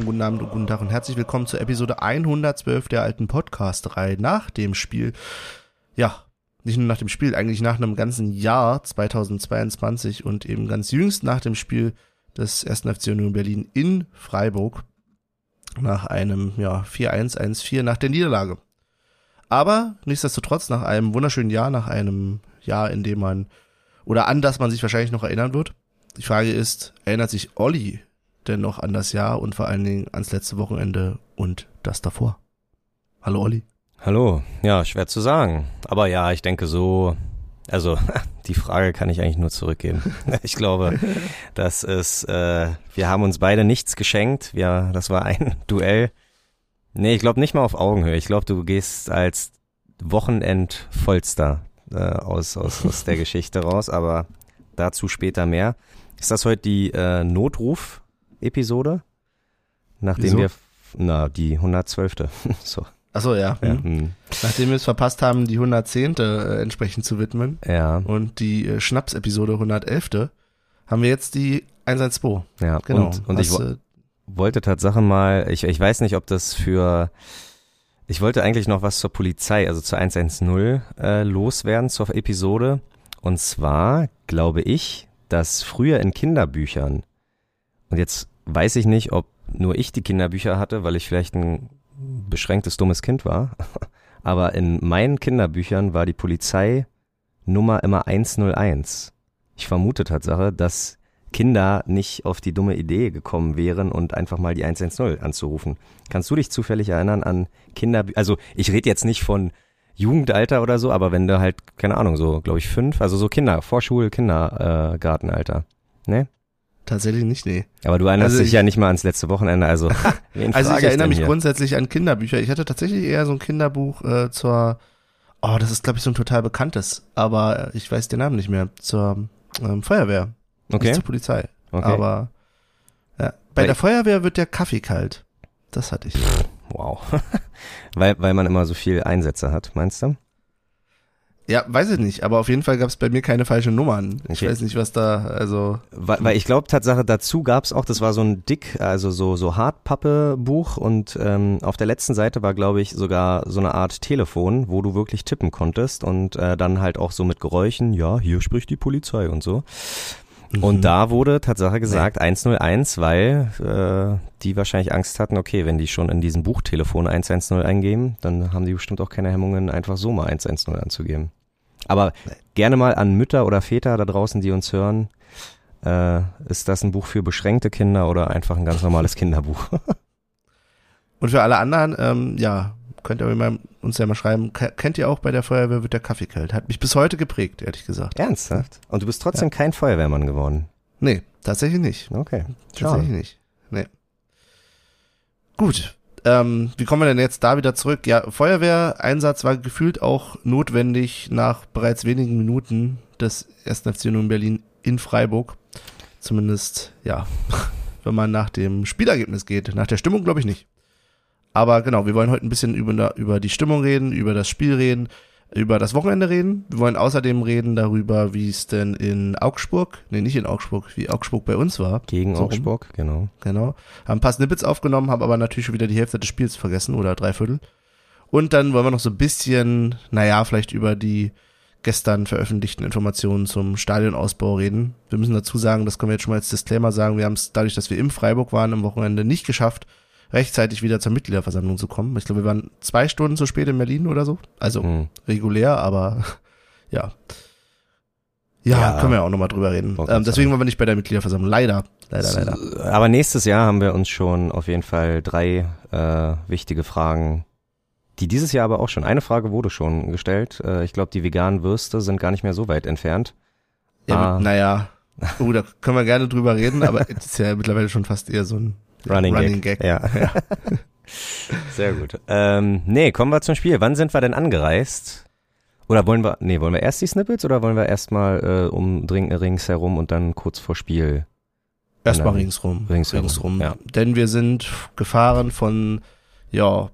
Morgen, guten Abend und guten Tag und herzlich willkommen zur Episode 112 der alten Podcast-Reihe nach dem Spiel. Ja, nicht nur nach dem Spiel, eigentlich nach einem ganzen Jahr 2022 und eben ganz jüngst nach dem Spiel des 1. FC Union Berlin in Freiburg nach einem ja 4-1-1-4 nach der Niederlage. Aber nichtsdestotrotz nach einem wunderschönen Jahr, nach einem Jahr, in dem man oder an das man sich wahrscheinlich noch erinnern wird. Die Frage ist, erinnert sich Olli denn noch an das Jahr und vor allen Dingen ans letzte Wochenende und das davor? Hallo Olli. Hallo, ja, schwer zu sagen. Aber ja, ich denke so, also die Frage kann ich eigentlich nur zurückgeben. Ich glaube, das ist, äh, wir haben uns beide nichts geschenkt. Wir, das war ein Duell. Nee, ich glaube nicht mal auf Augenhöhe. Ich glaube, du gehst als Wochenendvollster äh, aus, aus, aus der Geschichte raus, aber dazu später mehr. Ist das heute die äh, Notruf-Episode? Nachdem Wieso? wir, na, die 112. so. Achso, ja. Ja, Hm. hm. Nachdem wir es verpasst haben, die 110. Äh, entsprechend zu widmen ja, und die äh, Schnaps-Episode 111. haben wir jetzt die 112. ja. Genau. Und, und ich, Hast, äh, wollte Tatsache mal, ich, ich weiß nicht, ob das für, ich wollte eigentlich noch was zur Polizei, also zur 110 äh, loswerden zur Episode. Und zwar glaube ich, dass früher in Kinderbüchern, und jetzt weiß ich nicht, ob nur ich die Kinderbücher hatte, weil ich vielleicht ein beschränktes dummes Kind war, aber in meinen Kinderbüchern war die Polizeinummer immer 101. Ich vermute Tatsache, dass Kinder nicht auf die dumme Idee gekommen wären und einfach mal die 110 anzurufen. Kannst du dich zufällig erinnern an Kinderbücher? Also ich rede jetzt nicht von Jugendalter oder so, aber wenn du halt, keine Ahnung, so, glaube ich, fünf, also so Kinder, Vorschul, Kindergartenalter. Äh, ne? Tatsächlich nicht, nee. Aber du erinnerst Also dich ich- ja nicht mal ans letzte Wochenende, also Also ich erinnere denn mich hier? grundsätzlich an Kinderbücher. Ich hatte tatsächlich eher so ein Kinderbuch äh, zur, oh, das ist glaube ich so ein total bekanntes, aber ich weiß den Namen nicht mehr, zur ähm, Feuerwehr, Okay, nicht zur Polizei. okay. Aber ja. bei Weil- der Feuerwehr wird der Kaffee kalt. Das hatte ich. wow. weil, weil man immer so viel Einsätze hat, meinst du? Ja, weiß ich nicht, aber auf jeden Fall gab es bei mir keine falschen Nummern. Ich Okay. weiß nicht, was da, also Weil, weil ich glaube, Tatsache dazu gab's auch, das war so ein dick, also so so Hartpappe-Buch und ähm, auf der letzten Seite war, glaube ich, sogar so eine Art Telefon, wo du wirklich tippen konntest und äh, dann halt auch so mit Geräuschen, ja, hier spricht die Polizei und so. Mhm. Und da wurde Tatsache gesagt 101, weil äh, die wahrscheinlich Angst hatten, okay, wenn die schon in diesem Buchtelefon 110 eingeben, dann haben die bestimmt auch keine Hemmungen, einfach so mal 110 anzugeben. Aber gerne mal an Mütter oder Väter da draußen, die uns hören, äh, ist das ein Buch für beschränkte Kinder oder einfach ein ganz normales Kinderbuch? Und für alle anderen, ähm, ja, könnt ihr mal, uns ja mal schreiben, ke- kennt ihr auch bei der Feuerwehr wird der Kaffee kalt? Hat mich bis heute geprägt, ehrlich gesagt. Ernsthaft? Und du bist trotzdem kein Feuerwehrmann geworden? Nee, tatsächlich nicht. Okay. Tatsächlich nicht. Nee. Gut. Ähm, wie kommen wir denn jetzt da wieder zurück? Ja, Feuerwehreinsatz war gefühlt auch notwendig nach bereits wenigen Minuten des 1. FC Union Berlin in Freiburg. Zumindest, ja, wenn man nach dem Spielergebnis geht. Nach der Stimmung glaube ich nicht. Aber genau, wir wollen heute ein bisschen über, über die Stimmung reden, über das Spiel reden, über das Wochenende reden. Wir wollen außerdem reden darüber, wie es denn in Augsburg, nee, nicht in Augsburg, wie Augsburg bei uns war. Gegen So rum. Augsburg, genau. Genau. Haben ein paar Snippets aufgenommen, haben aber natürlich schon wieder die Hälfte des Spiels vergessen oder drei Viertel. Und dann wollen wir noch so ein bisschen, naja, vielleicht über die gestern veröffentlichten Informationen zum Stadionausbau reden. Wir müssen dazu sagen, das können wir jetzt schon mal als Disclaimer sagen, wir haben es dadurch, dass wir im Freiburg waren am Wochenende nicht geschafft, rechtzeitig wieder zur Mitgliederversammlung zu kommen. Ich glaube, wir waren zwei Stunden zu spät in Berlin oder so. Also Hm. regulär, aber ja. Ja, Ja. können wir auch nochmal drüber reden. Ähm, deswegen waren wir nicht bei der Mitgliederversammlung. Leider. Leider, leider. Aber nächstes Jahr haben wir uns schon auf jeden Fall drei äh, wichtige Fragen, die dieses Jahr aber auch schon, eine Frage wurde schon gestellt. Äh, ich glaube, die veganen Würste sind gar nicht mehr so weit entfernt. Ja, Ah. naja. Oh, da können wir gerne drüber reden, aber es ist ja mittlerweile schon fast eher so ein Running, Gag. Ja. Sehr gut. Ähm, nee, kommen wir zum Spiel. Wann sind wir denn angereist? Oder wollen wir, nee, wollen wir erst die Snippets oder wollen wir erstmal äh, um Dring, ringsherum und dann kurz vor Spiel? Erstmal ringsrum. ringsherum, ja. Denn wir sind gefahren von, ja,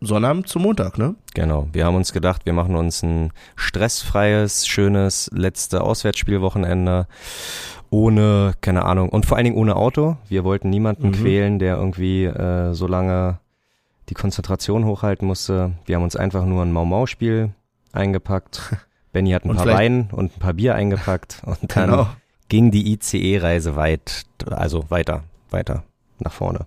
Sonnabend zu Montag, ne? Genau. Wir haben uns gedacht, wir machen uns ein stressfreies, schönes letzte Auswärtsspielwochenende ohne, keine Ahnung, und vor allen Dingen ohne Auto. Wir wollten niemanden Mhm. quälen, der irgendwie äh, so lange die Konzentration hochhalten musste. Wir haben uns einfach nur ein Mau-Mau-Spiel eingepackt. Benny hat ein Und paar Wein und ein paar Bier eingepackt und dann Genau. ging die ICE-Reise weit, also weiter, weiter nach vorne.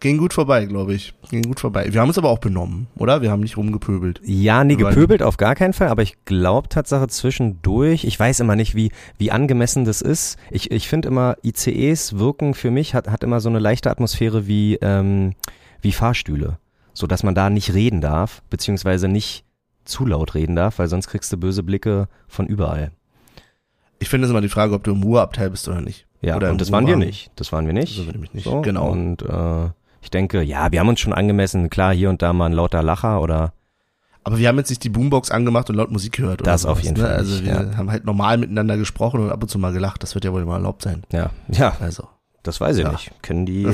Ging gut vorbei, glaube ich. Ging gut vorbei. Wir haben uns aber auch benommen, oder? Wir haben nicht rumgepöbelt. Ja, nee, gepöbelt auf gar keinen Fall, aber ich glaube Tatsache zwischendurch, ich weiß immer nicht, wie, wie angemessen das ist. Ich, ich finde immer, ICEs wirken für mich, hat, hat immer so eine leichte Atmosphäre wie, ähm, wie Fahrstühle. So dass man da nicht reden darf, beziehungsweise nicht zu laut reden darf, weil sonst kriegst du böse Blicke von überall. Ich finde es immer die Frage, ob du im Ruheabteil bist oder nicht. Ja, Oder und das waren wir nicht. Das waren wir nicht. So nämlich nicht. So, Genau. Und äh, ich denke, ja, wir haben uns schon angemessen, klar, hier und da mal ein lauter Lacher oder Aber wir haben jetzt nicht die Boombox angemacht und laut Musik gehört. Oder Das auf sowas, jeden ne? Fall Also wir ja. haben halt normal miteinander gesprochen und ab und zu mal gelacht. Das wird ja wohl mal erlaubt sein. ja, ja, Also. Das weiß ich Ja. nicht. Kennen die.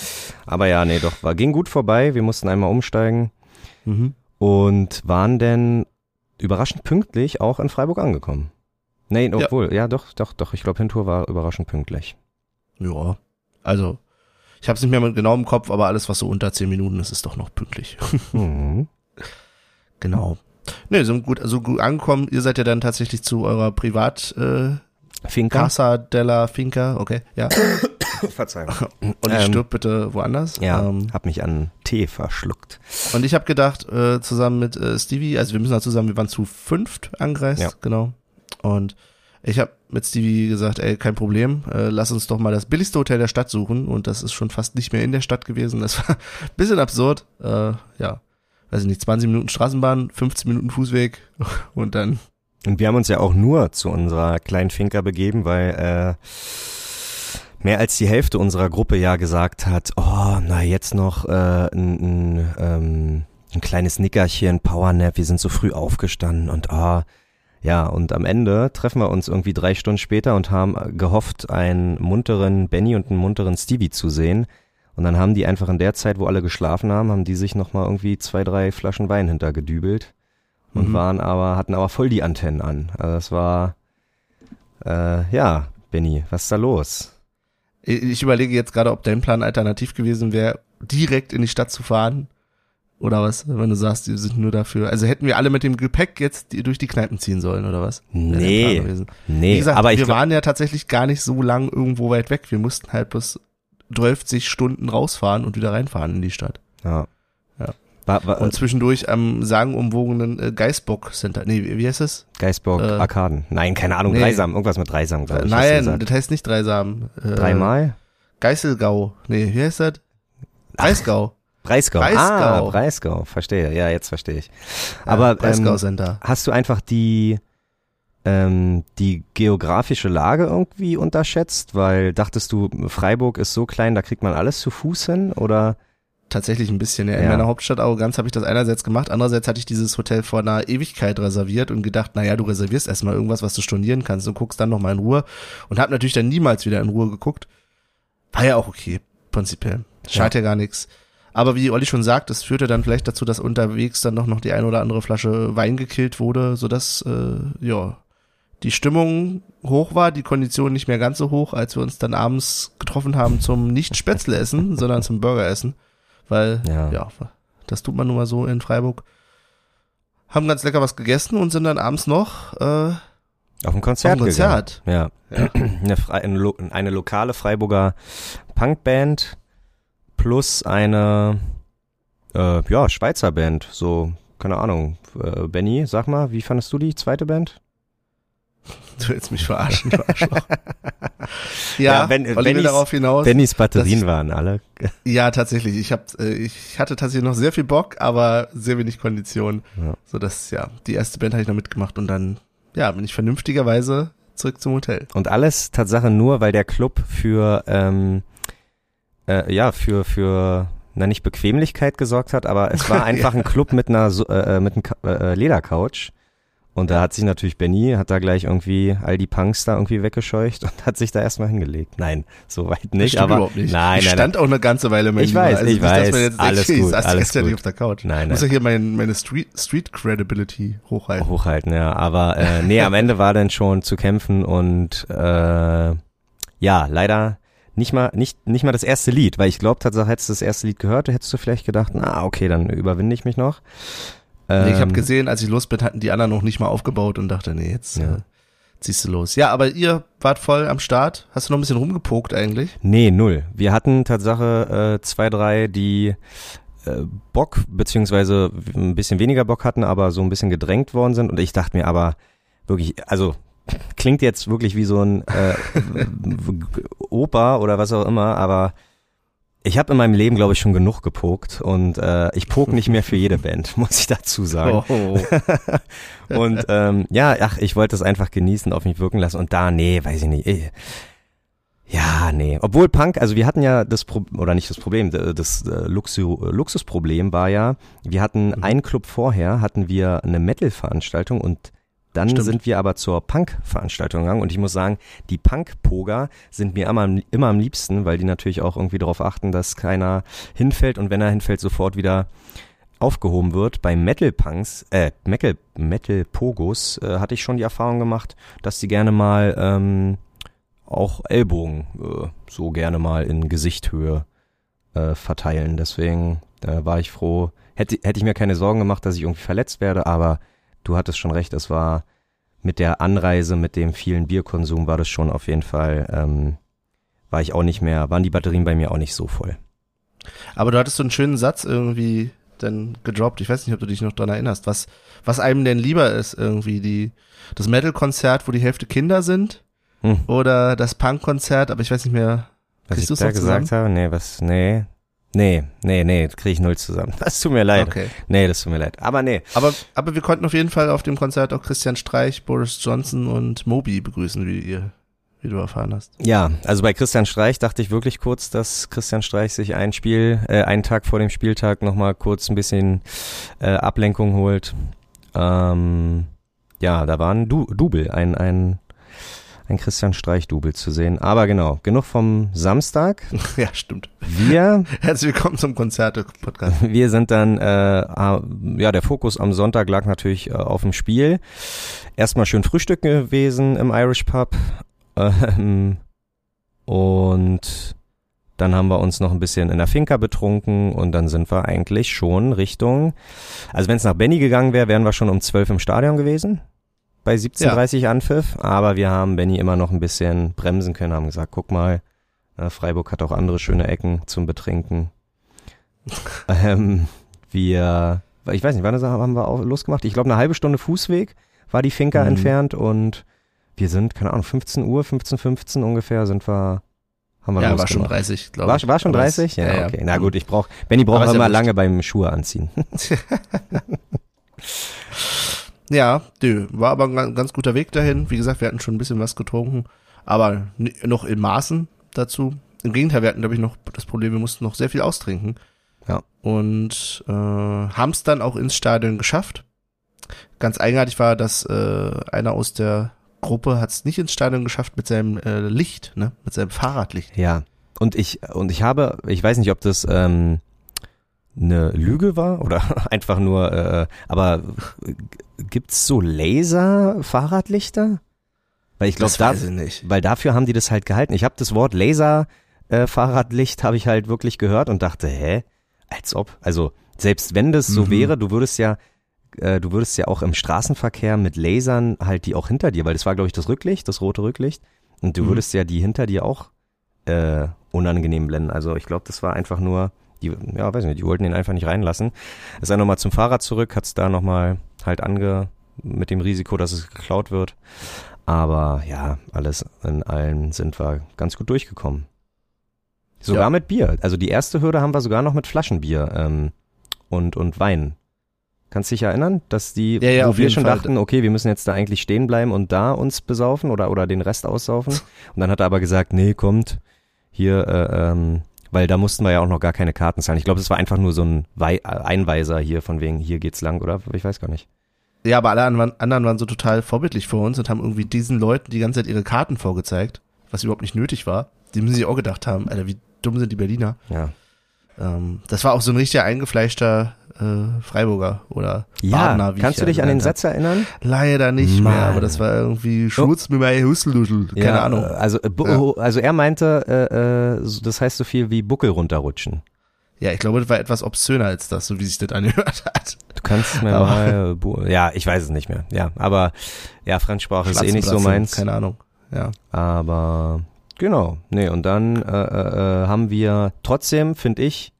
Aber ja, nee, doch, war, ging gut vorbei. Wir mussten einmal umsteigen Mhm. und waren denn überraschend pünktlich auch in Freiburg angekommen. Nee, Ja. obwohl, ja, doch, doch, doch. Ich glaube, Hintour war überraschend pünktlich. Ja. Also, ich habe es nicht mehr mit genau im Kopf, aber alles, was so unter zehn Minuten ist, ist doch noch pünktlich. Mhm. genau. Ne, sind gut, also gut angekommen. Ihr seid ja dann tatsächlich zu eurer Privat äh, Finca. Casa della Finca, okay, ja. Verzeihung. Und ich Ähm, stirb bitte woanders. Ja, Ähm, hab mich an Tee verschluckt. und ich habe gedacht, äh, zusammen mit äh, Stevie, also wir müssen da zusammen, wir waren zu fünft angereist, Ja. genau. Und ich habe mit Stevie gesagt, ey, kein Problem, äh, lass uns doch mal das billigste Hotel der Stadt suchen. Und das ist schon fast nicht mehr in der Stadt gewesen. Das war ein bisschen absurd. Äh, ja, weiß ich nicht, 20 Minuten Straßenbahn, 15 Minuten Fußweg und dann Und wir haben uns ja auch nur zu unserer kleinen Finca begeben, weil äh, mehr als die Hälfte unserer Gruppe ja gesagt hat, oh, na jetzt noch äh, ein, ein, ähm, ein kleines Nickerchen, Powernap, wir sind so früh aufgestanden und ah, ja, und am Ende treffen wir uns irgendwie drei Stunden später und haben gehofft, einen munteren Benny und einen munteren Stevie zu sehen. Und dann haben die einfach in der Zeit, wo alle geschlafen haben, haben die sich nochmal irgendwie zwei, drei Flaschen Wein hintergedübelt und Mhm. waren aber, hatten aber voll die Antennen an. Also das war, äh, ja, Benny, was ist da los? Ich ich überlege jetzt gerade, ob dein Plan alternativ gewesen wäre, direkt in die Stadt zu fahren. Oder was? Wenn du sagst, die sind nur dafür. Also hätten wir alle mit dem Gepäck jetzt durch die Kneipen ziehen sollen, oder was? Nee, nee, Wie gesagt, aber wir waren ja tatsächlich gar nicht so lang irgendwo weit weg. Wir mussten halt bis 12 Stunden rausfahren und wieder reinfahren in die Stadt. ja. Ja. War, war, Und zwischendurch am sagenumwogenen äh, Geisbock Center. Nee, wie heißt es? Geisburg äh, Arkaden. Nein, keine Ahnung, nee. Dreisam, irgendwas mit Dreisam, glaube ich. Nein, das heißt nicht Dreisam. Äh, Dreimal? Geißelgau. Nee, wie heißt das? Breisgau. Breisgau. Breisgau. Ah, Breisgau, verstehe. Ja, jetzt verstehe ich. Aber ja, Breisgau ähm, Center. hast du einfach die ähm, die geografische Lage irgendwie unterschätzt? Weil dachtest du, Freiburg ist so klein, da kriegt man alles zu Fuß hin? Oder? Tatsächlich ein bisschen. Ja. In Ja. meiner Hauptstadt-Arroganz habe ich das einerseits gemacht, andererseits hatte ich dieses Hotel vor einer Ewigkeit reserviert und gedacht, naja, du reservierst erstmal irgendwas, was du stornieren kannst und guckst dann nochmal in Ruhe und habe natürlich dann niemals wieder in Ruhe geguckt. War ja auch okay, prinzipiell. Schadet ja, gar nichts. Aber wie Olli schon sagt, es führte dann vielleicht dazu, dass unterwegs dann noch, noch die ein oder andere Flasche Wein gekillt wurde, sodass, äh, ja, die Stimmung hoch war, die Kondition nicht mehr ganz so hoch, als wir uns dann abends getroffen haben zum nicht Spätzle essen, sondern zum Burger essen. Weil, Ja. ja. das tut man nun mal so in Freiburg. Haben ganz lecker was gegessen und sind dann abends noch äh, Auf ein Konzert, auf ein Konzert. gegangen. Ja. Eine, eine lokale Freiburger Punkband plus eine äh, ja, Schweizer Band. So, keine Ahnung. Äh, Benny, sag mal, wie fandest du die zweite Band? Du willst mich verarschen, du Arschloch. ja, Ja, wenn- Bennys- darauf hinaus. Bennys Batterien das- waren alle. Ja, tatsächlich. Ich hab, äh, ich hatte tatsächlich noch sehr viel Bock, aber sehr wenig Kondition. Ja. So dass ja, die erste Band habe ich noch mitgemacht und dann ja, bin ich vernünftigerweise zurück zum Hotel. Und alles Tatsache nur, weil der Club für ähm, äh, ja für für na nicht Bequemlichkeit gesorgt hat, aber es war einfach ein Club mit einer äh, mit einem Ka- äh, Ledercouch Und da hat sich natürlich Benny, hat da gleich irgendwie all die Punks da irgendwie weggescheucht und hat sich da erstmal hingelegt. Nein, so weit nicht. Aber überhaupt nicht. Nein, ich nein, stand auch eine ganze Weile mein Ich weiß, also ich nicht, dass weiß. jetzt Alles denkt, gut, ich alles gestern gut. nicht auf der Couch. Nein, Ich muss nein. ja hier mein, meine Street, Street Credibility hochhalten. hochhalten, ja. Aber äh, nee, am Ende war dann schon zu kämpfen und äh, ja, leider nicht mal nicht nicht mal das erste Lied, weil ich glaube, Tatsache hättest du das erste Lied gehört, hättest du vielleicht gedacht, na okay, dann überwinde ich mich noch. Nee, ich habe Ähm, gesehen, als ich los bin, hatten die anderen noch nicht mal aufgebaut und dachte, nee, jetzt Ja. äh, ziehst du los. Ja, aber ihr wart voll am Start. Hast du noch ein bisschen rumgepokt eigentlich? Nee, null. Wir hatten Tatsache äh, zwei, drei, die äh, Bock, beziehungsweise ein bisschen weniger Bock hatten, aber so ein bisschen gedrängt worden sind. Und ich dachte mir aber wirklich, also klingt jetzt wirklich wie so ein äh, Opa oder was auch immer, aber ich habe in meinem Leben, glaube ich, schon genug gepokt und äh, ich poke nicht mehr für jede Band, muss ich dazu sagen. Oh. Und ähm, ja, ach, ich wollte es einfach genießen, auf mich wirken lassen. Und da, nee, weiß ich nicht. eh. Ja, nee. Obwohl Punk, also wir hatten ja das Pro oder nicht das Problem, das äh, Luxu Luxusproblem war ja, wir hatten Mhm. einen Club vorher, hatten wir eine Metal-Veranstaltung und dann Stimmt. sind wir aber zur Punk-Veranstaltung gegangen und ich muss sagen, die Punk-Poger sind mir immer, am- immer am liebsten, weil die natürlich auch irgendwie darauf achten, dass keiner hinfällt und wenn er hinfällt, sofort wieder aufgehoben wird. Bei Metal Punks, äh, Metal, Metal Pogos äh, hatte ich schon die Erfahrung gemacht, dass die gerne mal ähm, auch Ellbogen äh, so gerne mal in Gesichthöhe äh, verteilen. Deswegen äh, war ich froh. Hätte, hätte ich mir keine Sorgen gemacht, dass ich irgendwie verletzt werde, aber du hattest schon recht, es war mit der Anreise, mit dem vielen Bierkonsum war das schon auf jeden Fall, ähm, war ich auch nicht mehr, waren die Batterien bei mir auch nicht so voll. Aber du hattest so einen schönen Satz irgendwie dann gedroppt. Ich weiß nicht, ob du dich noch dran erinnerst, was, was einem denn lieber ist irgendwie, die, das Metal-Konzert, wo die Hälfte Kinder sind Hm. oder das Punk-Konzert, aber ich weiß nicht mehr, Was ich da gesagt habe? Nee, was, nee. Nee, nee, nee, kriege ich null zusammen. Das tut mir leid. Okay. Nee, das tut mir leid. Aber nee. Aber, aber wir konnten auf jeden Fall auf dem Konzert auch Christian Streich, Boris Johnson und Moby begrüßen, wie ihr, wie du erfahren hast. Ja, also bei Christian Streich dachte ich wirklich kurz, dass Christian Streich sich ein Spiel, äh, einen Tag vor dem Spieltag nochmal kurz ein bisschen äh, Ablenkung holt. Ähm, ja, da war ein du Double, ein, ein, ein Christian Streich-Double zu sehen. Aber genau, genug vom Samstag. ja, stimmt. Wir Herzlich willkommen zum Konzerte-Podcast. Wir sind dann, äh, ah, ja, der Fokus am Sonntag lag natürlich äh, auf dem Spiel. Erstmal schön frühstücken gewesen im Irish Pub. Ähm, und dann haben wir uns noch ein bisschen in der Finca betrunken und dann sind wir eigentlich schon Richtung, also wenn es nach Benny gegangen wäre, wären wir schon um 12 im Stadion gewesen. Bei 17.30 Anpfiff, aber wir haben Benny immer noch ein bisschen bremsen können, haben gesagt, guck mal, äh, Freiburg hat auch andere schöne Ecken zum Betrinken. ähm, wir, ich weiß nicht, wann haben wir auch losgemacht? Ich glaube, eine halbe Stunde Fußweg war die Finca Mhm. entfernt und wir sind, keine Ahnung, 15 Uhr, 15, 15 ungefähr sind wir, haben wir Ja, war schon losgemacht. 30, glaube War, ich. war schon Aber es- 30? Ja, okay. Na gut, ich brauch, Benny braucht ja immer lange beim Schuhe anziehen. Ja, nö, war aber ein ga- ganz guter Weg dahin. Wie gesagt, wir hatten schon ein bisschen was getrunken, aber noch in Maßen dazu. Im Gegenteil, wir hatten, glaube ich, noch das Problem, wir mussten noch sehr viel austrinken. Ja. Und äh, haben es dann auch ins Stadion geschafft. Ganz eigenartig war, dass äh, einer aus der Gruppe hat es nicht ins Stadion geschafft mit seinem äh, Licht, ne? Mit seinem Fahrradlicht. Ja. Und ich, und ich habe, ich weiß nicht, ob das ähm, eine Lüge war oder einfach nur, äh, aber gibt's so Laser-Fahrradlichter? Weil ich glaube, da, ich weil dafür haben die das halt gehalten. Ich habe das Wort Laser äh, habe ich halt wirklich gehört und dachte, hä, als ob. Also selbst wenn das so Mhm. wäre, du würdest ja, äh, du würdest ja auch im Straßenverkehr mit Lasern halt die auch hinter dir, weil das war glaube ich das Rücklicht, das rote Rücklicht, und du Mhm. würdest ja die hinter dir auch äh, unangenehm blenden. Also ich glaube, das war einfach nur, die, ja, weiß nicht, die wollten ihn einfach nicht reinlassen. Ist dann nochmal zum Fahrrad zurück, hat's da nochmal halt ange, mit dem Risiko, dass es geklaut wird. Aber ja, alles in allem sind wir ganz gut durchgekommen. Sogar Ja. mit Bier. Also die erste Hürde haben wir sogar noch mit Flaschenbier ähm, und, und Wein. Kannst dich erinnern, dass die, Ja, ja, wo wir schon Fall. dachten, okay, wir müssen jetzt da eigentlich stehen bleiben und da uns besaufen oder, oder den Rest aussaufen. Und dann hat er aber gesagt, nee, kommt, hier, äh, ähm, weil da mussten wir ja auch noch gar keine Karten zahlen. Ich glaube, das war einfach nur so ein Wei äh, Einweiser hier von wegen, hier geht's lang, oder? Ich weiß gar nicht. Ja, aber alle anderen, waren so total vorbildlich für uns und haben irgendwie diesen Leuten die ganze Zeit ihre Karten vorgezeigt, was überhaupt nicht nötig war. Die müssen sich auch gedacht haben, Alter, wie dumm sind die Berliner. Ja. Ähm, das war auch so ein richtiger eingefleischter äh, Freiburger oder Ja, Badener, wie kannst du dich an den. Satz erinnern? Leider nicht Mann. mehr, aber das war irgendwie Schmutz mit meinem Husseldusel. Keine ja, Ahnung. äh, Also, äh, bu- Ja. also er meinte, äh, äh, das heißt so viel wie Buckel runterrutschen. Ja, ich glaube, das war etwas obszöner als das, so wie sich das angehört hat. Du kannst mir Aber- mal, ja, ich weiß es nicht mehr. Ja, aber ja, Fremdsprache ist eh nicht so meins. Keine Ahnung. Ja. Aber genau, nee, und dann äh, äh, haben wir trotzdem, finde ich,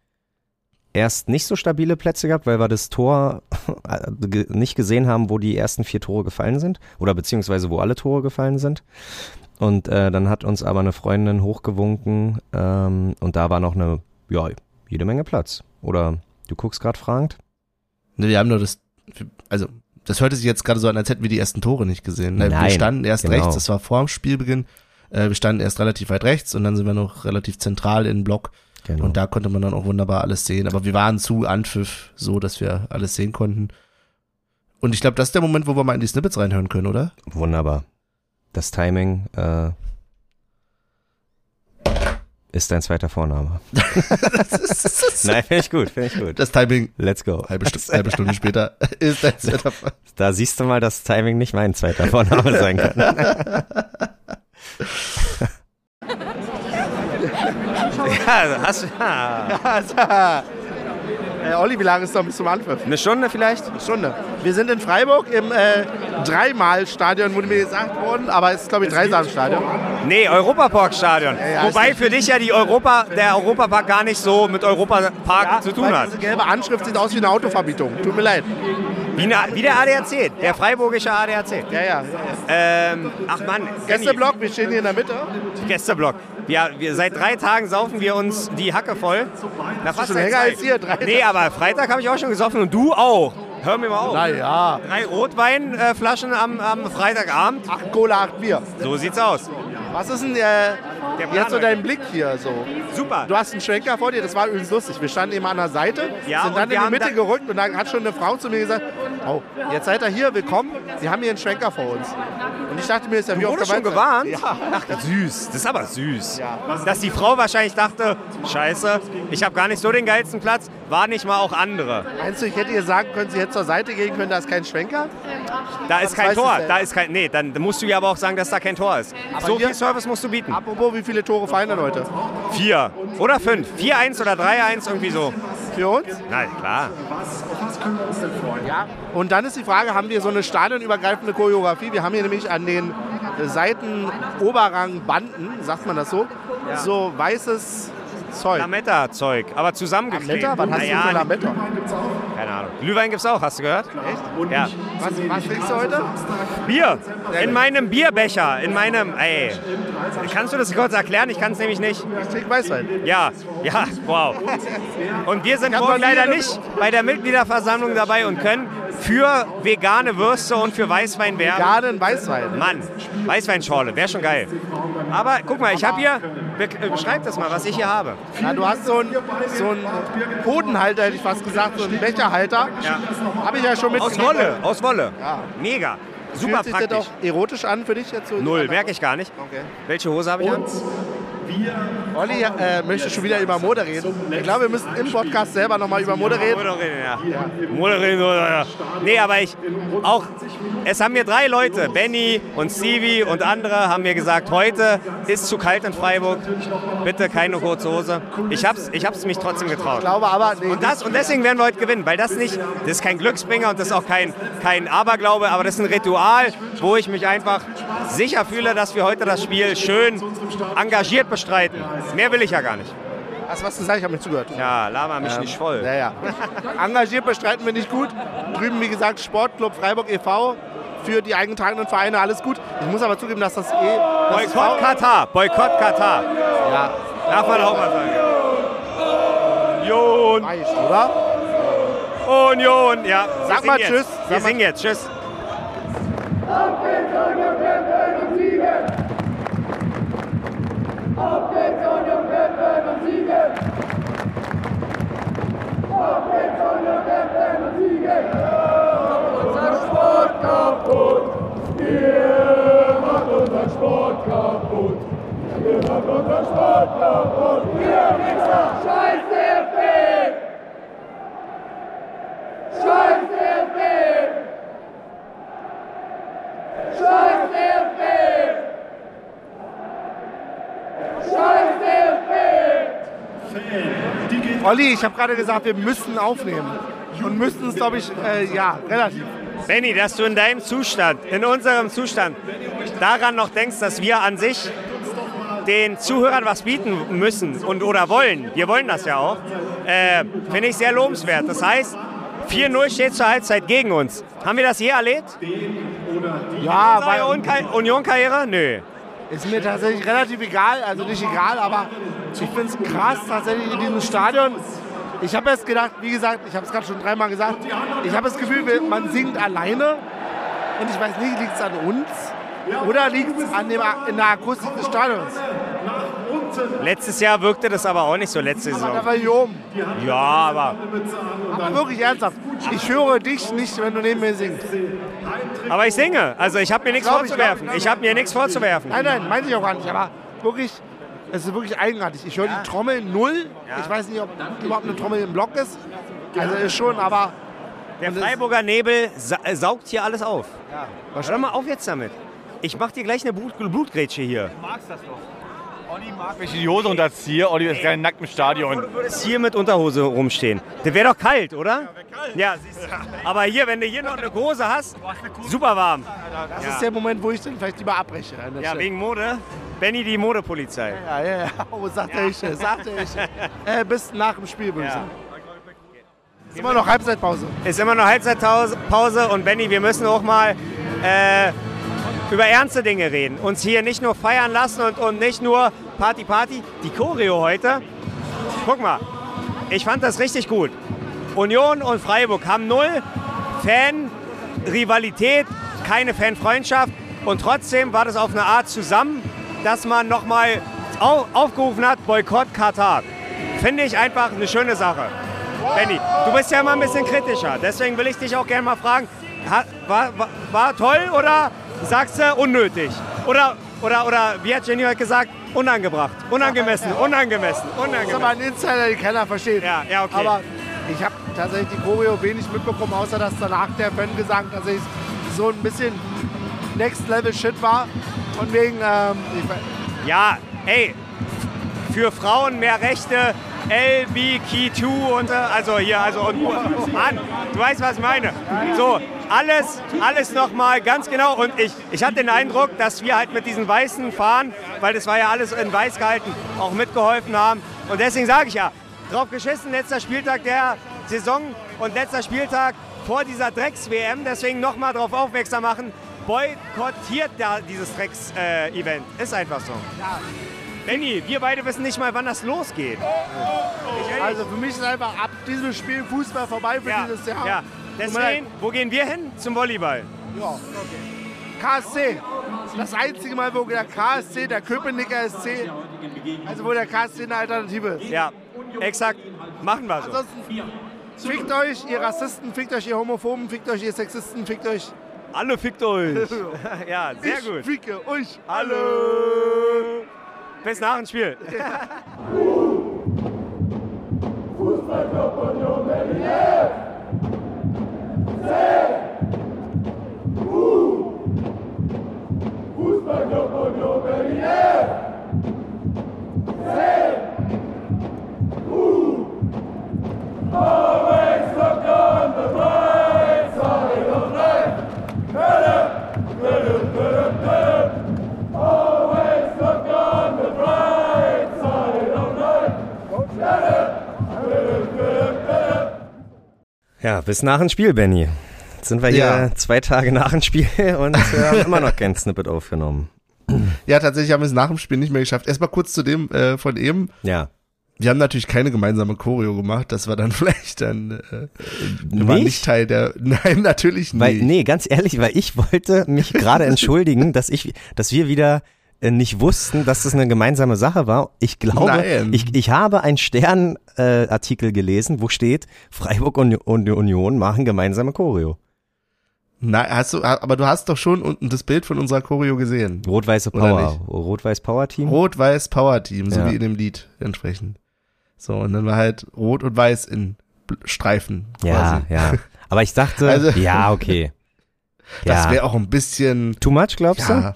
erst nicht so stabile Plätze gehabt, weil wir das Tor äh, nicht gesehen haben, wo die ersten vier Tore gefallen sind oder beziehungsweise wo alle Tore gefallen sind. Und äh, dann hat uns aber eine Freundin hochgewunken ähm, und da war noch eine, ja, jede Menge Platz. Oder du guckst gerade fragend? Ne, wir haben nur das, also, das hörte sich jetzt gerade so an, als hätten wir die ersten Tore nicht gesehen. Ne, wir Nein, standen erst genau. rechts, das war vor dem Spielbeginn. Äh, wir standen erst relativ weit rechts und dann sind wir noch relativ zentral in den Block. Genau. Und da konnte man dann auch wunderbar alles sehen. Aber wir waren zu Anpfiff so, dass wir alles sehen konnten. Und ich glaube, das ist der Moment, wo wir mal in die Snippets reinhören können, oder? Wunderbar. Das Timing äh, ist dein zweiter Vorname. Nein, finde ich gut, finde ich gut. Das Timing, Let's go. halbe, Stu halbe Stunde später, ist dein Setup. Da siehst du mal, dass Timing nicht mein zweiter Vorname sein kann. Ja, hast du. Ja. Äh, Olli, wie lange ist noch bis zum Anpfiff? Eine Stunde vielleicht? Eine Stunde. Wir sind in Freiburg im äh, Dreimal-Stadion, wurde mir gesagt worden, aber es ist, glaube ich, Dreisamstadion. Nee, Europapark-Stadion. ja, Wobei ist- für dich ja die Europa, der Europapark gar nicht so mit Europapark zu tun hat. Diese gelbe Anschrift sieht aus wie eine Autoverbietung. Tut mir leid. Wie, eine, wie der ADAC, der freiburgische ADAC. Ja, ja. Ähm, ach Mann, Gästeblock, wir stehen hier in der Mitte. Gästeblock. Ja, wir, seit drei Tagen saufen wir uns die Hacke voll. Na, fast schon länger als hier, drei Nee, aber Freitag habe ich auch schon gesoffen und du auch. Hör mir mal auf. Naja. Drei Rotweinflaschen am, am Freitagabend. Acht Cola, acht Bier. So sieht's aus. Was ist denn äh, Der jetzt so heute. dein Blick hier so? Super. Du hast einen Schwenker vor dir, das war übrigens lustig. Wir standen eben an der Seite, Ja, sind und dann in die Mitte da- gerückt und dann hat schon eine Frau zu mir gesagt, oh, jetzt seid ihr hier, willkommen, Sie haben hier einen Schwenker vor uns. Und ich dachte mir, ist ja wie auf der schon gewarnt? Ja. Ach, süß. Das ist aber süß. Ja. Dass die Frau wahrscheinlich dachte, scheiße, ich habe gar nicht so den geilsten Platz, war nicht mal auch andere. Meinst du, ich hätte ihr sagen können, sie hätte zur Seite gehen können, da ist kein Schwenker? Da ist kein Tor. Da ist kein, nee, dann musst du ja aber auch sagen, dass da kein Tor ist. so hier- viel Service musst du bieten. Apropos, wie viele Tore fallen denn heute? Vier oder fünf. 4-1 oder 3-1, irgendwie so. Für uns? Na klar. Ja. Und dann ist die Frage, haben wir so eine stadionübergreifende Choreografie? Wir haben hier nämlich an den Seiten Oberrangbanden, sagt man das so, so weißes Zeug. Lametta-Zeug, aber zusammengeklebt. Lametta? Wann hast Naja, du für Lametta? Keine Ahnung. Glühwein gibt's auch, hast du gehört? Echt? Ja. Was, was trinkst du heute? Bier. In meinem Bierbecher. In meinem. Ey. Kannst du das kurz erklären? Ich kann es nämlich nicht. Ich trinke Weißwein. Ja, ja, wow. Und wir sind morgen leider nicht bei der Mitgliederversammlung dabei und können für vegane Würste und für Weißwein werben. Garden Weißwein. Mann, Weißweinschorle, wäre schon geil. Aber guck mal, ich habe hier, be- beschreib das mal, was ich hier habe. Ja, du hast so einen so einen Hodenhalter, hätte ich fast gesagt, so einen Becherhalter. Ja. Habe ich ja schon mit. Aus Wolle, aus Wolle. Ja. Mega, super Fühlt sich das praktisch. auch erotisch an für dich jetzt so? Null, merke ich gar nicht. Okay. Welche Hose habe ich an? Olli äh, möchte schon wieder über Mode reden. Ich glaube, wir müssen im Podcast selber nochmal über Mode reden. Moderieren, ja. Moderieren, oder ja. Nee, aber ich auch, es haben mir drei Leute, Benny und Stevie und andere, haben mir gesagt, heute ist zu kalt in Freiburg, bitte keine kurze Hose. Ich hab's, ich hab's mich trotzdem Ich getraut. glaube aber, nee, Und, das, und deswegen werden wir heute gewinnen, weil das nicht, das ist kein Glücksbringer und das ist auch kein, kein Aberglaube, aber das ist ein Ritual, wo ich mich einfach sicher fühle, dass wir heute das Spiel schön engagiert bestreiten. Mehr will ich ja gar nicht. hast du was gesagt? Ich habe nicht zugehört. Ja, laber mich nicht voll. Ja, ja. Engagiert bestreiten wir nicht gut. Drüben, wie gesagt, Sportclub Freiburg e.V. für die eingetragenen Vereine, alles gut. Ich muss aber zugeben, dass das eh... Das Boykott Katar, Boykott Katar. Ja, Darf man auch mal sagen. Union, reicht, oder? Union, ja. Sag mal. Tschüss. Wir singen jetzt, tschüss. Sport kaputt. Ihr macht unseren Sport kaputt. Ihr Mixer, Scheiße! Olli, ich habe gerade gesagt, wir müssen aufnehmen. Und müssten es, glaube ich, äh, ja, relativ. Benny, dass du in deinem Zustand, in unserem Zustand, daran noch denkst, dass wir an sich den Zuhörern was bieten müssen und oder wollen. Wir wollen das ja auch. Äh, Finde ich sehr lobenswert. Das heißt, 4-0 steht zur Halbzeit gegen uns. Haben wir das je erlebt? Ja, Union- Union-Karriere? Nö. Ist mir tatsächlich relativ egal. Also nicht egal, aber ich finde es krass tatsächlich in diesem Stadion. Ich habe jetzt gedacht, wie gesagt, ich habe es gerade schon dreimal gesagt, ich habe das Gefühl, man singt alleine. Und ich weiß nicht, liegt es an uns oder liegt es an in der Akustik des Stadions? Letztes Jahr wirkte das aber auch nicht so, letzte Aber da Saison. war oben. Ja, aber, Aber wirklich ernsthaft. Ich höre dich nicht, wenn du neben mir singst. aber ich singe. Also ich habe mir nichts ich, vorzuwerfen. ich. Ich habe mir nichts vorzuwerfen. Nein, nein, meinte ich auch gar nicht. Aber wirklich, es ist wirklich eigenartig. Ich höre die Trommel null. Ich weiß nicht, ob überhaupt eine Trommel im Block ist. Also ist schon, aber Der Freiburger Nebel sa äh, saugt hier alles auf. was Hör mal auf jetzt damit. Ich mach dir gleich eine Blut Blutgrätsche hier. Wenn ich die Hose runterziehe, Olli ist gerne nackt im Stadion. Du würdest hier mit Unterhose rumstehen. Der wäre doch kalt, oder? Ja, siehst du. Aber hier, wenn du hier noch eine Hose hast, super warm. das Ja. ist der Moment, wo ich dann vielleicht lieber abbreche. Ja, wegen Mode. Benny die Modepolizei. ja, ja, ja. Oh, sagte ich, sagte ich. Äh, bis nach dem Spiel, würde ich Ja. sagen. Ist immer noch Halbzeitpause. Ist immer noch Halbzeitpause und Benny, wir müssen auch mal äh, über ernste Dinge reden. Uns hier nicht nur feiern lassen und, und nicht nur Party Party. Die Choreo heute, guck mal, ich fand das richtig gut. Union und Freiburg haben null Fan-Rivalität, keine Fanfreundschaft und trotzdem war das auf eine Art zusammen, dass man nochmal au aufgerufen hat, Boykott Katar. Finde ich einfach eine schöne Sache. Benny, du bist ja immer ein bisschen kritischer, deswegen will ich dich auch gerne mal fragen, war, war, war toll oder sagst du unnötig? Oder, oder, oder wie hat Jenny heute gesagt, unangebracht, unangemessen, unangemessen, Das ist aber unangemessen. ein Insider, den keiner versteht. Ja, ja, okay. Aber ich habe tatsächlich die Choreo wenig mitbekommen, außer dass danach der Fangesang tatsächlich so ein bisschen Next Level Shit war. Von wegen, ähm, Ja, ey, für Frauen mehr Rechte, LBQ2 und äh, also hier, also und Mann, du weißt, was ich meine. So, alles, alles nochmal ganz genau. Und ich, ich hatte den Eindruck, dass wir halt mit diesen weißen Fahnen, weil das war ja alles in weiß gehalten, auch mitgeholfen haben. Und deswegen sage ich ja, drauf geschissen, letzter Spieltag der Saison und letzter Spieltag vor dieser Drecks-WM. Deswegen nochmal darauf aufmerksam machen, boykottiert da dieses Drecks-Event. Ist einfach so. Benny, wir beide wissen nicht mal, wann das losgeht. Ich ehrlich. also für mich ist einfach ab diesem Spiel Fußball vorbei für ja, dieses Jahr. ja. Deswegen, wo gehen wir hin? Zum Volleyball. Ja. KSC. Das einzige Mal, wo der KSC, der Köpenicker SC, also wo der KSC eine Alternative ist. Ja, exakt. Machen wir so. Ansonsten fickt euch, ihr Rassisten, fickt euch, ihr Homophoben, fickt euch, ihr Sexisten, fickt euch. Alle fickt euch. ja, sehr ich gut. ficke euch. Hallo. Bis nach dem Spiel. Ja, bis nach dem Spiel, Benny. Jetzt sind wir hier Ja. zwei Tage nach dem Spiel und äh, haben immer noch kein Snippet aufgenommen. Ja, tatsächlich haben wir es nach dem Spiel nicht mehr geschafft. Erstmal kurz zu dem äh, von eben. Ja. Wir haben natürlich keine gemeinsame Choreo gemacht. Das war dann vielleicht dann äh, war nicht Teil der. Nein, natürlich nicht. Weil, nee, ganz ehrlich, weil ich wollte mich gerade entschuldigen, dass ich, dass wir wieder nicht wussten, dass das eine gemeinsame Sache war. Ich glaube, Nein. ich, ich habe einen Stern-Artikel äh, Artikel gelesen, wo steht, Freiburg und, und Union machen gemeinsame Choreo. Na, hast du, aber du hast doch schon unten das Bild von unserer Choreo gesehen. Rot-weiße Power. nicht? Rot-weiß Power Team? Rot-Weiß Power Team, so Ja. wie in dem Lied entsprechend. So, und dann war halt Rot und Weiß in Streifen. ja, Quasi. ja. Aber ich dachte, Also- ja, okay. Das ja. wäre auch ein bisschen, Too much, glaubst du?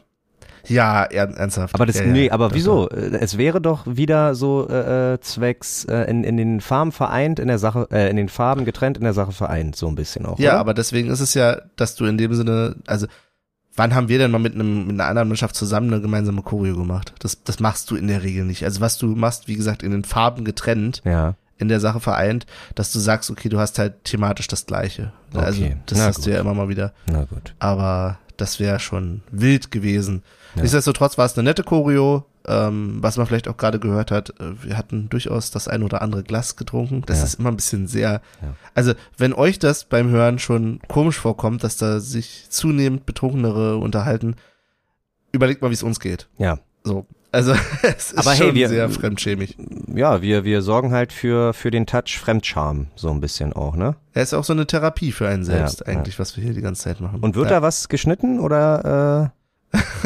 Ja, ja, er- ernsthaft. Aber das, ja, ja, nee, aber doch, wieso? doch. Äh, Es wäre doch wieder so äh, äh, zwecks äh, in, in den Farben vereint, in der Sache, äh, in den Farben getrennt, in der Sache vereint, so ein bisschen auch. Ja, oder? aber deswegen ist es ja, dass du in dem Sinne, also wann haben wir denn mal mit einem mit einer anderen Mannschaft zusammen eine gemeinsame Choreo gemacht? Das das machst du in der Regel nicht. Also was du machst, wie gesagt, in den Farben getrennt, Ja, in der Sache vereint, dass du sagst, okay, du hast halt thematisch das Gleiche. Also Okay, das na hast gut. du ja immer mal wieder. na gut. Aber das wäre schon wild gewesen. Ja. Nichtsdestotrotz war es eine nette Choreo. Ähm, was man vielleicht auch gerade gehört hat, äh, wir hatten durchaus das ein oder andere Glas getrunken. Das Ja. ist immer ein bisschen sehr. Ja. Also, wenn euch das beim Hören schon komisch vorkommt, dass da sich zunehmend Betrunkenere unterhalten, überlegt mal, wie es uns geht. Ja. So. Also, es ist Aber hey, schon wir- sehr fremdschämig. Ja, wir, wir sorgen halt für, für den Touch Fremdscham, so ein bisschen auch, ne? Er ist auch so eine Therapie für einen selbst, Ja, eigentlich, was wir hier die ganze Zeit machen. Und wird da was geschnitten oder?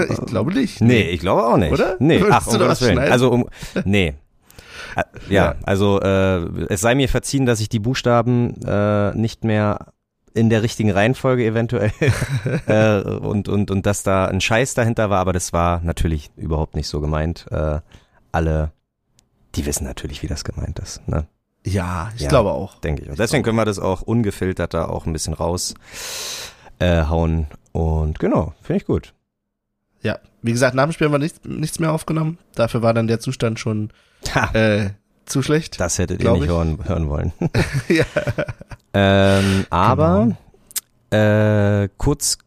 Ich glaube nicht. Nee, ich glaube auch nicht. Oder? Nee, Würdest ach, um Gottes was Willen. schneiden? Also um, nee. Äh, Ja, also äh, es sei mir verziehen, dass ich die Buchstaben äh, nicht mehr in der richtigen Reihenfolge eventuell äh, und, und, und dass da ein Scheiß dahinter war, aber das war natürlich überhaupt nicht so gemeint. Äh, alle, die wissen natürlich, wie das gemeint ist, ne? Ja, ich Ja. glaube auch. denke ich. Und deswegen können wir das auch ungefiltert da auch ein bisschen raus äh, hauen. Und genau, finde ich gut. Ja, wie gesagt, nach dem Spiel haben wir nichts, nichts mehr aufgenommen. Dafür war dann der Zustand schon äh, zu schlecht. das hättet ihr nicht ich. hören, hören wollen. ja. Ähm, aber Genau. äh, kurz,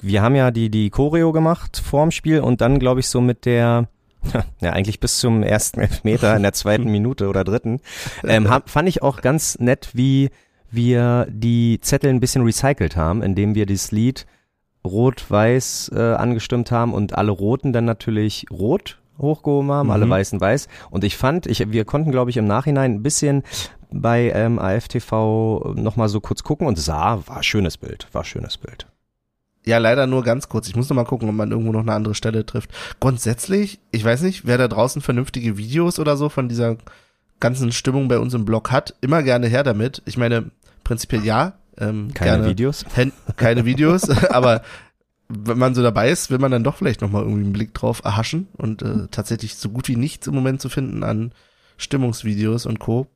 wir haben ja die, die Choreo gemacht vorm Spiel und dann, glaube ich, so mit der, ja, eigentlich bis zum ersten Elfmeter in der zweiten Minute oder dritten, ähm, hab, fand ich auch ganz nett, wie wir die Zettel ein bisschen recycelt haben, indem wir das Lied rot-weiß äh, angestimmt haben und alle Roten dann natürlich rot hochgehoben haben, alle Mhm. Weißen weiß. Und ich fand, ich, wir konnten, glaube ich, im Nachhinein ein bisschen bei ähm, AFTV nochmal so kurz gucken und sah, war ein schönes Bild, war ein schönes Bild. ja, leider nur ganz kurz. Ich muss noch mal gucken, ob man irgendwo noch eine andere Stelle trifft. Grundsätzlich, ich weiß nicht, wer da draußen vernünftige Videos oder so von dieser ganzen Stimmung bei uns im Blog hat, immer gerne her damit. Ich meine, prinzipiell ja. Ähm, Keine gerne Videos? Hand, keine Videos, aber wenn man so dabei ist, will man dann doch vielleicht nochmal irgendwie einen Blick drauf erhaschen und äh, tatsächlich so gut wie nichts im Moment zu finden an Stimmungsvideos und Co.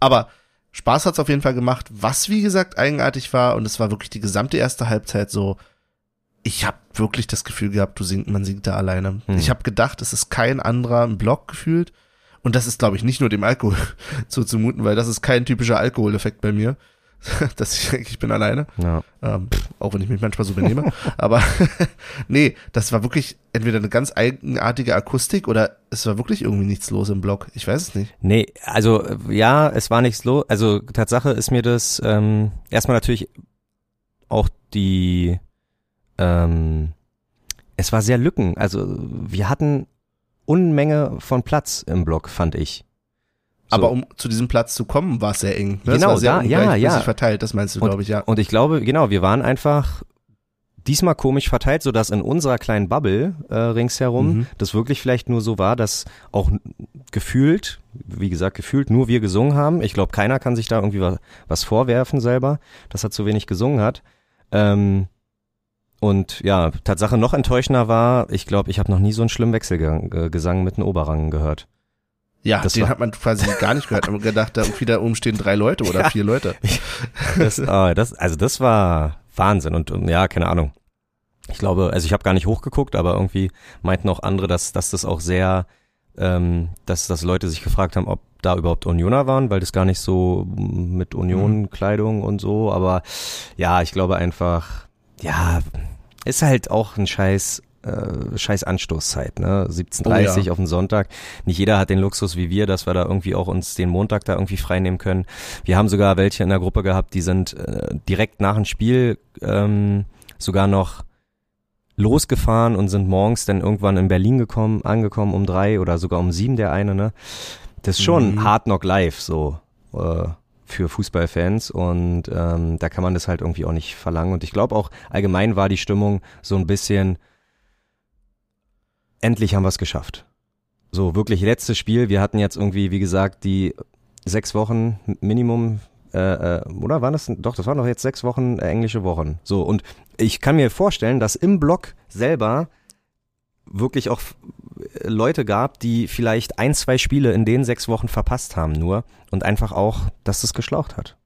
Aber Spaß hat's auf jeden Fall gemacht, was wie gesagt eigenartig war und es war wirklich die gesamte erste Halbzeit so, ich habe wirklich das Gefühl gehabt, du singt, man singt da alleine. Hm. Ich habe gedacht, es ist kein anderer im Block gefühlt und das ist glaube ich nicht nur dem Alkohol zuzumuten, weil das ist kein typischer Alkoholeffekt bei mir, dass ich denke, ich bin alleine. Ja. Ähm, auch wenn ich mich manchmal so benehme. Aber nee, das war wirklich entweder eine ganz eigenartige Akustik oder es war wirklich irgendwie nichts los im Blog. Ich weiß es nicht. Nee, also äh, ja, es war nichts los. Also Tatsache ist mir das ähm, erstmal natürlich auch die ähm, es war sehr Lücken. Also wir hatten Unmenge von Platz im Block, fand ich. So. Aber um zu diesem Platz zu kommen, war es sehr eng. Ne? Genau, war sehr da- ja, ja. verteilt, das meinst du, glaube ich, ja. Und ich glaube, genau, wir waren einfach diesmal komisch verteilt, so dass in unserer kleinen Bubble äh, ringsherum Mhm. das wirklich vielleicht nur so war, dass auch gefühlt, wie gesagt, gefühlt nur wir gesungen haben. Ich glaube, keiner kann sich da irgendwie was, was vorwerfen selber, dass er zu wenig gesungen hat. Ähm, und ja, Tatsache noch enttäuschender war, ich glaube, ich habe noch nie so einen schlimmen Wechselgesang mit den Oberrangen gehört. Ja, das den war- hat man quasi gar nicht gehört. Aber gedacht, da irgendwie da oben stehen drei Leute oder Ja. vier Leute. Das, ah, das, also das war Wahnsinn und ähm, ja, keine Ahnung. Ich glaube, also ich habe gar nicht hochgeguckt, aber irgendwie meinten auch andere, dass, dass das auch sehr, ähm, dass, dass Leute sich gefragt haben, ob da überhaupt Unioner waren, weil das gar nicht so mit Union-Kleidung und so, aber ja, ich glaube einfach, ja, ist halt auch ein scheiß, äh, scheiß Anstoßzeit, ne? 17.30 Oh ja. auf den Sonntag. Nicht jeder hat den Luxus wie wir, dass wir da irgendwie auch uns den Montag da irgendwie freinehmen können. Wir haben sogar welche in der Gruppe gehabt, die sind äh, direkt nach dem Spiel ähm, sogar noch losgefahren und sind morgens dann irgendwann in Berlin gekommen, angekommen um drei oder sogar um sieben der eine, ne? Das ist schon Mhm. Hard Knock Live, so, äh, für Fußballfans und ähm, da kann man das halt irgendwie auch nicht verlangen. Und ich glaube auch allgemein war die Stimmung so ein bisschen, endlich haben wir es geschafft. So, wirklich letztes Spiel. Wir hatten jetzt irgendwie, wie gesagt, die sechs Wochen Minimum, äh, äh, oder waren das, doch, das waren doch jetzt sechs Wochen äh, englische Wochen. So, und ich kann mir vorstellen, dass im Block selber wirklich auch äh, Leute gab, die vielleicht ein, zwei Spiele in den sechs Wochen verpasst haben nur und einfach auch, dass das geschlaucht hat.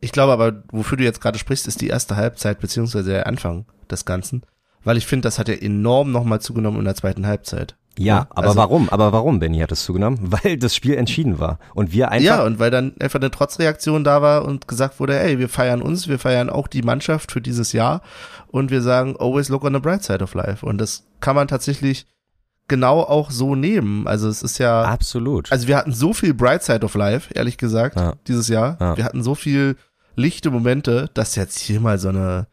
Ich glaube aber, wofür du jetzt gerade sprichst, ist die erste Halbzeit beziehungsweise der Anfang des Ganzen. Weil ich finde, das hat ja enorm nochmal zugenommen in der zweiten Halbzeit. Ja, aber also- warum? Aber warum, Benny, hat es zugenommen? Weil das Spiel entschieden war. Und wir einfach. Ja, und weil dann einfach eine Trotzreaktion da war und gesagt wurde, ey, wir feiern uns, wir feiern auch die Mannschaft für dieses Jahr und wir sagen, always look on the bright side of life. Und das kann man tatsächlich genau auch so nehmen. Also es ist ja, Absolut. also wir hatten so viel bright side of life, ehrlich gesagt, Ja. dieses Jahr. Ja. Wir hatten so viel lichte Momente, dass jetzt hier mal so eine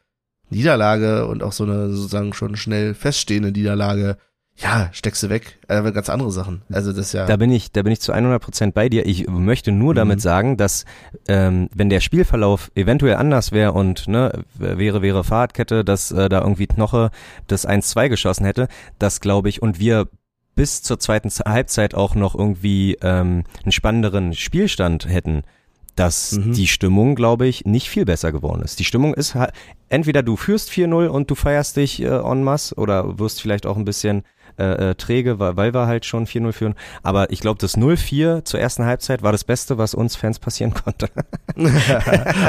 Niederlage und auch so eine sozusagen schon schnell feststehende Niederlage, ja, steckst du weg. Aber ganz andere Sachen. Also das ja. Da bin ich, da bin ich zu 100 Prozent bei dir. Ich möchte nur Mhm. damit sagen, dass ähm, wenn der Spielverlauf eventuell anders wäre und ne wäre wäre Fahrradkette, dass äh, da irgendwie Knoche das 1-2 geschossen hätte, das glaube ich und wir bis zur zweiten Halbzeit auch noch irgendwie ähm, einen spannenderen Spielstand hätten, dass Mhm. die Stimmung, glaube ich, nicht viel besser geworden ist. Die Stimmung ist halt, entweder du führst 4-0 und du feierst dich äh, en masse oder wirst vielleicht auch ein bisschen äh, äh, träge, weil, weil wir halt schon 4-0 führen. Aber ich glaube, das 0-4 zur ersten Halbzeit war das Beste, was uns Fans passieren konnte.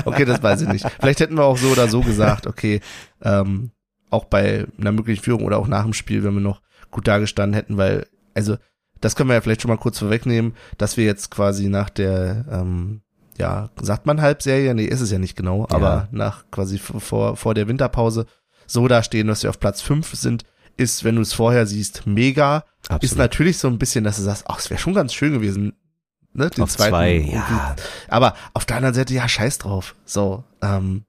okay, das weiß ich nicht. Vielleicht hätten wir auch so oder so gesagt, okay, ähm, auch bei einer möglichen Führung oder auch nach dem Spiel, wenn wir noch gut dagestanden hätten, weil, also, das können wir ja vielleicht schon mal kurz vorwegnehmen, dass wir jetzt quasi nach der, ähm, ja, sagt man Halbserie? Nee, ist es ja nicht genau, aber nach quasi vor, vor der Winterpause so dastehen, dass wir auf Platz fünf sind, ist, wenn du es vorher siehst, mega. Ist natürlich so ein bisschen, dass du sagst, ach, es wäre schon ganz schön gewesen, ne, den Auf zweiten. zwei, ja. Aber auf der anderen Seite, ja, scheiß drauf. So, ähm,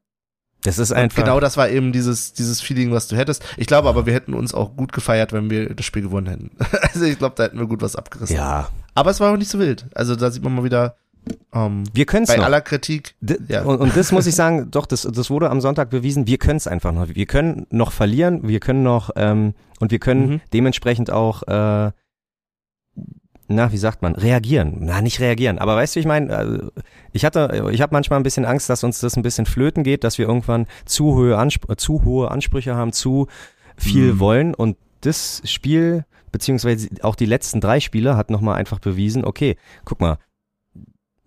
Das ist einfach. genau das war eben dieses, dieses Feeling, was du hättest. Ich glaube aber, wir hätten uns auch gut gefeiert, wenn wir das Spiel gewonnen hätten. Also ich glaube, da hätten wir gut was abgerissen. ja, Aber es war auch nicht so wild. Also da sieht man mal wieder, ähm, wir können es bei noch. aller Kritik, D Ja. und, und das muss ich sagen, doch, das, das wurde am Sonntag bewiesen, wir können es einfach noch. Wir können noch verlieren, wir können noch, ähm, und wir können Mhm. dementsprechend auch, äh, na, wie sagt man, reagieren. Na, nicht reagieren, aber weißt du, ich meine, also, ich hatte, ich habe manchmal ein bisschen Angst, dass uns das ein bisschen flöten geht, dass wir irgendwann zu hohe, Anspr zu hohe Ansprüche haben, zu viel Mhm. wollen und das Spiel, beziehungsweise auch die letzten drei Spiele hat nochmal einfach bewiesen, okay, guck mal,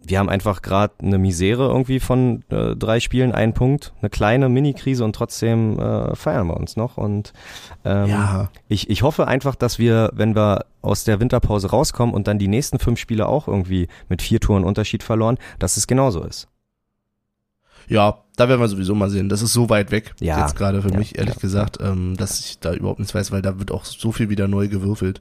wir haben einfach gerade eine Misere irgendwie von äh, drei Spielen, einen Punkt, eine kleine Mini-Krise und trotzdem äh, feiern wir uns noch. Und ähm, ja, ich, ich hoffe einfach, dass wir, wenn wir aus der Winterpause rauskommen und dann die nächsten fünf Spiele auch irgendwie mit vier Toren Unterschied verloren, dass es genauso ist. ja, da werden wir sowieso mal sehen. Das ist so weit weg, Ja. jetzt gerade für Ja, mich, ehrlich ja, gesagt, ähm, dass ich da überhaupt nichts weiß, weil da wird auch so viel wieder neu gewürfelt,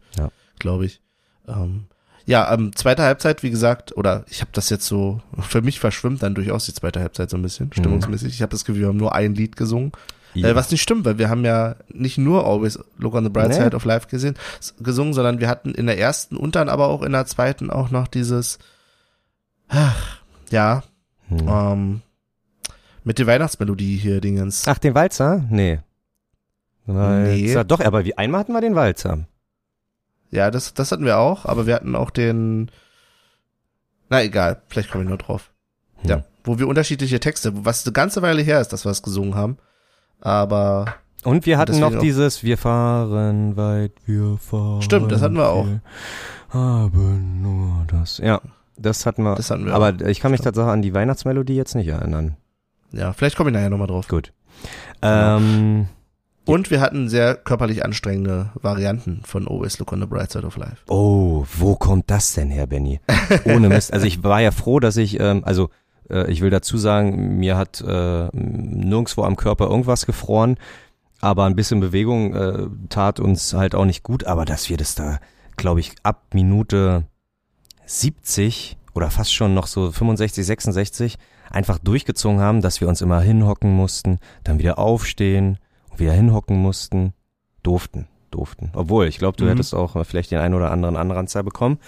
glaube ich. Ähm, ja, ähm, zweite Halbzeit, wie gesagt, oder ich habe das jetzt so, für mich verschwimmt dann durchaus die zweite Halbzeit so ein bisschen, stimmungsmäßig. Ich habe das Gefühl, wir haben nur ein Lied gesungen. Äh, was nicht stimmt, weil wir haben ja nicht nur Always Look on the Bright Nee. Side of Life gesehen, gesungen, sondern wir hatten in der ersten und dann aber auch in der zweiten auch noch dieses, ach, ja, Hm. ähm, mit der Weihnachtsmelodie hier Dingens. Ach, den Walzer? Nee. Walzer. Doch, aber wie einmal hatten wir den Walzer. Ja, das, das hatten wir auch, aber wir hatten auch den, na egal, vielleicht komme ich nur drauf. Hm. Ja, wo wir unterschiedliche Texte, was eine ganze Weile her ist, dass wir es gesungen haben, aber Und wir hatten deswegen noch dieses Wir fahren weit, wir fahren. Stimmt, das hatten wir auch. Haben nur das. Ja, das hatten wir. das hatten wir aber auch. ich kann mich Stimmt. tatsächlich an die Weihnachtsmelodie jetzt nicht erinnern. Ja, vielleicht komme ich nachher nochmal drauf. Gut. Genau. Ähm, Und wir hatten sehr körperlich anstrengende Varianten von Always Look on the Bright Side of Life. oh, wo kommt das denn her, Benny? Ohne Mist. Also ich war ja froh, dass ich, ähm, also äh, ich will dazu sagen, mir hat äh, nirgendwo am Körper irgendwas gefroren, aber ein bisschen Bewegung äh, tat uns halt auch nicht gut, aber dass wir das da, glaube ich, ab Minute 70 oder fast schon noch so 65, 66 einfach durchgezogen haben, dass wir uns immer hinhocken mussten, dann wieder aufstehen wieder hinhocken mussten, durften. durften. Obwohl, ich glaube, du Mhm. hättest auch vielleicht den einen oder anderen Anranzer bekommen.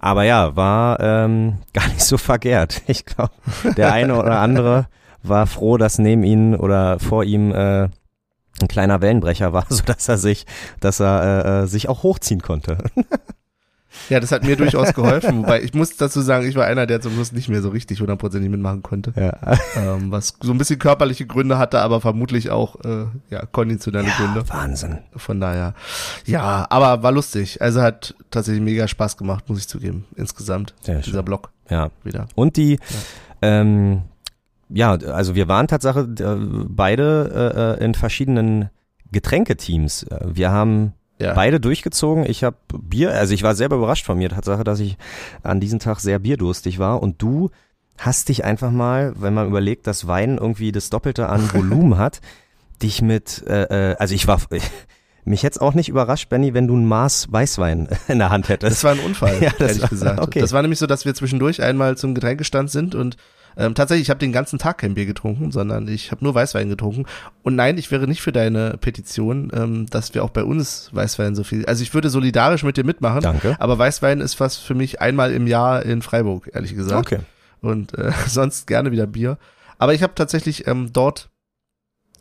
Aber ja, war ähm, gar nicht so verkehrt. Ich glaube, der eine oder andere war froh, dass neben ihm oder vor ihm äh, ein kleiner Wellenbrecher war, so dass er sich, dass er äh, äh, sich auch hochziehen konnte. Ja, das hat mir durchaus geholfen, wobei ich muss dazu sagen, ich war einer, der zum Schluss nicht mehr so richtig hundertprozentig mitmachen konnte. Ja, Ähm, was so ein bisschen körperliche Gründe hatte, aber vermutlich auch äh, ja, konditionelle Gründe. Wahnsinn. Von daher, ja, aber war lustig. Also hat tatsächlich mega Spaß gemacht, muss ich zugeben, insgesamt. Sehr dieser schön. Block Ja, wieder. Und die, ähm, ja, also wir waren Tatsache äh, beide äh, äh, in verschiedenen Getränketeams. Äh, Wir haben Ja. beide durchgezogen. Ich habe Bier, also ich war selber überrascht von mir, Tatsache, dass ich an diesem Tag sehr bierdurstig war. Und du hast dich einfach mal, wenn man überlegt, dass Wein irgendwie das Doppelte an Volumen hat, dich mit, äh, äh, also ich war, mich es auch nicht überrascht, Benny, wenn du ein Maß Weißwein in der Hand hättest. Das war ein Unfall, Ja, das ehrlich war- gesagt. okay. Das war nämlich so, dass wir zwischendurch einmal zum Getränkestand sind und ähm, tatsächlich, ich habe den ganzen Tag kein Bier getrunken, sondern ich habe nur Weißwein getrunken. Und nein, ich wäre nicht für deine Petition, ähm, dass wir auch bei uns Weißwein so viel. Also ich würde solidarisch mit dir mitmachen. Danke. Aber Weißwein ist was für mich einmal im Jahr in Freiburg, ehrlich gesagt. Okay. Und äh, sonst gerne wieder Bier. Aber ich habe tatsächlich ähm, dort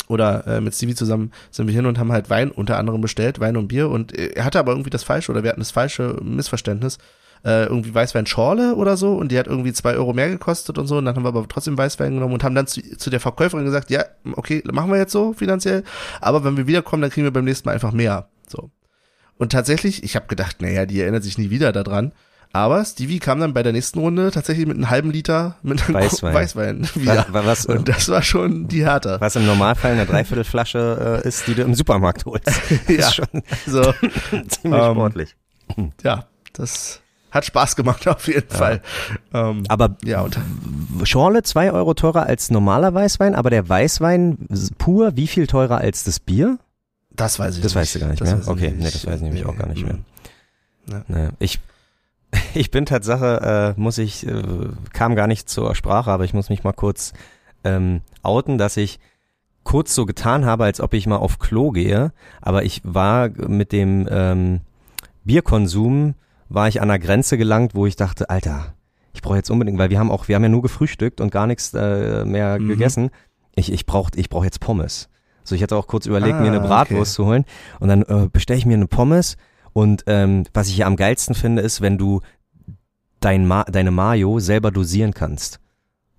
oder äh, mit Stevie zusammen sind wir hin und haben halt Wein unter anderem bestellt, Wein und Bier. Und äh, er hatte aber irgendwie das falsche oder wir hatten das falsche Missverständnis. Äh, irgendwie Weißwein Schorle oder so und die hat irgendwie zwei Euro mehr gekostet und so und dann haben wir aber trotzdem Weißwein genommen und haben dann zu, zu der Verkäuferin gesagt, ja, okay, machen wir jetzt so finanziell, aber wenn wir wiederkommen, dann kriegen wir beim nächsten Mal einfach mehr. So. Und tatsächlich, ich habe gedacht, naja, die erinnert sich nie wieder daran. Aber Stevie kam dann bei der nächsten Runde tatsächlich mit einem halben Liter mit einem Weißwein. Weißwein wieder. Was, was, Und das war schon die Härte. was im Normalfall eine Dreiviertelflasche äh, ist, die du im Supermarkt holst. Ja. Ist schon So, ziemlich Ähm, sportlich. ja, das hat Spaß gemacht auf jeden Fall. Ähm, Aber ja, und Schorle zwei Euro teurer als normaler Weißwein, aber der Weißwein pur wie viel teurer als das Bier? das weiß ich Das nicht. weißt du gar nicht Das mehr? Okay, nicht. nee, das weiß ich nämlich auch gar nicht mehr. Ja. Nee, ich, ich bin Tatsache, äh, muss ich, äh, kam gar nicht zur Sprache, aber ich muss mich mal kurz ähm, outen, dass ich kurz so getan habe, als ob ich mal auf Klo gehe, aber ich war mit dem ähm, Bierkonsum, war ich an der Grenze gelangt, wo ich dachte, Alter, ich brauche jetzt unbedingt, weil wir haben auch, wir haben ja nur gefrühstückt und gar nichts äh, mehr Mhm. gegessen. Ich, ich brauch, ich brauch jetzt Pommes. So, ich hatte auch kurz überlegt, Ah, mir eine Bratwurst okay. zu holen und dann äh, bestelle ich mir eine Pommes und ähm, was ich hier am geilsten finde, ist, wenn du dein Ma deine Mayo selber dosieren kannst.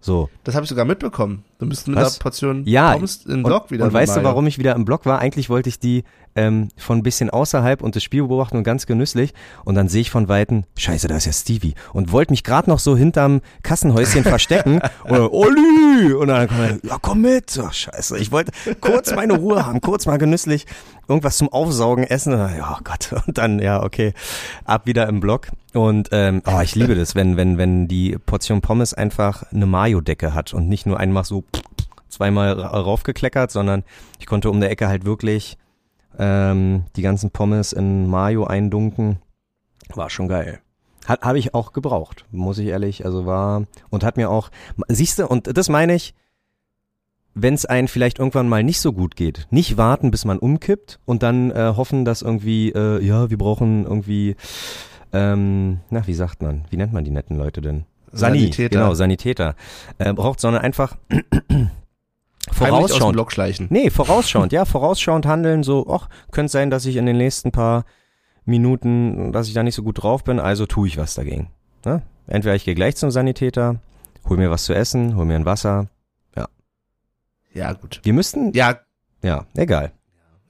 So. Das habe ich sogar mitbekommen. Du müsst mit einer Portion Ja, Pommes Und, Blog wieder. und weißt du, warum ich wieder im Blog war? Eigentlich wollte ich die ähm, von ein bisschen außerhalb und das Spiel beobachten und ganz genüsslich. Und dann sehe ich von Weitem, scheiße, da ist ja Stevie. Und wollte mich gerade noch so hinterm Kassenhäuschen verstecken. Und dann, Olli! Und dann kommt er, ja komm mit. Ach, scheiße, ich wollte kurz meine Ruhe haben, kurz mal genüsslich irgendwas zum Aufsaugen essen. Ja, oh Gott. Und dann, ja, okay, ab wieder im Blog. Und ähm, oh, ich liebe das, wenn, wenn, wenn die Portion Pommes einfach eine Mayo-Decke hat und nicht nur einmal so zweimal ra- raufgekleckert, sondern ich konnte um der Ecke halt wirklich ähm, die ganzen Pommes in Mayo eindunken. War schon geil. Habe ich auch gebraucht, muss ich ehrlich, also war und hat mir auch siehst du und das meine ich, wenn es einen vielleicht irgendwann mal nicht so gut geht, nicht warten, bis man umkippt und dann äh, hoffen, dass irgendwie äh, ja, wir brauchen irgendwie ähm, na, wie sagt man? Wie nennt man die netten Leute denn? Sani, Sanitäter. genau, Sanitäter. Äh, braucht, sondern einfach Heimlich aus dem vorausschauend. Blog schleichen. Nee, vorausschauend, ja, vorausschauend handeln, so, ach, könnte sein, dass ich in den nächsten paar Minuten, dass ich da nicht so gut drauf bin, also tue ich was dagegen. Ne? Entweder ich gehe gleich zum Sanitäter, hol mir was zu essen, hol mir ein Wasser. Ja, gut. Wir müssten, Ja, ja, egal.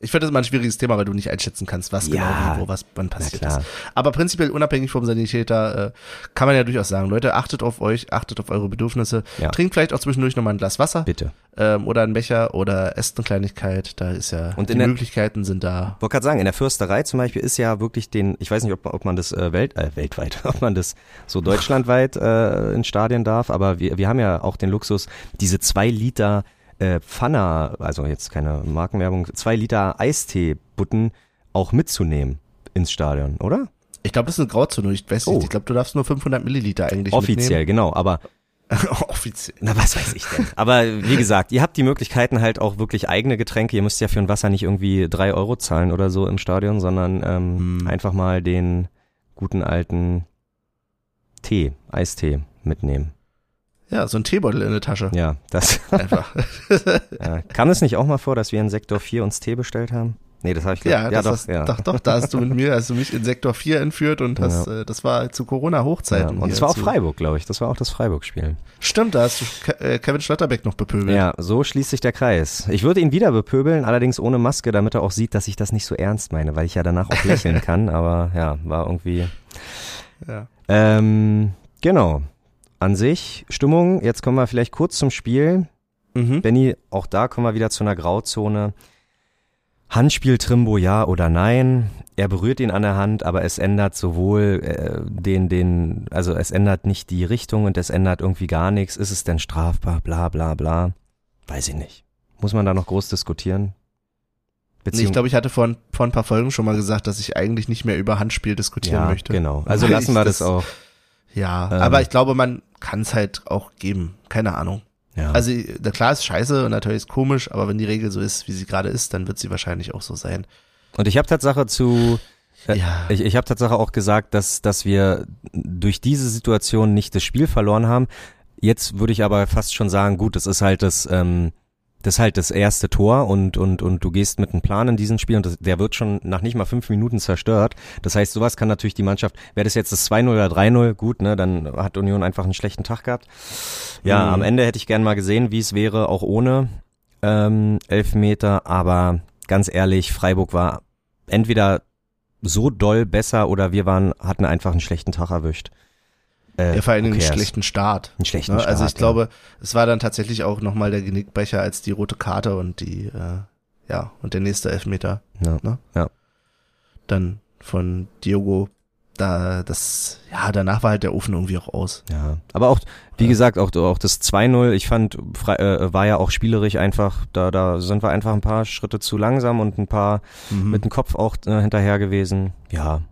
ich finde das immer ein schwieriges Thema, weil du nicht einschätzen kannst, was Ja. genau, wie, wo, was, wann passiert ist. Aber prinzipiell unabhängig vom Sanitäter äh, kann man ja durchaus sagen, Leute, achtet auf euch, achtet auf eure Bedürfnisse. Ja. Trinkt vielleicht auch zwischendurch nochmal ein Glas Wasser Bitte. ähm, oder einen Becher oder esst eine Kleinigkeit. Da ist ja, Und die in der- Möglichkeiten sind da. wollte gerade sagen, in der Fürsterei zum Beispiel ist ja wirklich den, ich weiß nicht, ob, ob man das äh, Welt, äh, weltweit, ob man das so deutschlandweit äh, in Stadien darf, aber wir, wir haben ja auch den Luxus, diese zwei Liter äh, Pfanner, also jetzt keine Markenwerbung, zwei Liter Eistee-Butten auch mitzunehmen ins Stadion, oder? Ich glaube, das ist eine Grauzone. Ich weiß Oh. nicht. Ich glaube, du darfst nur 500 Milliliter eigentlich Offiziell, mitnehmen. genau, aber Offiziell. Na, was weiß ich denn. Aber wie gesagt, ihr habt die Möglichkeiten halt auch wirklich eigene Getränke. Ihr müsst ja für ein Wasser nicht irgendwie drei Euro zahlen oder so im Stadion, sondern ähm, Hm. einfach mal den guten alten Tee, Eistee mitnehmen. Ja, so ein Teebeutel in der Tasche. Ja, das Einfach. äh, kam es nicht auch mal vor, dass wir in Sektor 4 uns Tee bestellt haben? Nee, das habe ich Ja, ja, das doch, hast, ja. doch, doch, da hast du mit mir, hast du mich in Sektor 4 entführt und hast, äh, das war zu ja. Corona-Hochzeiten. Und hier es war auch Freiburg, glaube ich. Das war auch das Freiburg-Spiel. Stimmt, da hast du Ke äh, Kevin Schlotterbeck noch bepöbelt. Ja, so schließt sich der Kreis. Ich würde ihn wieder bepöbeln, allerdings ohne Maske, damit er auch sieht, dass ich das nicht so ernst meine, weil ich ja danach auch lächeln kann. Aber ja, war irgendwie. Ja. Ähm, genau. An sich, Stimmung, jetzt kommen wir vielleicht kurz zum Spiel. Mhm. Benny, auch da kommen wir wieder zu einer Grauzone. Handspiel Trimbo ja oder nein. Er berührt ihn an der Hand, aber es ändert sowohl äh, den, den, also es ändert nicht die Richtung und es ändert irgendwie gar nichts. Ist es denn strafbar? Bla bla bla. Weiß ich nicht. Muss man da noch groß diskutieren? Nee, Beziehung ich glaube, ich hatte vor, ein- vor ein paar Folgen schon mal gesagt, dass ich eigentlich nicht mehr über Handspiel diskutieren ja, möchte. genau. Also lassen wir das, auch. Ja, Ähm. aber ich glaube, man kann es halt auch geben. Keine Ahnung. Ja. Also, na klar ist scheiße und natürlich ist komisch, aber wenn die Regel so ist, wie sie gerade ist, dann wird sie wahrscheinlich auch so sein. und ich habe Tatsache zu Äh, Ja. Ich, ich habe Tatsache auch gesagt, dass, dass wir durch diese Situation nicht das Spiel verloren haben. Jetzt würde ich aber fast schon sagen, gut, das ist halt das, ähm, das ist halt das erste Tor und, und, und du gehst mit einem Plan in diesem Spiel und das, der wird schon nach nicht mal fünf Minuten zerstört. Das heißt, sowas kann natürlich die Mannschaft, wäre das jetzt das 2-0 oder 3-0, gut, ne, dann hat Union einfach einen schlechten Tag gehabt. Ja, Mhm. am Ende hätte ich gern mal gesehen, wie es wäre, auch ohne ähm, Elfmeter, aber ganz ehrlich, Freiburg war entweder so doll besser oder wir waren, hatten einfach einen schlechten Tag erwischt. Äh, Ja, vor allem who einen schlechten Start. Einen schlechten Ne? Start. Also ich ja. glaube, es war dann tatsächlich auch nochmal der Genickbecher als die rote Karte und die, äh, ja, und der nächste Elfmeter Ja. ne? Ja. dann von Diogo. Da, das, ja, danach war halt der Ofen irgendwie auch aus. Ja, aber auch, wie gesagt, auch, auch das 2-0, ich fand, äh, war ja auch spielerisch einfach, da, da sind wir einfach ein paar Schritte zu langsam und ein paar Mhm. mit dem Kopf auch äh, hinterher gewesen. Ja,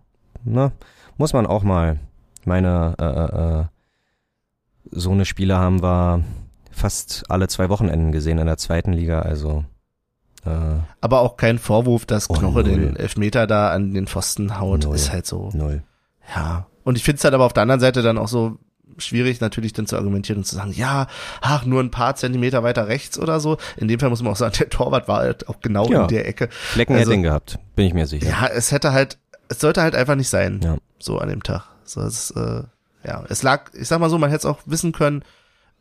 ne, muss man auch mal. Meine, äh, äh, äh, so eine Spiele haben wir fast alle zwei Wochenenden gesehen in der zweiten Liga, also, äh, Aber auch kein Vorwurf, dass Oh, Knoche null. den Elfmeter da an den Pfosten haut, Null. ist halt so. null. Ja. Und ich finde es halt aber auf der anderen Seite dann auch so schwierig, natürlich dann zu argumentieren und zu sagen, ja, ach, nur ein paar Zentimeter weiter rechts oder so. In dem Fall muss man auch sagen, der Torwart war halt auch genau Ja. in der Ecke. Flecken Also- hätte ihn gehabt, bin ich mir sicher. Ja, es hätte halt, es sollte halt einfach nicht sein. Ja. So an dem Tag. So, es, äh, ja, es lag, ich sag mal so, man hätte es auch wissen können,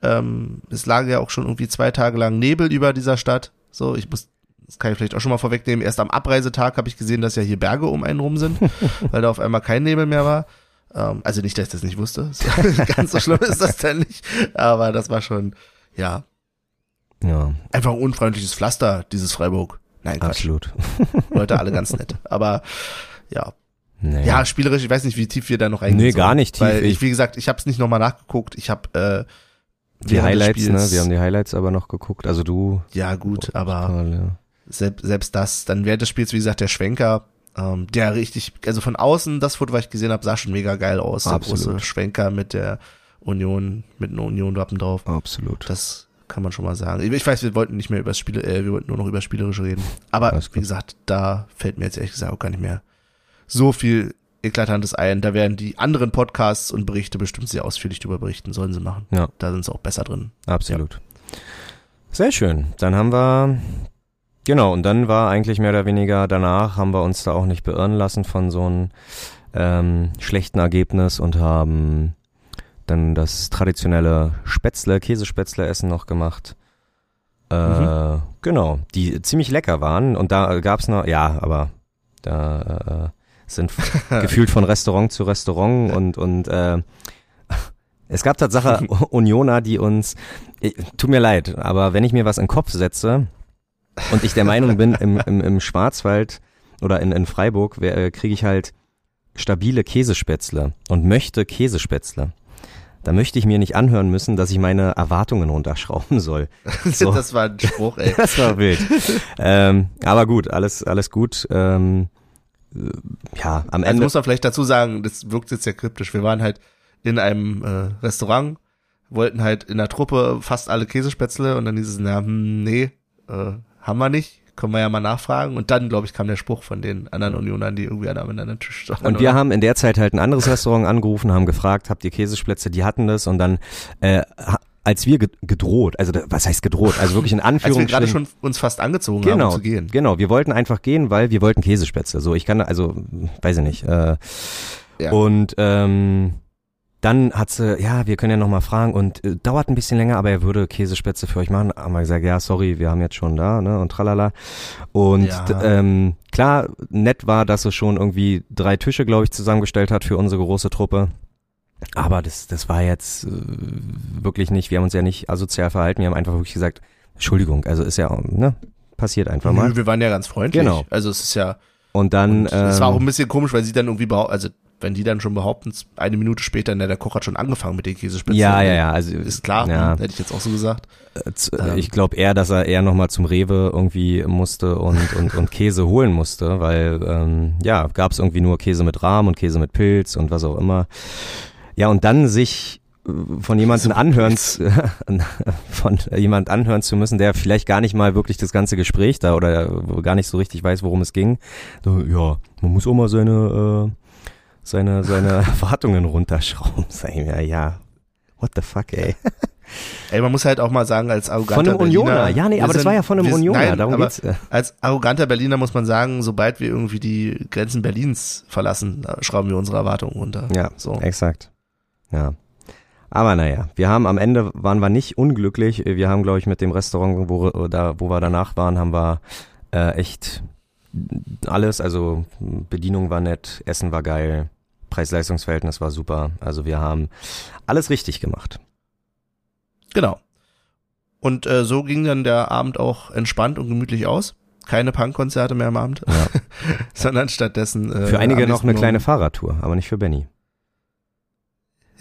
ähm, es lag ja auch schon irgendwie zwei Tage lang Nebel über dieser Stadt. So, ich muss, das kann ich vielleicht auch schon mal vorwegnehmen, erst am Abreisetag habe ich gesehen, dass ja hier Berge um einen rum sind, weil da auf einmal kein Nebel mehr war. Ähm, also nicht, dass ich das nicht wusste. Ganz so schlimm ist das dann nicht. Aber das war schon, ja, ja einfach ein unfreundliches Pflaster, dieses Freiburg. Nein, Quatsch. absolut. Leute alle ganz nett. Aber ja, Nee. ja, spielerisch, ich weiß nicht, wie tief wir da noch eingehen Nee, sollen. gar nicht tief. Weil ich, wie gesagt, ich habe es nicht nochmal nachgeguckt. Ich habe äh, die Highlights, ne? Wir haben die Highlights aber noch geguckt. Also du. Ja, gut, aber Total, ja. selbst, selbst das, dann während des Spiels, wie gesagt, der Schwenker, ähm, der richtig, also von außen, das Foto, was ich gesehen habe, sah schon mega geil aus. Der Absolut. große Schwenker mit der Union, mit einem Union-Wappen drauf. Absolut. Das kann man schon mal sagen. Ich weiß, wir wollten nicht mehr über das Spiele, äh, wir wollten nur noch über das Spielerische reden. Aber wie gesagt, da fällt mir jetzt ehrlich gesagt auch gar nicht mehr so viel Eklatantes ein. Da werden die anderen Podcasts und Berichte bestimmt sehr ausführlich darüber berichten, sollen sie machen. Ja. Da sind sie auch besser drin. Absolut. Sehr schön. Dann haben wir, genau, und dann war eigentlich mehr oder weniger danach, haben wir uns da auch nicht beirren lassen von so einem ähm, schlechten Ergebnis und haben dann das traditionelle Spätzle, Käsespätzle essen noch gemacht. Äh, Mhm. Genau, die ziemlich lecker waren und da gab's noch, ja, aber da äh, sind gefühlt von Restaurant zu Restaurant und und äh, es gab Tatsache Unioner, die uns, ich, tut mir leid, aber wenn ich mir was in den Kopf setze und ich der Meinung bin, im, im, im Schwarzwald oder in, in Freiburg äh, kriege ich halt stabile Käsespätzle und möchte Käsespätzle, da möchte ich mir nicht anhören müssen, dass ich meine Erwartungen runterschrauben soll. So. Das war ein Spruch, ey. Das war wild. ähm, aber gut, alles, alles gut. Ähm, äh, ja, am Also Ende. muss man vielleicht dazu sagen, das wirkt jetzt sehr kryptisch. Wir waren halt in einem äh, Restaurant, wollten halt in der Truppe fast alle Käsespätzle und dann hieß es, na, hm, nee, äh, haben wir nicht. Können wir ja mal nachfragen. Und dann, glaube ich, kam der Spruch von den anderen Unionern, die irgendwie an einem anderen Tisch standen. Und wir oder? haben in der Zeit halt ein anderes Restaurant angerufen, haben gefragt, habt ihr Käsesplätze? Die hatten das und dann, äh, als wir ge- gedroht, also was heißt gedroht? Also wirklich in Als wir gerade Anführungsstrichen. schon uns fast angezogen Genau, haben, um zu gehen. genau. Wir wollten einfach gehen, weil wir wollten Käsespätzle. So, ich kann, also, weiß ich nicht. Äh, Ja. Und ähm, dann hat sie, ja, wir können ja nochmal fragen und äh, dauert ein bisschen länger, aber er würde Käsespätzle für euch machen. Haben wir gesagt, ja, sorry, wir haben jetzt schon da, ne, und tralala. Und Ja. ähm, klar, nett war, dass sie schon irgendwie drei Tische, glaube ich, zusammengestellt hat für unsere große Truppe. Aber das, das war jetzt äh, wirklich nicht, wir haben uns ja nicht asozial verhalten, wir haben einfach wirklich gesagt, Entschuldigung, also ist ja, ne, passiert einfach mal. Nö, wir waren ja ganz freundlich. Genau. Also es ist ja, Und dann, und es war auch ähm, ein bisschen komisch, weil sie dann irgendwie behaupten, also wenn die dann schon behaupten, eine Minute später, na, der Koch hat schon angefangen mit den Käsespitzen. ja, ja, ja, also Ist klar, Ja. hm, hätte ich jetzt auch so gesagt. Äh, Ähm. Ich glaube eher, dass er eher nochmal zum Rewe irgendwie musste und, und, und Käse holen musste, weil ähm, ja, gab es irgendwie nur Käse mit Rahm und Käse mit Pilz und was auch immer. Ja, und dann sich äh, von jemandem anhören, zu- von jemand anhören zu müssen, der vielleicht gar nicht mal wirklich das ganze Gespräch da oder gar nicht so richtig weiß, worum es ging. So, ja, man muss auch mal seine, äh, seine, seine Erwartungen runterschrauben. Sag ich mir, ja, what the fuck, ey. Ey, man muss halt auch mal sagen, als arroganter Von einem Unioner. Berliner, Ja, nee, aber das sind- war ja von einem sind- Unioner. Nein, Darum geht's. äh. Als arroganter Berliner muss man sagen, sobald wir irgendwie die Grenzen Berlins verlassen, schrauben wir unsere Erwartungen runter. Ja, so. exakt. Ja. Aber naja, wir haben am Ende waren wir nicht unglücklich. Wir haben, glaube ich, mit dem Restaurant, wo, da, wo wir danach waren, haben wir äh, echt alles. Also Bedienung war nett, Essen war geil, Preis-Leistungs-Verhältnis war super. Also wir haben alles richtig gemacht. Genau. Und äh, so ging dann der Abend auch entspannt und gemütlich aus. Keine Punkkonzerte mehr am Abend, Ja. sondern stattdessen äh, Für einige noch eine kleine Fahrradtour, aber nicht für Benny.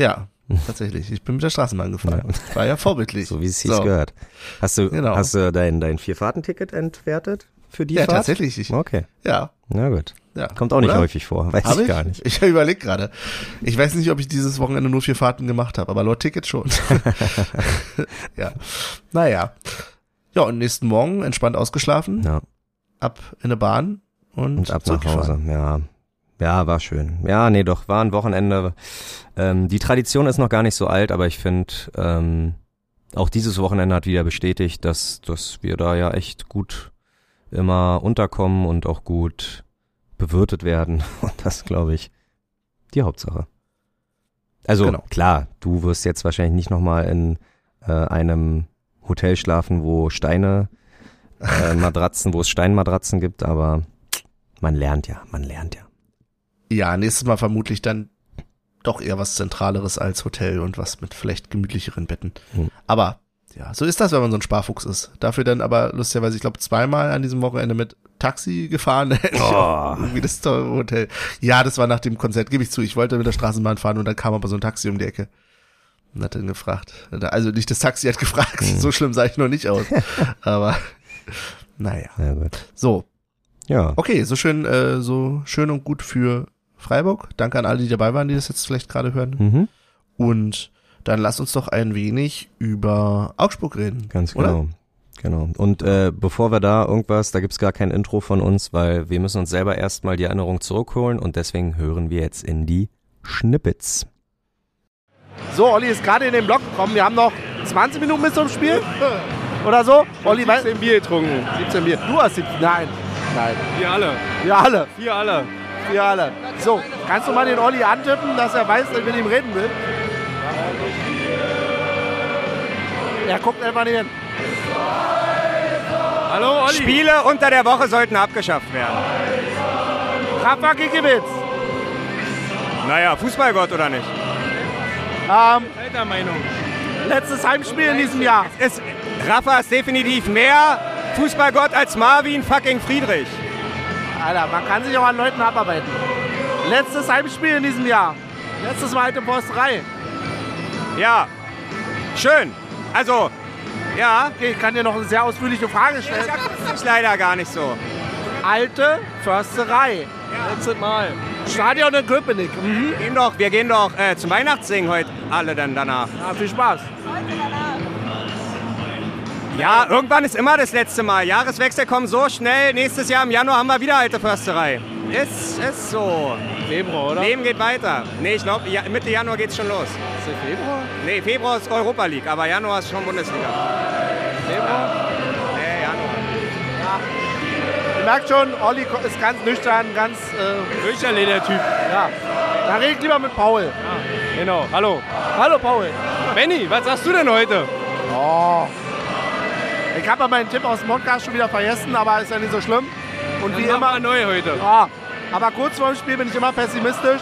Ja, tatsächlich. Ich bin mit der Straßenbahn gefahren. Ja. War ja vorbildlich. So wie es sich So. gehört. Hast du, Genau. hast du dein, dein Vierfahrtenticket entwertet für die Ja, Fahrt? tatsächlich. Ich, Okay, ja, na gut. ja. Kommt auch nicht Oder? häufig vor, weiß Hab ich gar nicht. Ich überlege gerade. Ich weiß nicht, ob ich dieses Wochenende nur vier Fahrten gemacht habe, aber laut Ticket schon. ja. Naja. Ja, und nächsten Morgen entspannt ausgeschlafen, Ja. ab in eine Bahn und, Und ab nach. Hause, ja. Ja, war schön. Ja, nee, doch, war ein Wochenende. Ähm, die Tradition ist noch gar nicht so alt, aber ich finde, ähm, auch dieses Wochenende hat wieder bestätigt, dass, dass wir da ja echt gut immer unterkommen und auch gut bewirtet werden. Und das, glaube ich, die Hauptsache. Also Genau. klar, du wirst jetzt wahrscheinlich nicht nochmal in äh, einem Hotel schlafen, wo Steine, äh, Matratzen, wo es Steinmatratzen gibt, aber man lernt ja, man lernt ja. Ja, nächstes Mal vermutlich dann doch eher was Zentraleres als Hotel und was mit vielleicht gemütlicheren Betten. Hm. Aber ja, so ist das, wenn man so ein Sparfuchs ist. Dafür dann aber lustigerweise, ich glaube, zweimal an diesem Wochenende mit Taxi gefahren. Oh. Irgendwie das teure Hotel. Ja, das war nach dem Konzert, gebe ich zu. Ich wollte mit der Straßenbahn fahren und dann kam aber so ein Taxi um die Ecke. Und hat dann gefragt. Also nicht das Taxi hat gefragt, Hm. so schlimm sah ich noch nicht aus. aber naja. Ja, gut. So, Ja. Okay, so schön, äh, so schön und gut für Freiburg. Danke an alle, die dabei waren, die das jetzt vielleicht gerade hören. Mhm. Und dann lass uns doch ein wenig über Augsburg reden. Ganz oder? genau. Genau. Und äh, bevor wir da irgendwas, da gibt's gar kein Intro von uns, weil wir müssen uns selber erstmal die Erinnerung zurückholen und deswegen hören wir jetzt in die Schnippets. So, Olli ist gerade in den Block gekommen. Wir haben noch 20 Minuten bis zum Spiel. Oder so? Olli, weiß 17 Bier getrunken. 17 Bier. Du hast 17. Nein. Nein. Wir alle. Wir alle. Wir alle. Wir alle. So, kannst du mal den Olli antippen, dass er weiß, dass ich mit ihm reden will? Er guckt einfach nicht hin. Hallo Olli. Spiele unter der Woche sollten abgeschafft werden. Rafa Gikiewicz. Naja, Fußballgott oder nicht? Ähm, Alter Meinung. letztes Heimspiel in diesem Jahr. Ist, Rafa ist definitiv mehr Fußballgott als Marvin fucking Friedrich. Alter, man kann sich auch an Leuten abarbeiten. Letztes Heimspiel in diesem Jahr. Letztes Mal alte Posterei. Ja, schön. Also, ja, Okay, ich kann dir noch eine sehr ausführliche Frage stellen. akustisch leider gar nicht so. alte Försterei. Letztes Mal. Stadion in Köpenick. Mhm. Gehen doch, wir gehen doch äh, zum Weihnachtssingen heute alle dann danach. Ja, viel Spaß. Ja, irgendwann ist immer das letzte Mal. Jahreswechsel kommen so schnell. Nächstes Jahr im Januar haben wir wieder alte Försterei. Ist, ist so. Februar, oder? Leben geht weiter. Nee, ich glaube, ja, Mitte Januar geht's schon los. Ist der Februar? Nee, Februar ist Europa League, aber Januar ist schon Bundesliga. Februar? Nee, Januar. Ihr merkt schon, Olli ist ganz nüchtern, ganz. Äh, Bücherle, der Typ. ja. Dann red ich lieber mit Paul. Genau. Hallo. Hallo, Paul. Benny, was sagst du denn heute? Oh. Ich habe meinen Tipp aus dem Podcast schon wieder vergessen, aber ist ja nicht so schlimm. Und wie Dann immer. machen wir neu heute. Ja, aber kurz vor dem Spiel bin ich immer pessimistisch.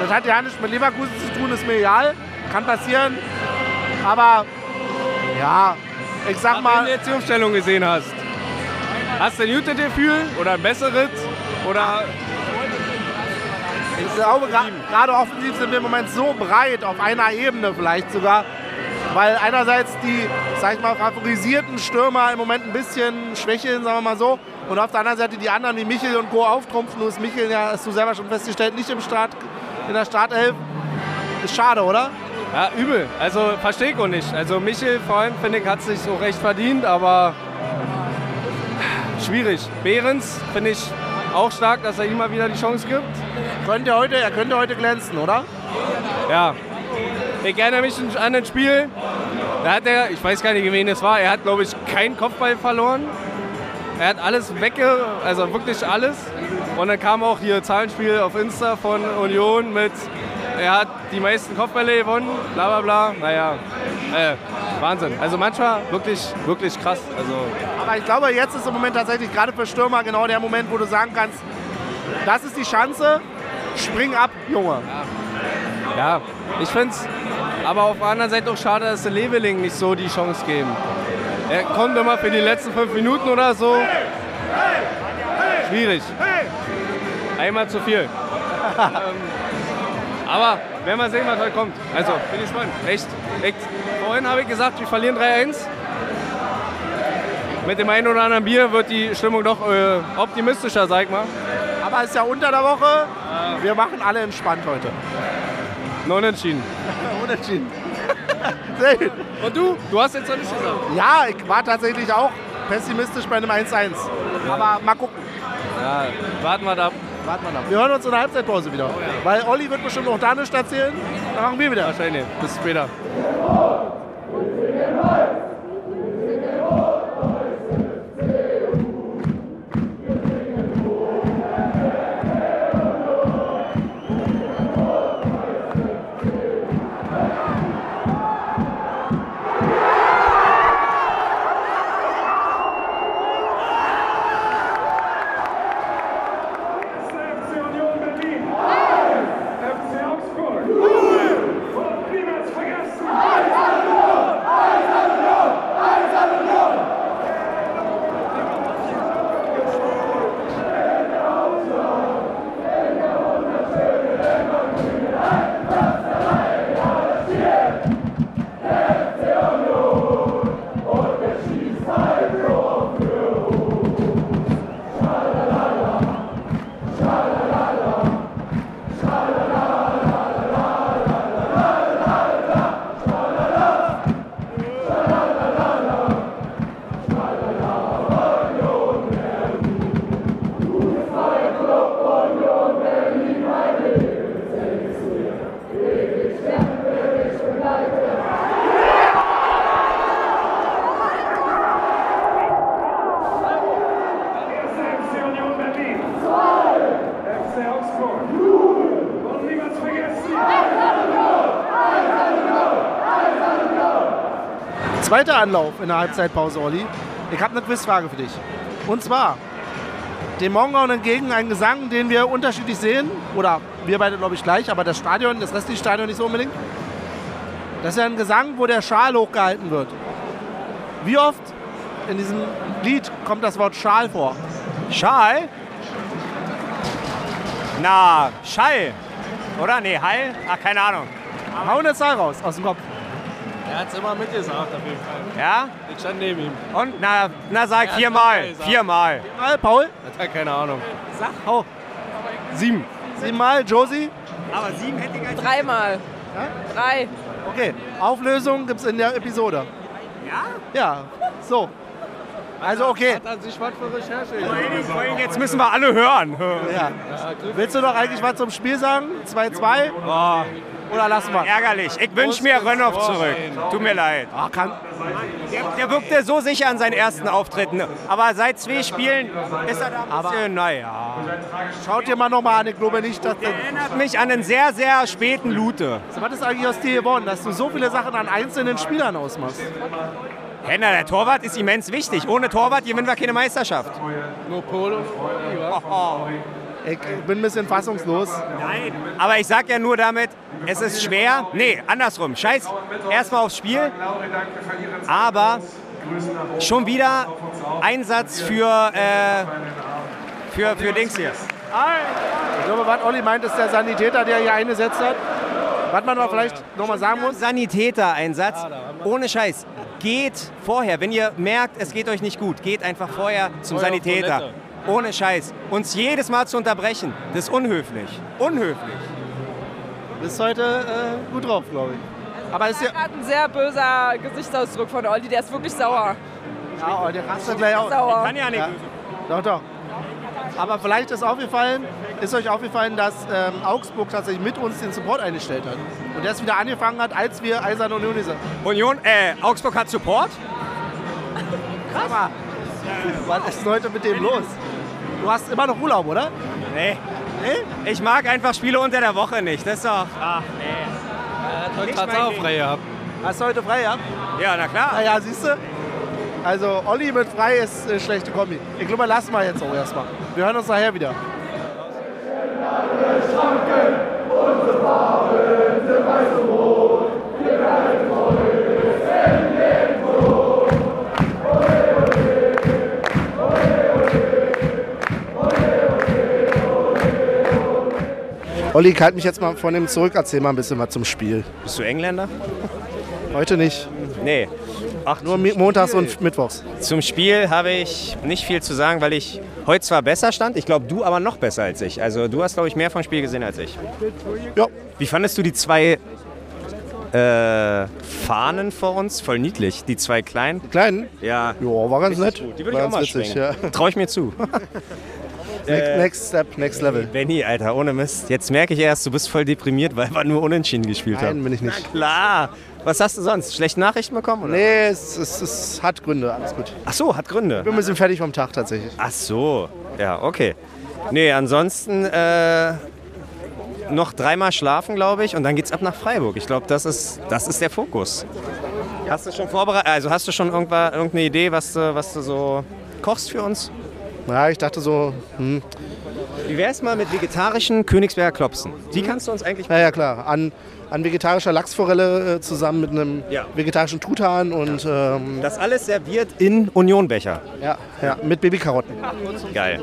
Das hat ja nichts mit Leverkusen zu tun, ist mir egal. Kann passieren. Aber ja, ich sag Wenn mal, du jetzt die Umstellung gesehen hast, hast du ein gutes Gefühl oder ein besseres? Oder ich glaube, gerade offensiv sind wir im Moment so breit, auf einer Ebene vielleicht sogar. Weil einerseits die, sag ich mal, favorisierten Stürmer im Moment ein bisschen schwächeln, sagen wir mal so. Und auf der anderen Seite die anderen wie Michel und Co. auftrumpfen. Nur ist Michel, ja, hast du selber schon festgestellt, nicht im Start, in der Startelf. Ist schade, oder? Ja, übel. Also verstehe ich auch nicht. Also Michel vor allem, finde ich, hat sich so recht verdient, aber schwierig. Behrens finde ich auch stark, dass er ihm mal wieder die Chance gibt. Könnte heute, er könnte heute glänzen, oder? Ja. Ich erinnere mich an ein Spiel, da hat er, ich weiß gar nicht, wen es war, er hat, glaube ich, keinen Kopfball verloren. Er hat alles wegge, also wirklich alles. Und dann kam auch hier Zahlenspiel auf Insta von Union mit, er hat die meisten Kopfbälle gewonnen, bla bla bla. Naja, äh, Wahnsinn. Also manchmal wirklich, wirklich krass. Also Aber ich glaube, jetzt ist im Moment tatsächlich gerade für Stürmer genau der Moment, wo du sagen kannst, das ist die Chance, spring ab, Junge. Ja, ich finde es aber auf der anderen Seite auch schade, dass sie Leveling nicht so die Chance geben. Er kommt immer für die letzten fünf Minuten oder so. Schwierig. Einmal zu viel. ähm, aber werden wir sehen, was heute kommt. Also, bin ich gespannt. Echt. Echt. Vorhin habe ich gesagt, wir verlieren 3-1. Mit dem einen oder anderen Bier wird die Stimmung doch äh, optimistischer, sag mal. Aber es ist ja unter der Woche. Wir machen alle entspannt heute. Nur unentschieden. Unentschieden. Sehr gut. Und du? Du hast jetzt noch nicht gesagt. Ja, ich war tatsächlich auch pessimistisch bei einem 1-1. Aber mal gucken. Ja, warten wir da ab. Warten wir noch. Wir hören uns in der Halbzeitpause wieder. Weil Olli wird bestimmt auch da nichts erzählen. Dann machen wir wieder. Wahrscheinlich. Bis später. Zweiter Anlauf in der Halbzeitpause, Olli. Ich habe eine Quizfrage für dich. Und zwar, dem Mongaun entgegen ein Gesang, den wir unterschiedlich sehen. Oder wir beide, glaube ich, gleich, aber das Stadion, das restliche Stadion nicht so unbedingt. Das ist ja ein Gesang, wo der Schal hochgehalten wird. Wie oft in diesem Lied kommt das Wort Schal vor? Schal? Na, Schall. Oder? Nee, Hall? Ach, keine Ahnung. Hau eine Zahl raus aus dem Kopf. Er hat es immer mitgesagt, auf jeden Fall. Ja? Ich stand neben ihm. Und? Na, na sag Er viermal. gesagt. Viermal. Mal, Paul? Hat er keine Ahnung. Sag, hau. Sieben. Siebenmal, Josie? Aber sieben hätte ich Dreimal. Drei. Okay, Auflösung gibt's in der Episode. Ja? Ja, so. Also okay. Hat er sich was für Recherche Jetzt müssen wir alle hören. Ja. Willst du noch eigentlich was zum Spiel sagen? 2-2? Oder lassen wir? ärgerlich. Ich wünsche mir Rönnoff zurück. Tut mir leid. Ah, kann, Der, der wirkte so sicher an seinen ersten Auftritten. Aber seit zwei Spielen ist er da ein Aber- bisschen, naja. schaut dir mal nochmal an. Ich glaube nicht, dass... Der erinnert mich an einen sehr, sehr späten Lute. Was ist eigentlich aus dir geworden, dass du so viele Sachen an einzelnen Spielern ausmachst? Henner, der Torwart ist immens wichtig. Ohne Torwart gewinnen wir keine Meisterschaft. Nur Polo. Ich bin ein bisschen fassungslos. Nein. Aber ich sag ja nur damit, es ist schwer. Nee, andersrum. Scheiß erstmal aufs Spiel. Aber schon wieder Einsatz für, äh, für, für Dings hier. Ich glaube, was Olli meint, ist der Sanitäter, der hier eingesetzt hat. Was man aber vielleicht nochmal sagen muss. Sanitäter-Einsatz. Ohne Scheiß. Geht vorher, wenn ihr merkt, es geht euch nicht gut, geht einfach vorher zum Sanitäter. Ohne Scheiß. Uns jedes Mal zu unterbrechen, das ist unhöflich. Unhöflich. Du bist heute äh, gut drauf, glaube ich. Aber ist ja. Gerade ein sehr böser Gesichtsausdruck von Olli, der ist wirklich sauer. Ja, oh, der rastet gleich aus. Sauer. Kann ja nicht. Ja. Doch, doch. Aber vielleicht ist aufgefallen, ist euch aufgefallen, dass ähm, Augsburg tatsächlich mit uns den Support eingestellt hat. Und der es wieder angefangen hat, als wir Eisern Union sind. Union, äh, Augsburg hat Support? Krass. Was ist denn heute mit dem los? Du hast immer noch Urlaub, oder? Nee. Ich mag einfach Spiele unter der Woche nicht. Das ist doch. Ach, nee. Hat heute auch frei gehabt. Hast du heute frei, ja? Ja, na klar. Naja, siehst du? Also Olli mit frei ist äh, schlechte Kombi. Ich glaube, lassen wir jetzt auch erstmal. Wir hören uns nachher wieder. Olli, ich halte mich jetzt mal von dem zurück. Erzähl mal ein bisschen was zum Spiel. Bist du Engländer? Heute nicht. Nee. Ach, Nur montags und mittwochs. Zum Spiel habe ich nicht viel zu sagen, weil ich heute zwar besser stand, ich glaube du aber noch besser als ich. Also du hast, glaube ich, mehr vom Spiel gesehen als ich. Ja. Wie fandest du die zwei äh, Fahnen vor uns? Voll niedlich. Die zwei kleinen. Kleinen? Ja. Ja, war ganz nett. Die würde ich auch mal witzig, ja. Trau ich mir zu. Next, next Step, Next Level. Benny, Alter, ohne Mist. Jetzt merke ich erst, du bist voll deprimiert, weil wir nur unentschieden gespielt Nein, haben. bin ich nicht. Klar. Was hast du sonst? Schlechte Nachrichten bekommen? Oder? Nee, es, es, es hat Gründe, alles gut. Ach so, hat Gründe. Ich bin ein bisschen fertig vom Tag tatsächlich. Ach so, ja, okay. Nee, ansonsten äh, noch dreimal schlafen, glaube ich, und dann geht's ab nach Freiburg. Ich glaube, das ist, das ist der Fokus. Hast du schon vorbereitet, also hast du schon irgendeine Idee, was du, was du so kochst für uns? Ja, ich dachte so, hm, Wie wär's mal mit vegetarischen Königsberger Klopsen? Die kannst du uns eigentlich... ja, ja klar, an, an vegetarischer Lachsforelle äh, zusammen mit einem Ja. vegetarischen Truthahn und ähm, Das alles serviert in Unionbecher. ja, ja, mit Babykarotten. Geil.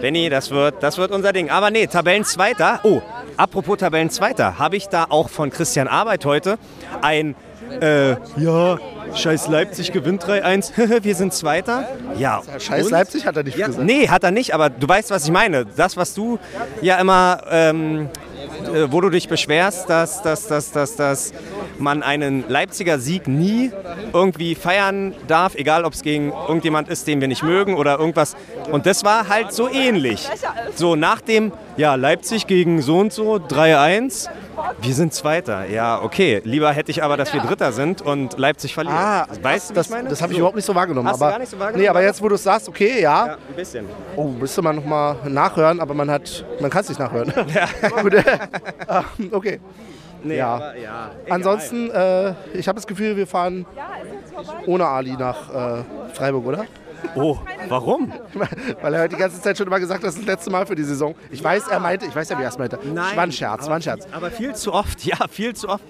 Benny, das wird, das wird unser Ding. Aber nee, Tabellenzweiter. Oh, apropos Tabellenzweiter, habe ich da auch von Christian Arbeit heute ein, äh, ja, scheiß Leipzig gewinnt 3-1, wir sind Zweiter. Ja, Scheiß und? Leipzig hat er nicht Ja, gesagt. nee, hat er nicht, aber du weißt, was ich meine. Das, was du ja immer, ähm, äh, wo du dich beschwerst, dass, dass, dass, dass, dass man einen Leipziger Sieg nie irgendwie feiern darf, egal ob es gegen irgendjemand ist, den wir nicht mögen oder irgendwas. Und das war halt so ähnlich. So nach dem, ja, Leipzig gegen so und so, 3-1, wir sind Zweiter. Ja, okay. Lieber hätte ich aber, dass wir Dritter sind und Leipzig verliert. Ah, weißt du, das, das habe ich So. überhaupt nicht so wahrgenommen. Hast du aber, gar nicht so wahrgenommen? Nee, aber jetzt, wo du es sagst, okay, ja. Ja, ein bisschen. Oh, müsste man noch mal nachhören, aber man hat, man kann es nicht nachhören. Gut. Ah, okay. Nee, Ja. aber ja. Ansonsten, äh, ich habe das Gefühl, wir fahren ohne Ali nach äh, Freiburg, oder? Oh, warum? Weil er heute die ganze Zeit schon immer gesagt hat, das ist das letzte Mal für die Saison. Ich weiß, er meinte, ich weiß ja, wie er es meinte. War ein Scherz, war ein Scherz. Aber viel zu oft, ja, viel zu oft.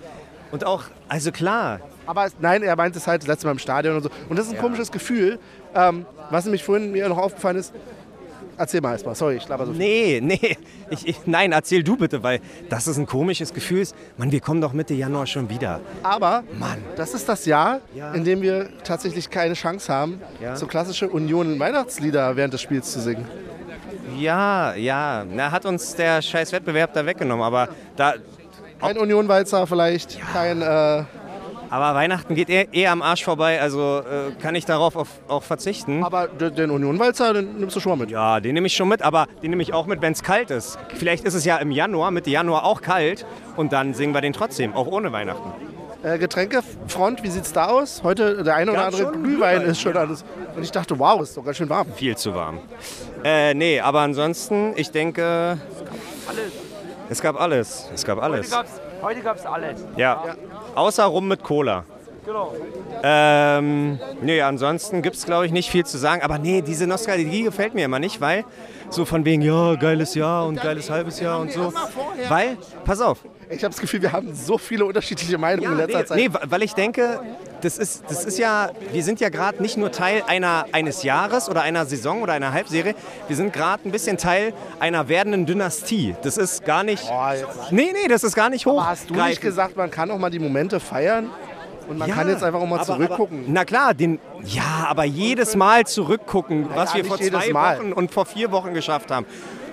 Und auch, also klar, Aber es- nein, er meinte es halt das letzte Mal im Stadion und so. Und das ist ein komisches Gefühl. Ähm, was nämlich vorhin mir noch aufgefallen ist, Erzähl mal erstmal, sorry, ich laber so viel. Nee, nee. Ich, ich, nein, erzähl du bitte, weil das ist ein komisches Gefühl. Mann, wir kommen doch Mitte Januar schon wieder. Aber Mann. das ist das Jahr, Ja. in dem wir tatsächlich keine Chance haben, Ja. so klassische Union-Weihnachtslieder während des Spiels zu singen. Ja, ja. Na, hat uns der scheiß Wettbewerb da weggenommen. Aber, da, Kein Union-Walzer vielleicht, kein... Äh, aber Weihnachten geht eh, eh am Arsch vorbei. Also äh, kann ich darauf auf, auch verzichten. aber den Union-Walzer, den nimmst du schon mal mit. Ja, den nehme ich schon mit, aber den nehme ich auch mit, wenn es kalt ist. Vielleicht ist es ja im Januar, Mitte Januar auch kalt und dann singen wir den trotzdem, auch ohne Weihnachten. Äh, Getränkefront, wie sieht's da aus? Heute der eine oder Ja, andere Glühwein Glühwein, ist schon alles. Und ich dachte, wow, ist doch ganz schön warm. Viel zu warm. Äh, nee, aber ansonsten, ich denke. Es gab alles. Es gab alles. Heute gab es alles. Ja. Außer Rum mit Cola. Genau. Ähm, nee, ansonsten gibt es, glaube ich, nicht viel zu sagen. Aber nee, diese Nostalgie gefällt mir immer nicht, weil so von wegen, ja, geiles Jahr und geiles halbes Jahr und so. Weil, pass auf, Ich habe das Gefühl, wir haben so viele unterschiedliche Meinungen in letzter nee, Zeit. nee, weil ich denke, das ist, das ist ja, wir sind ja gerade nicht nur Teil einer, eines Jahres oder einer Saison oder einer Halbserie, wir sind gerade ein bisschen Teil einer werdenden Dynastie. Das ist gar nicht, jetzt. nee, nee, das ist gar nicht hoch. Aber hast du nicht gesagt, man kann auch mal die Momente feiern? Und man Ja, kann jetzt einfach auch mal aber- zurückgucken. Aber, na klar, den, ja, aber jedes Mal zurückgucken, was ja, wir nicht vor zwei Mal. Wochen und vor vier Wochen geschafft haben.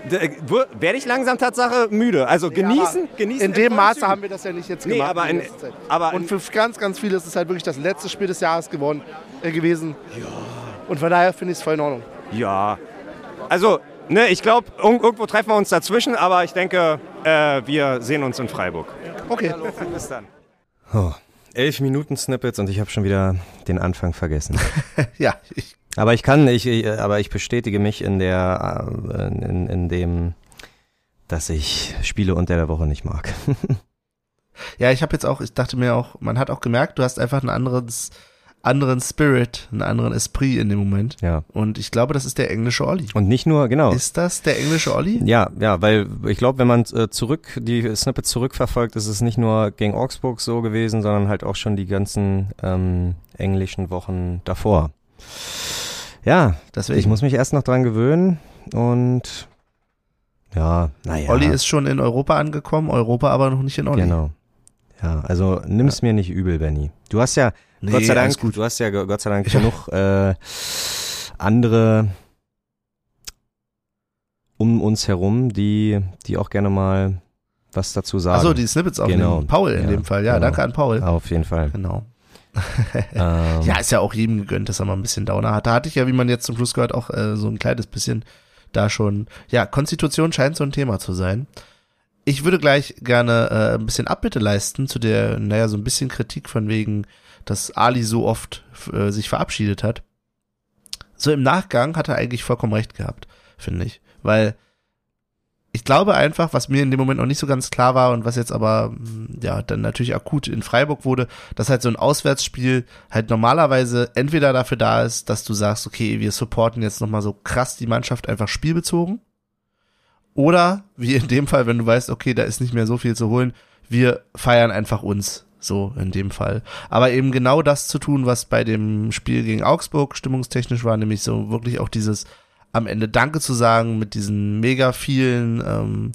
Werde ich langsam Tatsache müde. Also genießen, Aber genießen. In dem Maße haben wir das ja nicht jetzt Nee, gemacht. aber in- aber und für ganz, ganz viele ist es halt wirklich das letzte Spiel des Jahres geworden, äh, gewesen. Und von daher finde ich es voll in Ordnung. Ja. Also, ne, ich glaube, irgendwo treffen wir uns dazwischen, aber ich denke, äh, wir sehen uns in Freiburg. Okay. Bis dann. Oh, elf Minuten Snippets und ich habe schon wieder den Anfang vergessen. Ja, ich, Aber ich kann, ich, ich- aber ich bestätige mich in der, äh, in, in dem, dass ich Spiele unter der Woche nicht mag. Ja, ich habe jetzt auch, ich dachte mir auch, man hat auch gemerkt, du hast einfach einen anderen, anderen Spirit, einen anderen Esprit in dem Moment. Ja. Und ich glaube, das ist der englische Olli. Und nicht nur, genau. Ist das der englische Olli? Ja, ja, weil ich glaube, wenn man äh, zurück die Snippets zurückverfolgt, ist es nicht nur gegen Augsburg so gewesen, sondern halt auch schon die ganzen ähm, englischen Wochen davor. Ja, Deswegen. ich muss mich erst noch dran gewöhnen und ja, naja. Olli ist schon in Europa angekommen, Europa aber noch nicht in Olli. Genau. Ja, also nimm's mir nicht übel, Benny. Du hast ja, Nee, Gott sei Dank, gut. du hast ja Gott sei Dank genug äh, andere um uns herum, die, die auch gerne mal was dazu sagen. Achso, die Snippets aufnehmen. Genau. Paul in Ja, dem Fall. Ja, genau. danke an Paul. Auf jeden Fall. Genau. Ähm, Ja, ist ja auch jedem gegönnt, dass er mal ein bisschen Downer hat. Da hatte ich ja, wie man jetzt zum Schluss gehört, auch äh, so ein kleines bisschen da schon. Ja, Konstitution scheint so ein Thema zu sein. Ich würde gleich gerne äh, ein bisschen Abbitte leisten zu der, naja, so ein bisschen Kritik von wegen, dass Ali so oft äh, sich verabschiedet hat. So im Nachgang hat er eigentlich vollkommen recht gehabt, finde ich. Weil ich glaube einfach, was mir in dem Moment noch nicht so ganz klar war und was jetzt aber mh, ja dann natürlich akut in Freiburg wurde, dass halt so ein Auswärtsspiel halt normalerweise entweder dafür da ist, dass du sagst, okay, wir supporten jetzt nochmal so krass die Mannschaft einfach spielbezogen. Oder, wie in dem Fall, wenn du weißt, okay, da ist nicht mehr so viel zu holen, wir feiern einfach uns. So in dem Fall. Aber eben genau das zu tun, was bei dem Spiel gegen Augsburg stimmungstechnisch war, nämlich so wirklich auch dieses am Ende Danke zu sagen mit diesen mega vielen ähm,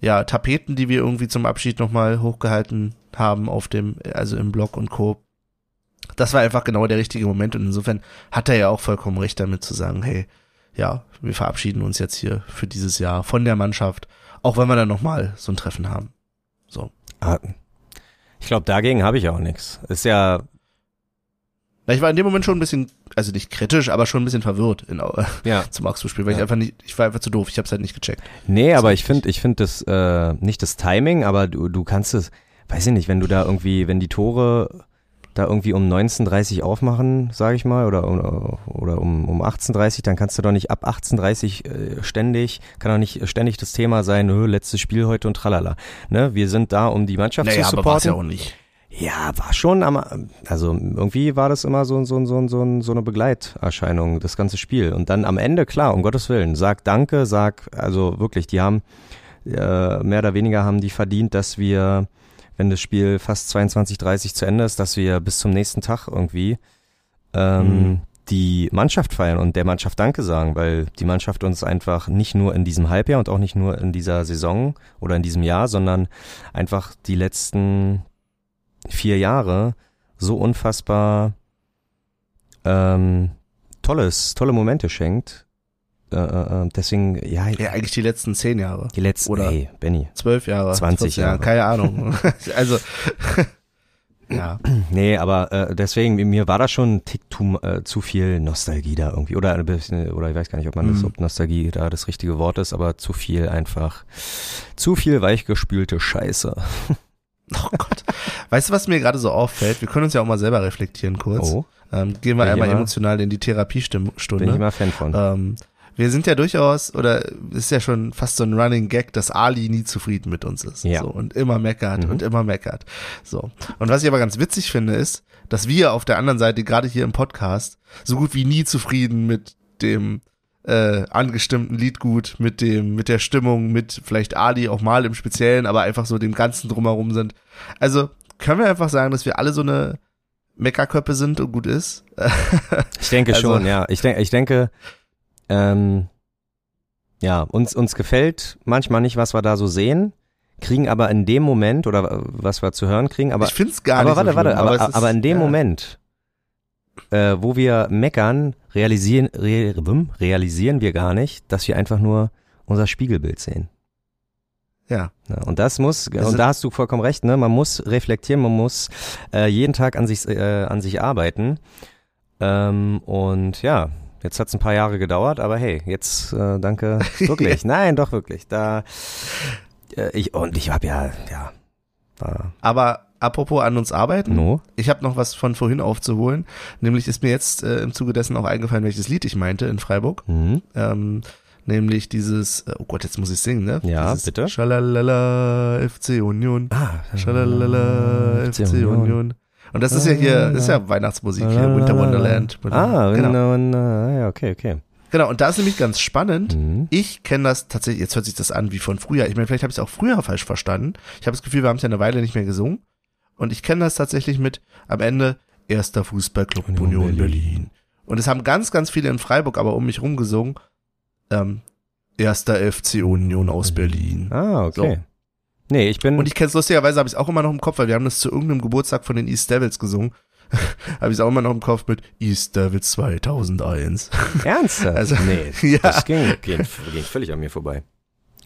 ja, Tapeten, die wir irgendwie zum Abschied nochmal hochgehalten haben auf dem, also im Blog und Co. Das war einfach genau der richtige Moment und insofern hat er ja auch vollkommen recht damit zu sagen, hey, ja, wir verabschieden uns jetzt hier für dieses Jahr von der Mannschaft, auch wenn wir dann nochmal so ein Treffen haben. So. ich glaube, dagegen habe ich auch nichts. Ist ja, ich war in dem Moment schon ein bisschen, also nicht kritisch, aber schon ein bisschen verwirrt in, ja. zum Augsburg-Spiel, weil ich Ja. einfach nicht, ich war einfach zu doof, ich habe es halt nicht gecheckt. Nee, aber ich finde, ich finde das äh, nicht das Timing, aber du, du kannst es, weiß ich nicht, wenn du da irgendwie, wenn die Tore da irgendwie um 19.30 aufmachen, sage ich mal, oder, um- oder um, um 18.30, dann kannst du doch nicht ab 18.30 äh, ständig, kann doch nicht ständig das Thema sein, "Nö, letztes Spiel heute und tralala. Ne? Wir sind da, um die Mannschaft Naja, zu aber war es supporten. ja auch nicht. Ja, war schon am, also irgendwie war das immer so, so, so, so, so eine Begleiterscheinung, das ganze Spiel. Und dann am Ende, klar, um Gottes Willen, sag Danke, sag, also wirklich, die haben, äh, mehr oder weniger haben die verdient, dass wir, wenn das Spiel fast 22, 30 zu Ende ist, dass wir bis zum nächsten Tag irgendwie ähm, Mhm. die Mannschaft feiern und der Mannschaft Danke sagen, weil die Mannschaft uns einfach nicht nur in diesem Halbjahr und auch nicht nur in dieser Saison oder in diesem Jahr, sondern einfach die letzten vier Jahre so unfassbar ähm, tolles, tolle Momente schenkt. Äh, äh, deswegen, ja, Ja, eigentlich die letzten zehn Jahre. die letzten, Oder- ey, Benny. Zwölf Jahre. 20 14 Jahre. Keine Ahnung. also, ja. Nee, aber äh, deswegen, mir war das schon ein Tick zu, äh, zu viel Nostalgie da irgendwie. Oder ein bisschen, oder ich weiß gar nicht, ob man das, Mhm. ob Nostalgie da das richtige Wort ist, aber zu viel einfach, zu viel weichgespülte Scheiße. Oh Gott. Weißt du, was mir gerade so auffällt? Wir können uns ja auch mal selber reflektieren kurz. Oh, Ähm, gehen wir einmal emotional in die bin ich Therapiestunde. immer Fan von. Ähm, wir sind ja durchaus, oder ist ja schon fast so ein Running Gag, dass Ali nie zufrieden mit uns ist. Ja. So, und immer meckert Mhm. und immer meckert. So. Und was ich aber ganz witzig finde, ist, dass wir auf der anderen Seite, gerade hier im Podcast, so gut wie nie zufrieden mit dem äh, angestimmten Liedgut, mit dem, mit der Stimmung, mit vielleicht Ali auch mal im Speziellen, aber einfach so dem Ganzen drumherum sind. Also können wir einfach sagen, dass wir alle so eine Meckerköppe sind und gut ist. Ich denke Also- schon, ja. Ich, denk, ich denke, ähm, ja, uns, uns gefällt manchmal nicht, was wir da so sehen, kriegen aber in dem Moment, oder äh, was wir zu hören kriegen, aber ich find's gar aber nicht warte, so warte, schlimm, aber, es ist- aber in dem ja. Moment, äh, wo wir meckern, realisieren, re, realisieren wir gar nicht, dass wir einfach nur unser Spiegelbild sehen. Ja. Ja, und das muss, Wir und da hast du vollkommen recht, ne? Man muss reflektieren, man muss äh, jeden Tag an sich, äh, an sich arbeiten. Ähm, und ja, jetzt hat's ein paar Jahre gedauert, aber hey, jetzt äh, danke wirklich. Nein, doch wirklich. Da äh, ich und ich habe ja, ja, war Aber apropos an uns arbeiten, no. ich habe noch was von vorhin aufzuholen. Nämlich ist mir jetzt äh, im Zuge dessen auch eingefallen, welches Lied ich meinte in Freiburg. Mhm. Ähm, nämlich dieses, äh, oh Gott, jetzt muss ich singen, ne? Ja, dieses bitte. Schalalala, FC Union. Ah, Schalalala, FC Union. Und das ist ja hier, das ist ja Weihnachtsmusik hier, Winter Wonderland. Ah, genau. genau. Ja, okay, okay. Genau, und da ist nämlich ganz spannend. Mhm. Ich kenne das tatsächlich, jetzt hört sich das an wie von früher. Ich meine, vielleicht habe ich es auch früher falsch verstanden. Ich habe das Gefühl, wir haben es ja eine Weile nicht mehr gesungen. Und ich kenne das tatsächlich mit am Ende erster Fußballclub Union, Union Berlin. Berlin. Und es haben ganz, ganz viele in Freiburg aber um mich rum gesungen. Ähm, erster FC Union aus Berlin. Ah, okay. Nee, ich bin Und ich kenne es lustigerweise, habe ich es auch immer noch im Kopf, weil wir haben das zu irgendeinem Geburtstag von den East Devils gesungen. habe ich es auch immer noch im Kopf mit East Devils 2001. ernsthaft. Also, nee, ja. das ging, ging, ging völlig an mir vorbei.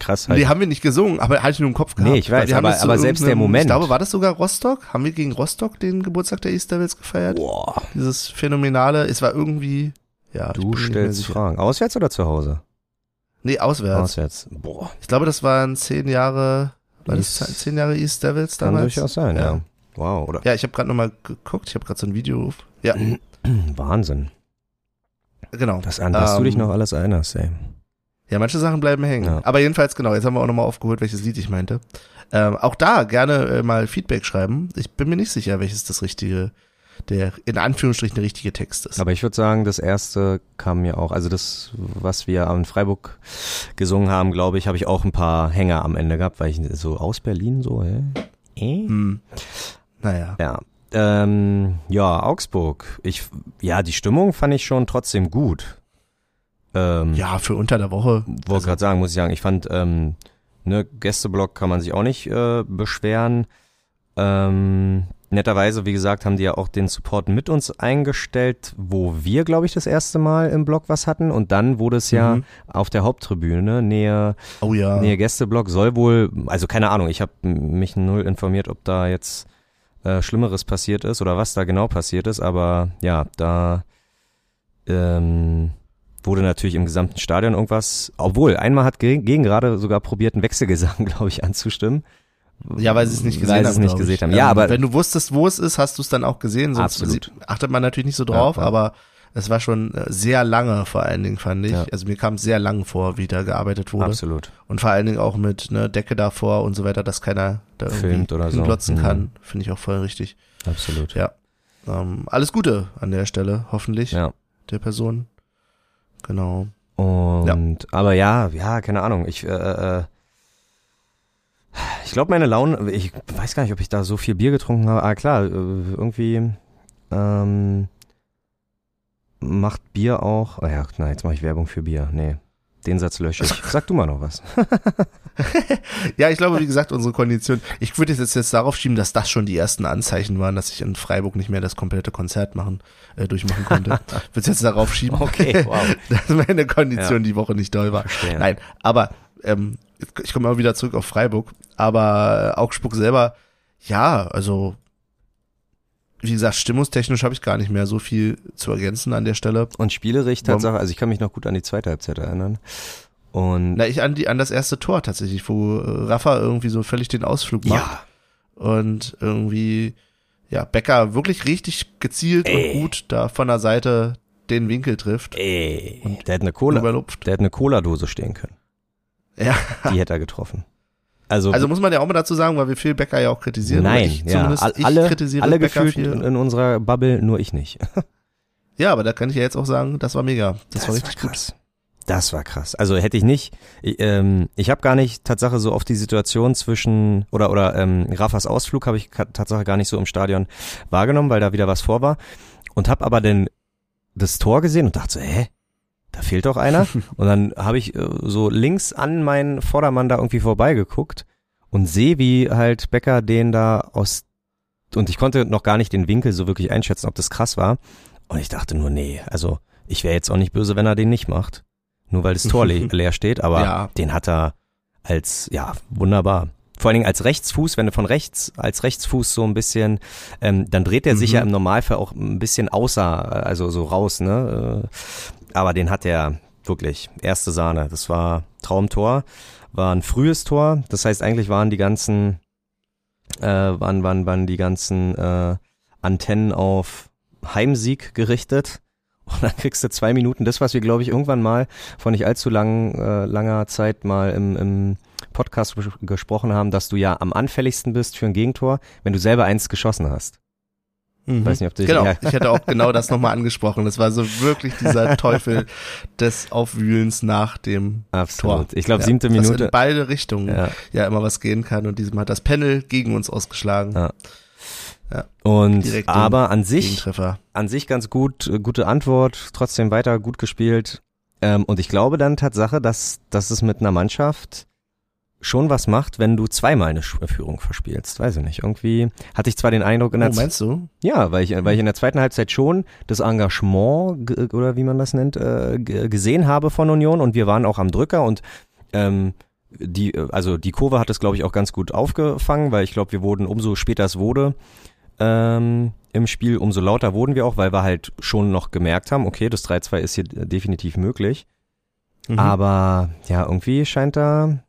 Krass halt. Die haben wir nicht gesungen, aber hatte ich nur im Kopf gehabt. Nee, ich weiß, haben aber- aber selbst der Moment. Ich glaube, war das sogar Rostock? Haben wir gegen Rostock den Geburtstag der East Devils gefeiert? Boah, Dieses phänomenale, es war irgendwie, ja. du stellst. Fragen. Auswärts oder zu Hause? Nee, auswärts. Auswärts. Boah, Ich glaube, das waren zehn Jahre, war das East- zehn Jahre East Devils kann damals? durchaus sein, ja. Ja. Wow, oder? Ja, ich habe gerade nochmal geguckt, ich habe gerade so ein Video. Ja, Wahnsinn. genau. Das an, du Ähm, dich noch alles erinnerst, ey. Ja, manche Sachen bleiben hängen. Ja. Aber jedenfalls, genau, jetzt haben wir auch nochmal aufgeholt, welches Lied ich meinte. Ähm, auch da gerne äh, mal Feedback schreiben. Ich bin mir nicht sicher, welches das richtige, der in Anführungsstrichen der richtige Text ist. Aber ich würde sagen, das erste kam mir auch, also das, was wir in Freiburg gesungen haben, glaube ich, habe ich auch ein paar Hänger am Ende gehabt, weil ich so aus Berlin so, hä? Äh? Hm. Naja. Ja. Ähm, ja, Augsburg. Ich, ja, die Stimmung fand ich schon trotzdem gut. Ähm, Ja, für unter der Woche. wollte gerade sagen, muss ich sagen, ich fand, ähm, ne, Gästeblock kann man sich auch nicht äh, beschweren. Ähm, netterweise, wie gesagt, haben die ja auch den Support mit uns eingestellt, wo wir, glaube ich, das erste Mal im Block was hatten. Und dann wurde es ja Mhm. auf der Haupttribüne, Nähe, Oh ja. Nähe Gästeblock, soll wohl, also keine Ahnung, ich habe mich null informiert, ob da jetzt äh, Schlimmeres passiert ist oder was da genau passiert ist, aber ja, da ähm, wurde natürlich im gesamten Stadion irgendwas, obwohl einmal hat gegen, gerade sogar probiert, einen Wechselgesang, glaube ich, anzustimmen. Ja, weil sie es nicht gesehen weil haben. es nicht ich. gesehen haben. Ähm, Ja, aber wenn du wusstest, wo es ist, hast du es dann auch gesehen. Sonst Absolut. achtet man natürlich nicht so drauf, Ja, aber es war schon äh, sehr lange vor allen Dingen, fand ich. Ja. Also mir kam es sehr lang vor, wie da gearbeitet wurde. absolut. Und vor allen Dingen auch mit ne, Decke davor und so weiter, dass keiner da irgendwie Filmt oder so. glotzen Mhm. kann. Finde ich auch voll richtig. Absolut. Ja. Ähm, alles Gute an der Stelle, hoffentlich, Ja. der Person. Genau. Und aber ja, ja, keine Ahnung. Ich, äh, äh, ich glaube, meine Laune, ich weiß gar nicht, ob ich da so viel Bier getrunken habe. Ah klar, äh, irgendwie ähm, macht Bier auch. Oh ja, na, jetzt mache ich Werbung für Bier. Nee, den Satz lösche ich. Sag du mal noch was. Ja, ich glaube, wie gesagt, unsere Kondition. Ich würde jetzt, jetzt darauf schieben, dass das schon die ersten Anzeichen waren, dass ich in Freiburg nicht mehr das komplette Konzert machen, äh, durchmachen konnte. würde es jetzt darauf schieben, Okay, wow. dass meine Kondition Ja. die Woche nicht doll war. Verstehe. Nein, aber ähm, ich komme mal wieder zurück auf Freiburg. Aber Augsburg selber, ja, also wie gesagt, stimmungstechnisch habe ich gar nicht mehr so viel zu ergänzen an der Stelle. Und spielerisch Tatsache, also ich kann mich noch gut an die zweite Halbzeit erinnern. Und Na, ich an die an das erste Tor tatsächlich, wo äh, Rafa irgendwie so völlig den Ausflug macht. ja, und irgendwie ja Becker wirklich richtig gezielt Ey. und gut da von der Seite den Winkel trifft ey, Und der hätte eine Cola, überlupft. der hätte eine Cola-Dose stehen können. Ja, Die hätte er getroffen. Also, also muss man ja auch mal dazu sagen, weil wir viel Becker ja auch kritisieren. nein, ich ja, zumindest, all- ich alle, kritisiere alle gefühlt in, viel. in unserer Bubble, nur ich nicht. Ja, aber da kann ich ja jetzt auch sagen, das war mega. Das, war richtig gut. krass. Das war krass. Also hätte ich nicht, ich, ähm, ich habe gar nicht Tatsache so oft die Situation zwischen oder oder ähm, Rafas Ausflug habe ich Tatsache gar nicht so im Stadion wahrgenommen, weil da wieder was vor war und habe aber dann das Tor gesehen und dachte so, hä, da fehlt doch einer und dann habe ich äh, so links an meinen Vordermann da irgendwie vorbeigeguckt und sehe, wie halt Becker den da aus und ich konnte noch gar nicht den Winkel so wirklich einschätzen, ob das krass war und ich dachte nur, nee, also ich wäre jetzt auch nicht böse, wenn er den nicht macht. Nur weil das Tor le leer steht, aber Ja. den hat er als, ja, wunderbar. Vor allen Dingen als Rechtsfuß, wenn du von rechts, als Rechtsfuß so ein bisschen, ähm, dann dreht er sich Mhm. ja im Normalfall auch ein bisschen außer, also so raus, ne? Aber den hat er wirklich, erste Sahne. Das war Traumtor, war ein frühes Tor. Das heißt, eigentlich waren die ganzen, äh, waren, waren, waren die ganzen äh, Antennen auf Heimsieg gerichtet. Und dann kriegst du zwei Minuten, das, was wir, glaube ich, irgendwann mal vor nicht allzu lang, äh, langer Zeit mal im, im Podcast gesprochen haben, dass du ja am anfälligsten bist für ein Gegentor, wenn du selber eins geschossen hast. Mhm. Weiß nicht, ob du genau, ja. ich hätte auch genau das nochmal angesprochen. Das war so wirklich dieser Teufel des Aufwühlens nach dem Absolut. Tor. Ich glaube, Ja, siebte Minute. in beide Richtungen ja. Ja. immer was gehen kann und diesem hat das Panel gegen uns ausgeschlagen. Ja. Und Direkt aber an sich, an sich ganz gut, äh, gute Antwort, trotzdem weiter gut gespielt. Ähm, und ich glaube dann Tatsache, dass, dass es mit einer Mannschaft schon was macht, wenn du zweimal eine Führung verspielst. Weiß ich nicht. Irgendwie hatte ich zwar den Eindruck in der Oh, meinst du? Ja, weil ich, weil ich in der zweiten Halbzeit schon das Engagement ge- oder wie man das nennt äh, ge- gesehen habe von Union und wir waren auch am Drücker und ähm, die also die Kurve hat es glaube ich auch ganz gut aufgefangen, weil ich glaube wir wurden umso später es wurde ähm, im Spiel umso lauter wurden wir auch, weil wir halt schon noch gemerkt haben, okay, das 3-2 ist hier definitiv möglich, Mhm. aber ja irgendwie scheint da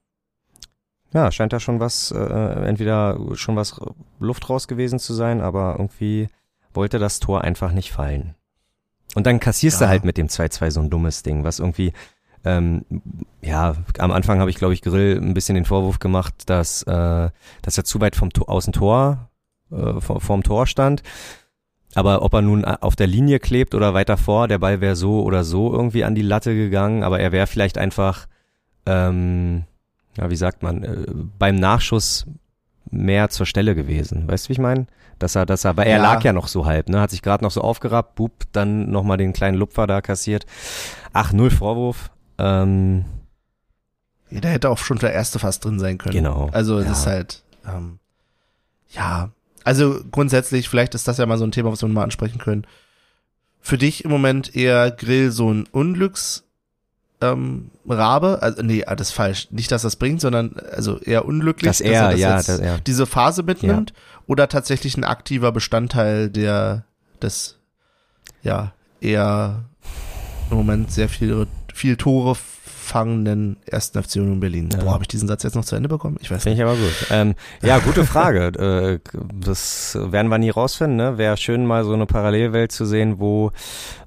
ja, scheint da schon was, äh, entweder schon was Luft raus gewesen zu sein, aber irgendwie wollte das Tor einfach nicht fallen. Und dann kassierst Ja. du halt mit dem 2-2 so ein dummes Ding, was irgendwie, ähm, ja, am Anfang habe ich, glaube ich, Grill ein bisschen den Vorwurf gemacht, dass, äh, dass er zu weit vom Tor, aus dem Tor, äh, vor, vorm Tor stand. Aber ob er nun auf der Linie klebt oder weiter vor, der Ball wäre so oder so irgendwie an die Latte gegangen, aber er wäre vielleicht einfach, ähm, ja, wie sagt man, äh, beim Nachschuss mehr zur Stelle gewesen. Weißt du, wie ich meine? Dass er, dass er, weil er Ja. lag ja noch so halb, ne? Hat sich gerade noch so aufgerappt, bub, dann nochmal den kleinen Lupfer da kassiert. Ach, null Vorwurf. Ähm, Ja, da hätte auch schon der erste fast drin sein können. Genau, Also es ja. ist halt, ähm, ja, also grundsätzlich, vielleicht ist das ja mal so ein Thema, was wir mal ansprechen können. Für dich im Moment eher Grill so ein Unglücks ähm, Rabe, also nee, ah, das ist falsch. Nicht, dass das bringt, sondern also eher unglücklich, dass er, das ja, das, ja. diese Phase mitnimmt oder tatsächlich ein aktiver Bestandteil der des ja eher im Moment sehr viel viel Tore fangenden ersten FC Union Berlin. Ja. Boah, habe ich diesen Satz jetzt noch zu Ende bekommen? Ich weiß Finde nicht. ich aber gut. Ähm, ja, gute Frage. äh, das werden wir nie rausfinden. Ne? Wäre schön, mal so eine Parallelwelt zu sehen, wo,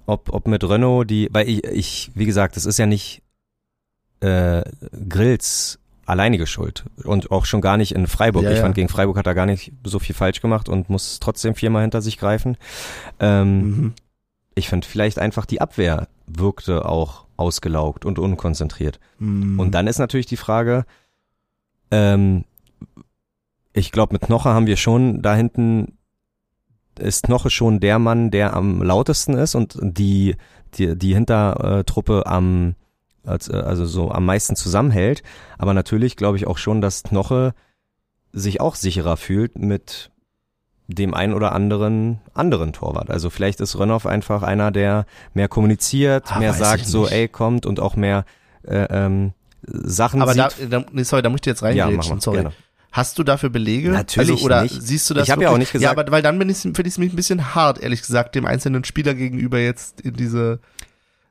ob, ob mit Renault die, weil ich, ich, wie gesagt, das ist ja nicht äh, Grills alleinige Schuld und auch schon gar nicht in Freiburg. Ja, ich ja. fand, gegen Freiburg hat er gar nicht so viel falsch gemacht und muss trotzdem viermal hinter sich greifen. Ähm, Mhm. Ich finde vielleicht einfach die Abwehr wirkte auch ausgelaugt und unkonzentriert. Mhm. Und dann ist natürlich die Frage, ähm, ich glaube, mit Knocher haben wir schon da hinten ist Knoche schon der Mann, der am lautesten ist und die, die, die Hintertruppe am, äh, also so am meisten zusammenhält. Aber natürlich glaube ich auch schon, dass Knoche sich auch sicherer fühlt mit dem ein oder anderen anderen Torwart. Also vielleicht ist Rönnoff einfach einer, der mehr kommuniziert, Ah, mehr sagt so, ey, kommt und auch mehr äh, ähm, Sachen Aber da, sieht. da, nee, sorry, da muss ich jetzt ja, reingrätschen, mal, sorry. gerne. Hast du dafür Belege? Natürlich also, oder nicht. siehst du das? Ich hab ja auch nicht gesagt- Ja, aber weil dann bin ich, finde ich es mich ein bisschen hart, ehrlich gesagt, dem einzelnen Spieler gegenüber jetzt in diese,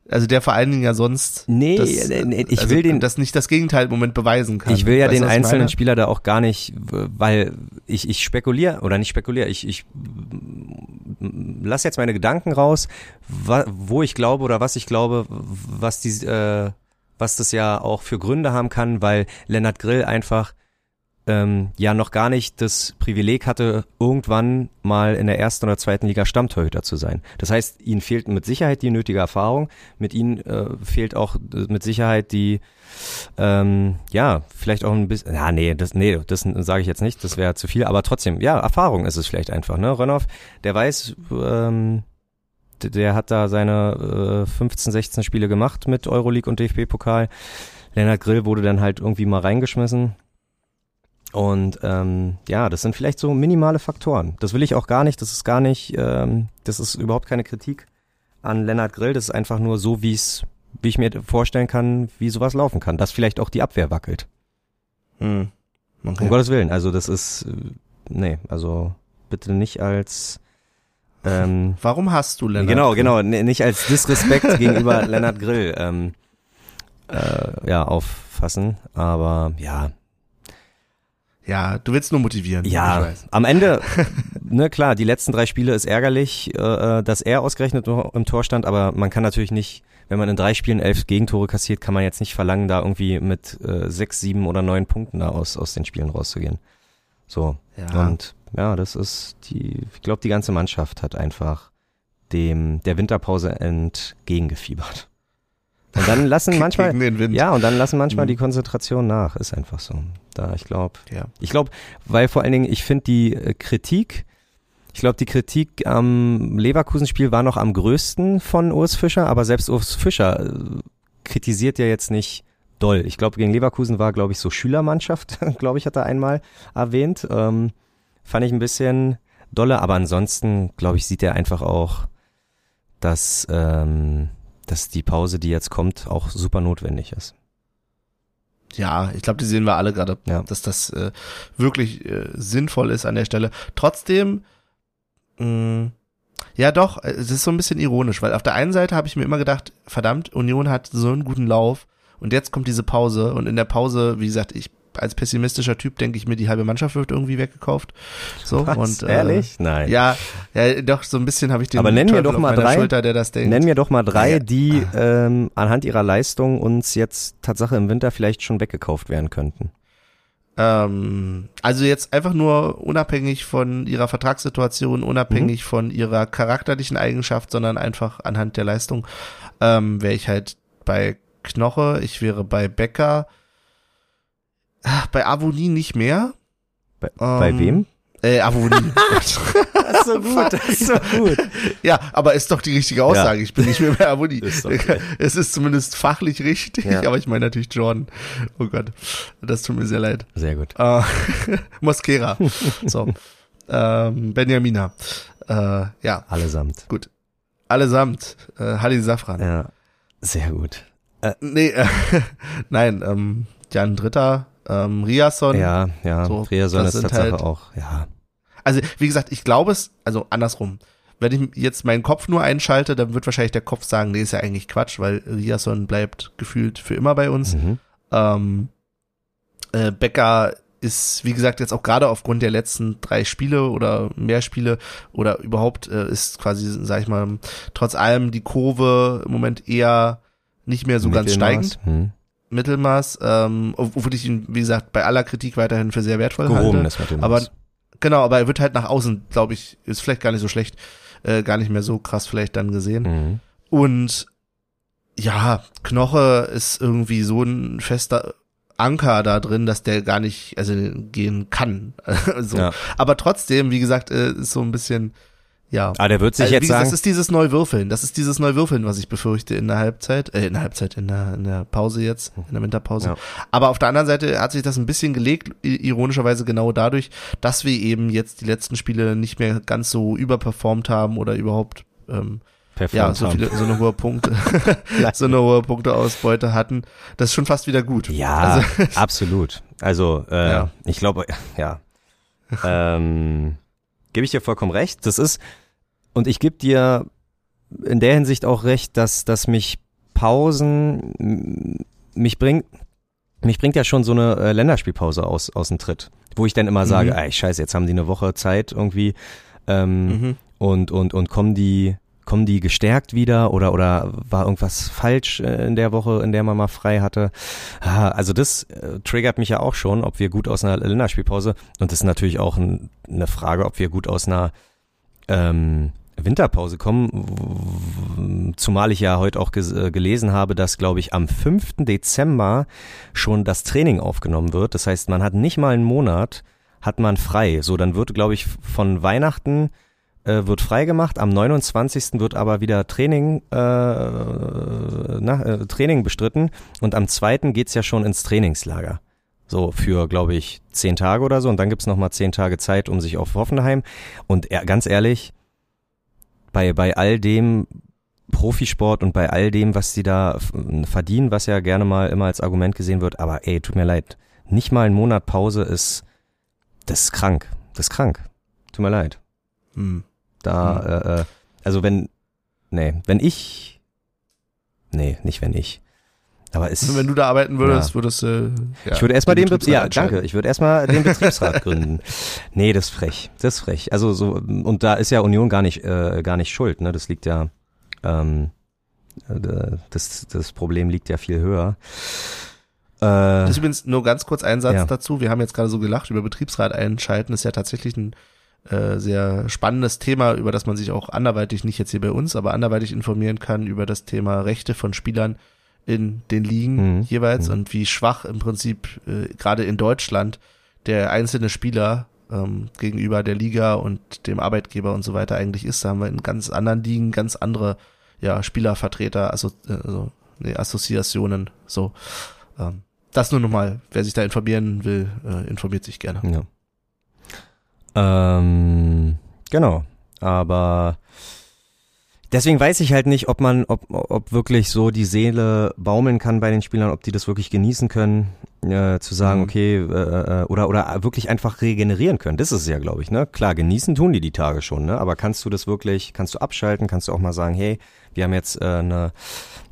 also der vor allen Dingen ja sonst, Nee, das, äh, nee, ich also, will den- das nicht das Gegenteil im Moment beweisen kann. Ich will ja Weißt den einzelnen meine? Spieler da auch gar nicht, weil ich, ich spekuliere oder nicht spekuliere, ich, ich lass jetzt meine Gedanken raus, wo ich glaube oder was ich glaube, was die, äh, was das ja auch für Gründe haben kann, weil Lennart Grill einfach ähm, ja noch gar nicht das Privileg hatte, irgendwann mal in der ersten oder zweiten Liga Stammtorhüter zu sein. Das heißt, ihnen fehlt mit Sicherheit die nötige Erfahrung, mit ihnen äh, fehlt auch äh, mit Sicherheit die ähm, ja, vielleicht auch ein bisschen, ja, nee, das, nee, das sage ich jetzt nicht, das wäre zu viel, aber trotzdem, ja, Erfahrung ist es vielleicht einfach, ne? Rönnoff, der weiß, ähm, der hat da seine äh, 15, 16 Spiele gemacht mit Euroleague und DFB-Pokal. Lennart Grill wurde dann halt irgendwie mal reingeschmissen. Und ähm, ja, das sind vielleicht so minimale Faktoren. Das will ich auch gar nicht, das ist gar nicht, ähm, das ist überhaupt keine Kritik an Lennart Grill, das ist einfach nur so, wie es wie ich mir vorstellen kann, wie sowas laufen kann, dass vielleicht auch die Abwehr wackelt. Hm. Um Okay. Gottes Willen, also das ist, äh, nee, also bitte nicht als, ähm, Warum hast du Lennart? genau, genau, n- nicht als Disrespekt gegenüber Lennart Grill, ähm, äh, ja, auffassen, aber ja, Ja, du willst nur motivieren. ja, weiß. am Ende, ne, klar, die letzten drei Spiele ist ärgerlich, äh, äh, dass er ausgerechnet im Tor stand, aber man kann natürlich nicht, wenn man in drei Spielen elf Gegentore kassiert, kann man jetzt nicht verlangen, da irgendwie mit äh, sechs, sieben oder neun Punkten da aus, aus den Spielen rauszugehen. So. Ja. Und ja, das ist die, ich glaube, die ganze Mannschaft hat einfach dem der Winterpause entgegengefiebert. Und dann lassen manchmal, ja, und dann lassen manchmal Mhm. die Konzentration nach, ist einfach so. Da, ich glaube, Ja. ich glaube, weil vor allen Dingen, ich finde die äh, Kritik, ich glaube, die Kritik am Leverkusen-Spiel war noch am größten von Urs Fischer, aber selbst Urs Fischer äh, kritisiert ja jetzt nicht doll. Ich glaube, gegen Leverkusen war, glaube ich, so Schülermannschaft, glaube ich, hat er einmal erwähnt. Ähm, fand ich ein bisschen dolle, aber ansonsten, glaube ich, sieht er einfach auch, dass, ähm, dass die Pause, die jetzt kommt, auch super notwendig ist. Ja, ich glaube, die sehen wir alle gerade, Ja. dass das äh, wirklich äh, sinnvoll ist an der Stelle. Trotzdem, mh, ja doch, äh, es ist so ein bisschen ironisch, weil auf der einen Seite habe ich mir immer gedacht, verdammt, Union hat so einen guten Lauf und jetzt kommt diese Pause und in der Pause, wie gesagt, ich als pessimistischer Typ denke ich mir, die halbe Mannschaft wird irgendwie weggekauft. So Was? und äh, Ehrlich? Nein. Ja, ja, doch so ein bisschen habe ich den Aber nenn mir doch mal drei. Schulter, der das denkt. Nenn mir doch mal drei, Ja. die ähm, anhand ihrer Leistung uns jetzt Tatsache im Winter vielleicht schon weggekauft werden könnten. Ähm, also jetzt einfach nur unabhängig von ihrer Vertragssituation, unabhängig Mhm. von ihrer charakterlichen Eigenschaft, sondern einfach anhand der Leistung, ähm, wäre ich halt bei Knoche, ich wäre bei Becker, Ah, bei Avoni nicht mehr. Bei, bei Ähm, wem? Äh, Avoni. Das ist so gut, das ist so gut. ja, aber ist doch die richtige Aussage. Ich bin nicht mehr bei Avoni. Ist okay. Es ist zumindest fachlich richtig, Ja. aber ich meine natürlich Jordan. Oh Gott, das tut mir sehr leid. Sehr gut. Äh, Mosquera. so. ähm, Benjamina. Äh, ja, Allesamt. allesamt. Äh, Halli Safran. Ja. Sehr gut. Nee, äh, nein, ähm, Jan Dritter, ähm, Riasson. Ja, ja. So, Riason das ist Tatsache halt- auch, ja. Also, wie gesagt, ich glaube es, also andersrum. Wenn ich jetzt meinen Kopf nur einschalte, dann wird wahrscheinlich der Kopf sagen, nee, ist ja eigentlich Quatsch, weil Riasson bleibt gefühlt für immer bei uns. Mhm. Ähm, äh, Becker ist, wie gesagt, jetzt auch gerade aufgrund der letzten drei Spiele oder mehr Spiele oder überhaupt äh, ist quasi, sag ich mal, trotz allem die Kurve im Moment eher nicht mehr so ganz Mittelmaß. steigend. Hm. Mittelmaß, ähm, obwohl ich ihn, wie gesagt, bei aller Kritik weiterhin für sehr wertvoll halte. Gehobenes Mittelmaß. Aber genau, aber er wird halt nach außen, glaube ich, ist vielleicht gar nicht so schlecht, äh, gar nicht mehr so krass vielleicht dann gesehen. mhm. Und ja, Knoche ist irgendwie so ein fester Anker da drin, dass der gar nicht, also gehen kann. also, Ja. aber trotzdem, wie gesagt, äh, ist so ein bisschen, Ja. Aber der wird sich Also, jetzt sagen, Das ist dieses Neuwürfeln. Das ist dieses Neuwürfeln, was ich befürchte in der Halbzeit, äh, in der Halbzeit, in der, in der Pause jetzt, in der Winterpause. Ja. Aber auf der anderen Seite hat sich das ein bisschen gelegt, ironischerweise genau dadurch, dass wir eben jetzt die letzten Spiele nicht mehr ganz so überperformt haben oder überhaupt, ähm, ja, so viele, so eine hohe Punkte, so eine hohe Punkteausbeute hatten. Das ist schon fast wieder gut. Ja, Also, absolut. Also, äh, Ja. ich glaube, ja. ähm, gebe ich dir vollkommen recht. Das ist, und ich gebe dir in der Hinsicht auch recht, dass, dass mich Pausen, mich bringt, mich bringt ja schon so eine äh, Länderspielpause aus, aus dem Tritt, wo ich dann immer sage, Mhm. ey, scheiße, jetzt haben die eine Woche Zeit irgendwie, ähm, mhm. und, und, und kommen die, kommen die gestärkt wieder oder, oder war irgendwas falsch äh, in der Woche, in der man mal frei hatte? Also das äh, triggert mich ja auch schon, ob wir gut aus einer Länderspielpause und das ist natürlich auch ein, eine Frage, ob wir gut aus einer ähm, Winterpause kommen, zumal ich ja heute auch äh, gelesen habe, dass, glaube ich, am 5. Dezember schon das Training aufgenommen wird. Das heißt, man hat nicht mal einen Monat, hat man frei. So, dann wird, glaube ich, von Weihnachten äh, wird frei gemacht. Am 29. wird aber wieder Training, äh, na, äh, Training bestritten und am 2. geht's ja schon ins Trainingslager. So für, glaube ich, zehn Tage oder so. Und dann gibt's noch mal zehn Tage Zeit, um sich auf Hoffenheim. Und er, ganz ehrlich, bei, bei all dem Profisport und bei all dem, was die da verdienen, was ja gerne mal immer als Argument gesehen wird, aber ey, tut mir leid, nicht mal ein Monat Pause ist, das ist krank. Das ist krank. Tut mir leid. Hm. Da, äh, äh, also wenn, nee, wenn ich, nee, nicht wenn ich. Aber es, Wenn du da arbeiten würdest, Ja. würdest du. Ja, ich würde erstmal den, Be Betriebsrat ja, danke, ich würde erstmal den Betriebsrat gründen. Nee, das ist frech, das ist frech. Also so, und da ist ja Union gar nicht, äh, gar nicht schuld, ne, das liegt ja, ähm, äh, das, das Problem liegt ja viel höher. Äh, Das ist übrigens nur ganz kurz ein Satz Ja. dazu. Wir haben jetzt gerade so gelacht über Betriebsrat einschalten. Das ist ja tatsächlich ein äh, sehr spannendes Thema, über das man sich auch anderweitig, nicht jetzt hier bei uns, aber anderweitig informieren kann über das Thema Rechte von Spielern in den Ligen Mhm. jeweils Mhm. und wie schwach im Prinzip äh, gerade in Deutschland der einzelne Spieler ähm, gegenüber der Liga und dem Arbeitgeber und so weiter eigentlich ist. Da haben wir in ganz anderen Ligen ganz andere ja, Spielervertreter, also, äh, also nee, Assoziationen, so. Ähm, das nur nochmal, wer sich da informieren will, äh, informiert sich gerne. Ja. Ähm, genau. Aber deswegen weiß ich halt nicht, ob man, ob, ob wirklich so die Seele baumeln kann bei den Spielern, ob die das wirklich genießen können, äh, zu sagen, Mhm. okay, äh, äh, oder, oder wirklich einfach regenerieren können. Das ist es ja, glaube ich, ne? Klar, genießen tun die die Tage schon, ne? Aber kannst du das wirklich, kannst du abschalten, kannst du auch mal sagen, hey, wir haben jetzt äh, eine,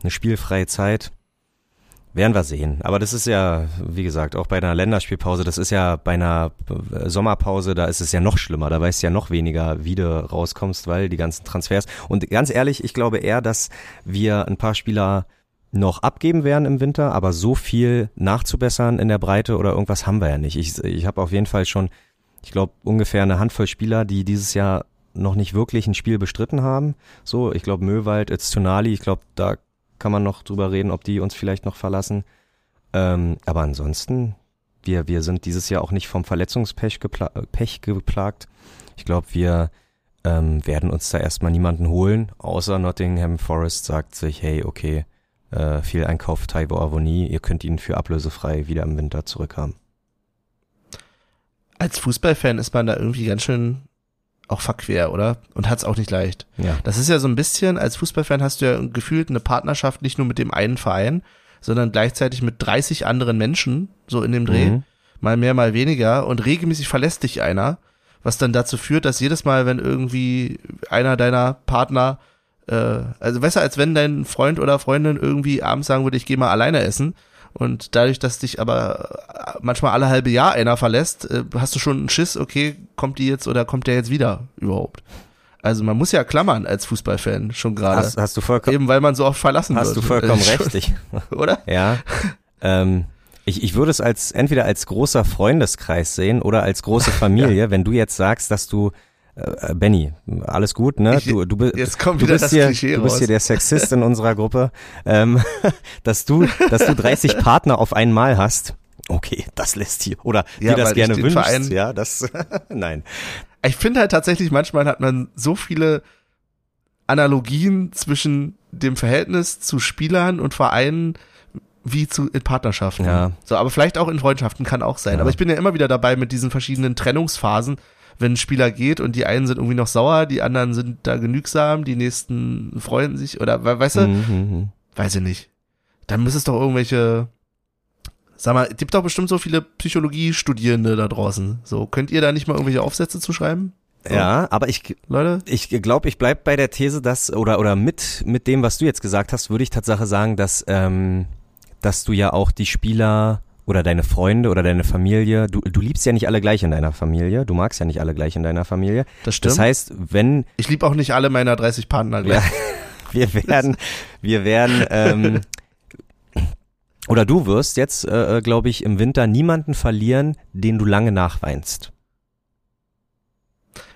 eine spielfreie Zeit. Werden wir sehen. Aber das ist ja, wie gesagt, auch bei einer Länderspielpause, das ist ja bei einer äh, Sommerpause, da ist es ja noch schlimmer. Da weißt du ja noch weniger, wie du rauskommst, weil die ganzen Transfers. Und ganz ehrlich, ich glaube eher, dass wir ein paar Spieler noch abgeben werden im Winter, aber so viel nachzubessern in der Breite oder irgendwas haben wir ja nicht. Ich, ich habe auf jeden Fall schon, ich glaube, ungefähr eine Handvoll Spieler, die dieses Jahr noch nicht wirklich ein Spiel bestritten haben. So, ich glaube, Möwald, Öztunali, ich glaube, da kann man noch drüber reden, ob die uns vielleicht noch verlassen. Ähm, aber ansonsten, wir, wir sind dieses Jahr auch nicht vom Verletzungspech gepla Pech geplagt. Ich glaube, wir ähm, werden uns da erstmal niemanden holen, außer Nottingham Forest sagt sich, hey, okay, äh, Fehleinkauf Taiwo Avoni, ihr könnt ihn für ablösefrei wieder im Winter zurückhaben. Als Fußballfan ist man da irgendwie ganz schön auch verquer, oder? Und hat's auch nicht leicht. Ja. Das ist ja so ein bisschen, als Fußballfan hast du ja gefühlt eine Partnerschaft nicht nur mit dem einen Verein, sondern gleichzeitig mit 30 anderen Menschen, so in dem Dreh, Mhm. mal mehr, mal weniger und regelmäßig verlässt dich einer, was dann dazu führt, dass jedes Mal, wenn irgendwie einer deiner Partner, äh, also besser als wenn dein Freund oder Freundin irgendwie abends sagen würde, ich gehe mal alleine essen und dadurch, dass dich aber manchmal alle halbe Jahr einer verlässt, äh, hast du schon einen Schiss, okay, kommt die jetzt oder kommt der jetzt wieder überhaupt? Also man muss ja klammern als Fußballfan schon gerade. Hast, hast du vollkommen, Eben weil man so oft verlassen hast wird. du vollkommen Also recht. Ich, Oder? Ja. ähm, ich, ich würde es als entweder als großer Freundeskreis sehen oder als große Familie, wenn du jetzt sagst, dass du äh, Benny, alles gut, ne? Du, du, jetzt kommt du wieder bist das hier, Klischee du bist raus. hier der Sexist in unserer Gruppe, ähm, dass du, dass du 30 Partner auf einmal hast. Okay, das lässt hier oder Ja, dir das gerne wünschst, Verein- ja, das nein. ich finde halt tatsächlich, manchmal hat man so viele Analogien zwischen dem Verhältnis zu Spielern und Vereinen wie zu in Partnerschaften. Ja. So, aber vielleicht auch in Freundschaften kann auch sein. Ja. Aber ich bin ja immer wieder dabei mit diesen verschiedenen Trennungsphasen, wenn ein Spieler geht und die einen sind irgendwie noch sauer, die anderen sind da genügsam, die nächsten freuen sich oder we- weißt du, Mhm, mhm. weiß ich nicht. Dann muss es doch irgendwelche Sag mal, es gibt doch bestimmt so viele Psychologiestudierende da draußen. So, könnt ihr da nicht mal irgendwelche Aufsätze zu schreiben? So, Ja, aber ich, Leute? ich glaube, ich bleib bei der These, dass, oder, oder mit, mit dem, was du jetzt gesagt hast, würde ich Tatsache sagen, dass, ähm, dass du ja auch die Spieler oder deine Freunde oder deine Familie, du, du liebst ja nicht alle gleich in deiner Familie, du magst ja nicht alle gleich in deiner Familie. Das stimmt. Das heißt, wenn ich liebe auch nicht alle meiner 30 Partner gleich. wir werden, wir werden, ähm, oder du wirst jetzt, äh, glaube ich, im Winter niemanden verlieren, den du lange nachweinst.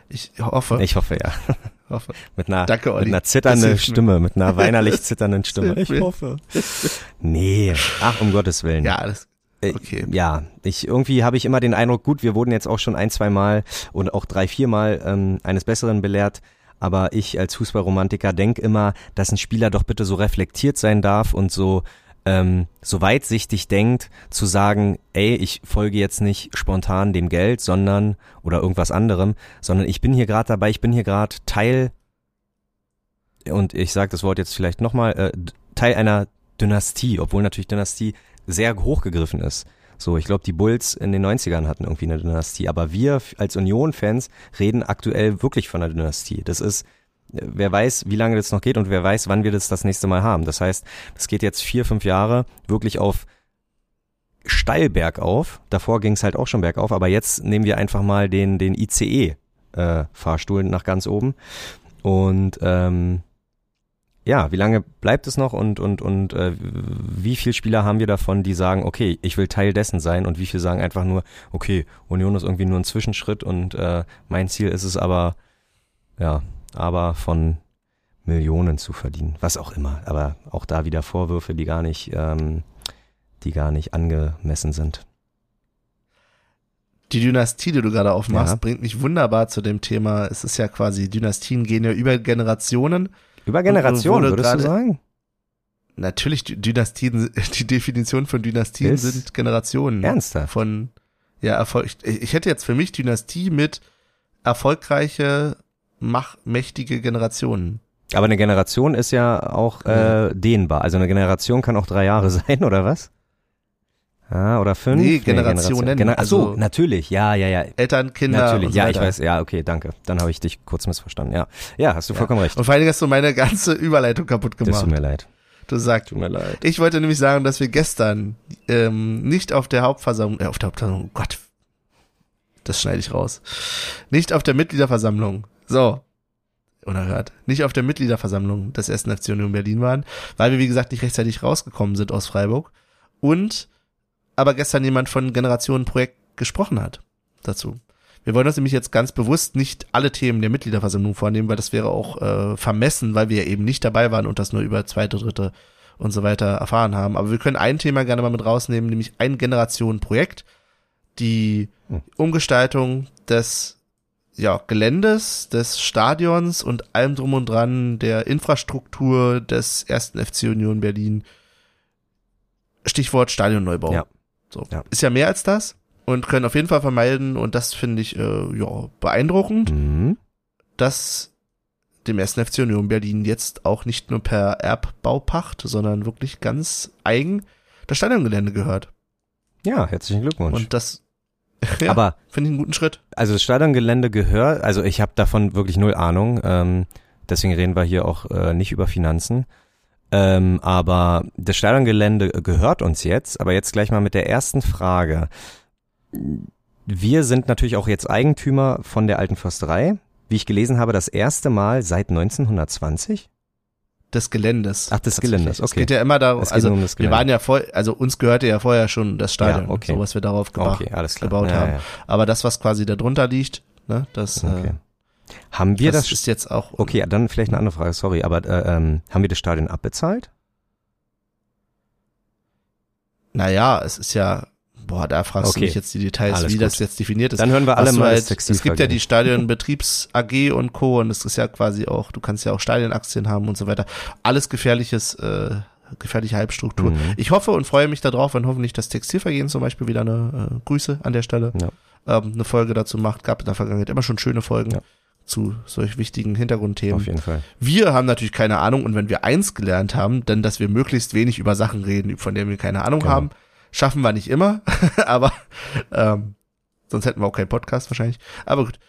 Ich hoffe. Ich hoffe ja. hoffe. Mit einer, Danke, Olli. mit einer zitternden mir. Stimme, mit einer weinerlich zitternden Stimme. mir. hoffe. Nee, ach, um Gottes Willen. Ja, das, Äh, okay. Ja, ich irgendwie habe ich immer den Eindruck, gut, wir wurden jetzt auch schon ein, zwei Mal und auch drei, vier Mal ähm, eines Besseren belehrt. Aber ich als Fußballromantiker denke immer, dass ein Spieler doch bitte so reflektiert sein darf und so ähm, so weitsichtig denkt, zu sagen, ey, ich folge jetzt nicht spontan dem Geld, sondern oder irgendwas anderem, sondern ich bin hier gerade dabei, ich bin hier gerade Teil und ich sage das Wort jetzt vielleicht nochmal, äh, Teil einer Dynastie, obwohl natürlich Dynastie sehr hochgegriffen ist. So, ich glaube, die Bulls in den 90ern hatten irgendwie eine Dynastie, aber wir als Union-Fans reden aktuell wirklich von einer Dynastie. Das ist, äh, wer weiß, wie lange das noch geht und wer weiß, wann wir das das nächste Mal haben. Das heißt, es geht jetzt vier, fünf Jahre wirklich auf steil bergauf. Davor ging es halt auch schon bergauf, aber jetzt nehmen wir einfach mal den, den ICE-Fahrstuhl nach ganz oben. Und ähm, ja, wie lange bleibt es noch und und und äh, wie viele Spieler haben wir davon, die sagen, okay, ich will Teil dessen sein und wie viele sagen einfach nur, okay, Union ist irgendwie nur ein Zwischenschritt und äh, mein Ziel ist es aber, ja, aber von Millionen zu verdienen, was auch immer. Aber auch da wieder Vorwürfe, die gar nicht, ähm, die gar nicht angemessen sind. Die Dynastie, die du gerade aufmachst, Ja. bringt mich wunderbar zu dem Thema. Es ist ja quasi, Dynastien gehen ja über Generationen. Über Generationen, würdest du sagen? Natürlich, Dynastien, die Definition von Dynastien Ist- sind Generationen. Ernsthaft? Von, ja, Erfolg. Ich, ich hätte jetzt für mich Dynastie mit erfolgreiche, mach, mächtige Generationen. Aber eine Generation ist ja auch äh, dehnbar. Also eine Generation kann auch drei Jahre sein, oder was? Ah, oder fünf? Nee, Generationen, Gener Ach so, also- natürlich. Ja, ja, ja. Eltern, Kinder Natürlich, so ja, weiter. ich weiß. Ja, okay, danke. Dann habe ich dich kurz missverstanden. Ja, ja, hast du vollkommen recht. Und vor allen Dingen hast du meine ganze Überleitung kaputt Das gemacht. tut mir leid. Du sagst, Tut mir leid. ich wollte nämlich sagen, dass wir gestern ähm, nicht auf der Hauptversammlung, äh, auf der Hauptversammlung, oh Gott, das schneide ich raus, nicht auf der Mitgliederversammlung, so, unerhört, nicht auf der Mitgliederversammlung des 1. FC Union Berlin waren, weil wir, wie gesagt, nicht rechtzeitig rausgekommen sind aus Freiburg und aber gestern jemand von Generationen Projekt gesprochen hat dazu. Wir wollen uns nämlich jetzt ganz bewusst nicht alle Themen der Mitgliederversammlung vornehmen, weil das wäre auch äh, vermessen, weil wir eben nicht dabei waren und das nur über zweite, dritte und so weiter erfahren haben. Aber wir können ein Thema gerne mal mit rausnehmen, nämlich ein Generationenprojekt, die Hm. Umgestaltung des ja, Geländes, des Stadions und allem drum und dran, der Infrastruktur des ersten FC Union Berlin. Stichwort Stadionneubau. Ja. So. Ja. Ist ja mehr als das und können auf jeden Fall vermeiden und das finde ich äh, ja beeindruckend, Mhm. dass dem ersten FC Union Berlin jetzt auch nicht nur per Erbbaupacht, sondern wirklich ganz eigen das Stadiongelände gehört. Ja, herzlichen Glückwunsch. Und das ja, Aber finde ich einen guten Schritt. also das Stadiongelände gehört, also ich habe davon wirklich null Ahnung. Ähm, deswegen reden wir hier auch äh, nicht über Finanzen. Ähm, aber das Stadiongelände gehört uns jetzt. Aber jetzt gleich mal mit der ersten Frage. Wir sind natürlich auch jetzt Eigentümer von der alten Försterei. Wie ich gelesen habe, das erste Mal seit 1920. Des Geländes. Ach, des. Geländes, Es okay. geht ja immer darum, Es geht also um das wir waren ja voll, also uns gehörte ja vorher schon das Stadion, Ja, okay. so was wir darauf gebracht, Okay, alles klar. gebaut Ja, haben. ja. Aber das, was quasi darunter liegt, ne, das, Okay. äh, Haben wir das, das, ist jetzt auch Okay, dann vielleicht eine andere Frage, sorry, aber äh, ähm, haben wir das Stadion abbezahlt? Naja, es ist ja boah, da fragst Okay. du mich jetzt die Details, Alles wie gut. das jetzt definiert ist. Dann hören wir alle mal halt, Es gibt ja die. Stadionbetriebs AG und Co. und es ist ja quasi auch, du kannst ja auch Stadionaktien haben und so weiter. Alles gefährliches, äh, gefährliche Halbstruktur. Mhm. Ich hoffe und freue mich darauf, wenn hoffentlich das Textilvergehen zum Beispiel wieder eine äh, Grüße an der Stelle Ja. ähm, eine Folge dazu macht. Gab in der Vergangenheit immer schon schöne Folgen Ja. Zu solch wichtigen Hintergrundthemen. Auf jeden Fall. Wir haben natürlich keine Ahnung und wenn wir eins gelernt haben, dann, dass wir möglichst wenig über Sachen reden, von denen wir keine Ahnung Genau. haben. Schaffen wir nicht immer, aber ähm, sonst hätten wir auch keinen Podcast wahrscheinlich. Aber gut.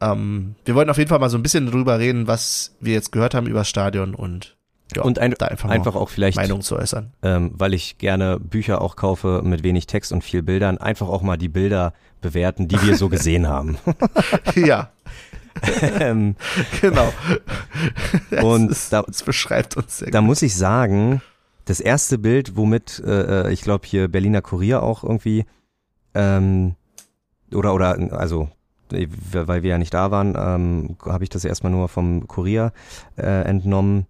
Ähm, wir wollten auf jeden Fall mal so ein bisschen drüber reden, was wir jetzt gehört haben über das Stadion und ja, Und ein, da einfach, einfach auch vielleicht, Meinung zu äußern. ähm, weil ich gerne Bücher auch kaufe mit wenig Text und viel Bildern, einfach auch mal die Bilder bewerten, die wir so gesehen haben. ja, genau. Und das, ist, da- das beschreibt uns sehr da gut. muss ich sagen, das erste Bild, womit äh, ich glaube hier Berliner Kurier auch irgendwie ähm, oder oder also äh, weil wir ja nicht da waren, ähm, habe ich das erstmal nur vom Kurier äh, entnommen.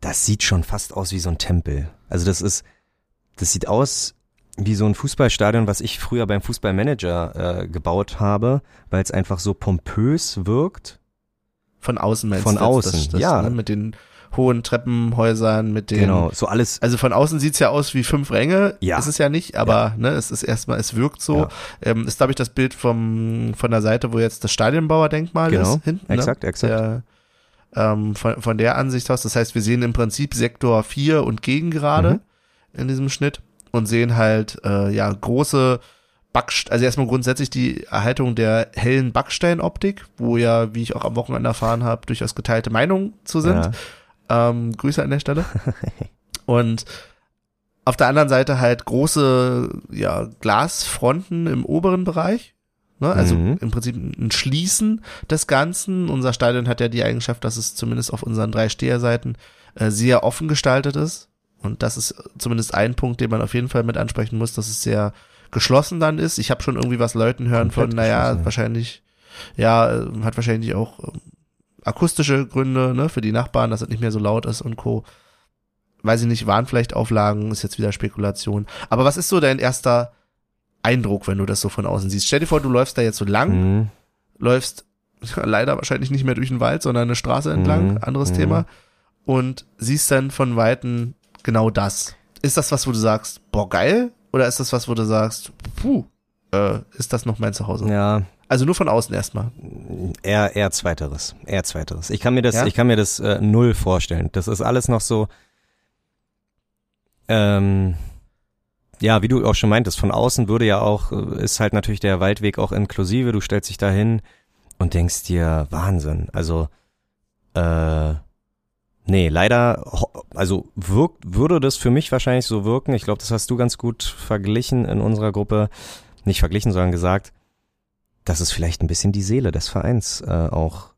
Das sieht schon fast aus wie so ein Tempel. Also das ist, das sieht aus wie so ein Fußballstadion, was ich früher beim Fußballmanager äh, gebaut habe, weil es einfach so pompös wirkt. Von außen meinst Von du außen, das, das, ja. Ne, mit den hohen Treppenhäusern, mit den Genau, so alles. Also von außen sieht's ja aus wie fünf Ränge. Ja. Ist es ja nicht, aber ne, es ist erstmal, es wirkt so. Ja. Ähm, ist, glaube ich, das Bild vom, von der Seite, wo jetzt das Stadionbauerdenkmal Genau, ist. Hinten, exakt, ne? exakt. Der, ähm, von, von der Ansicht aus. Das heißt, wir sehen im Prinzip Sektor 4 und Gegengrade Mhm. in diesem Schnitt und sehen halt, äh, ja, große Backst also erstmal grundsätzlich die Erhaltung der hellen Backsteinoptik, wo ja, wie ich auch am Wochenende erfahren habe, durchaus geteilte Meinungen zu sind. Ja. Ähm, Grüße an der Stelle. Und auf der anderen Seite halt große ja, Glasfronten im oberen Bereich. Ne? Also Mhm. im Prinzip ein Schließen des Ganzen. Unser Stadion hat ja die Eigenschaft, dass es zumindest auf unseren drei Steherseiten äh, sehr offen gestaltet ist. Und das ist zumindest ein Punkt, den man auf jeden Fall mit ansprechen muss, dass es sehr geschlossen dann ist. Ich habe schon irgendwie was Leuten hören Komplett von, naja, wahrscheinlich, ja, äh, hat wahrscheinlich auch ähm, akustische Gründe, ne, für die Nachbarn, dass es nicht mehr so laut ist und Co. Weiß ich nicht, waren vielleicht Auflagen, ist jetzt wieder Spekulation. Aber was ist so dein erster Eindruck, wenn du das so von außen siehst? Stell dir vor, du läufst da jetzt so lang, Mhm. läufst leider wahrscheinlich nicht mehr durch den Wald, sondern eine Straße entlang, Mhm. anderes Mhm. Thema, und siehst dann von Weitem genau das. Ist das was, wo du sagst, boah, geil? Oder ist das was, wo du sagst, puh, äh, ist das noch mein Zuhause? Ja, Also nur von außen erstmal. eher, eher zweiteres, eher zweiteres. Ich kann mir das, Ja? ich kann mir das äh, null vorstellen. Das ist alles noch so, ähm, ja, wie du auch schon meintest, von außen würde ja auch, äh, ist halt natürlich der Waldweg auch inklusive. Du stellst dich da hin und denkst dir, Wahnsinn. Also, äh, nee, leider, also wirkt, würde das für mich wahrscheinlich so wirken. Ich glaube, das hast du ganz gut verglichen in unserer Gruppe. Nicht verglichen, sondern gesagt, dass es vielleicht ein bisschen die Seele des Vereins äh, auch,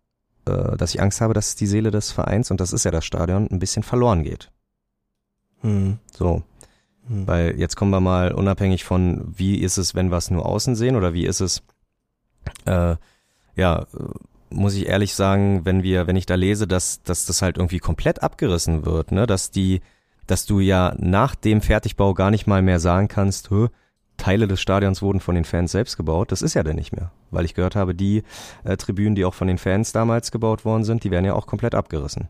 äh, dass ich Angst habe, dass die Seele des Vereins, und das ist ja das Stadion, ein bisschen verloren geht. Hm. So, Hm. weil jetzt kommen wir mal unabhängig von, wie ist es, wenn wir es nur außen sehen oder wie ist es, äh, ja, muss ich ehrlich sagen, wenn wir, wenn ich da lese, dass, dass das halt irgendwie komplett abgerissen wird, ne, dass die, dass du ja nach dem Fertigbau gar nicht mal mehr sagen kannst, Teile des Stadions wurden von den Fans selbst gebaut. Das ist ja dann nicht mehr, weil ich gehört habe, die äh, Tribünen, die auch von den Fans damals gebaut worden sind, die werden ja auch komplett abgerissen.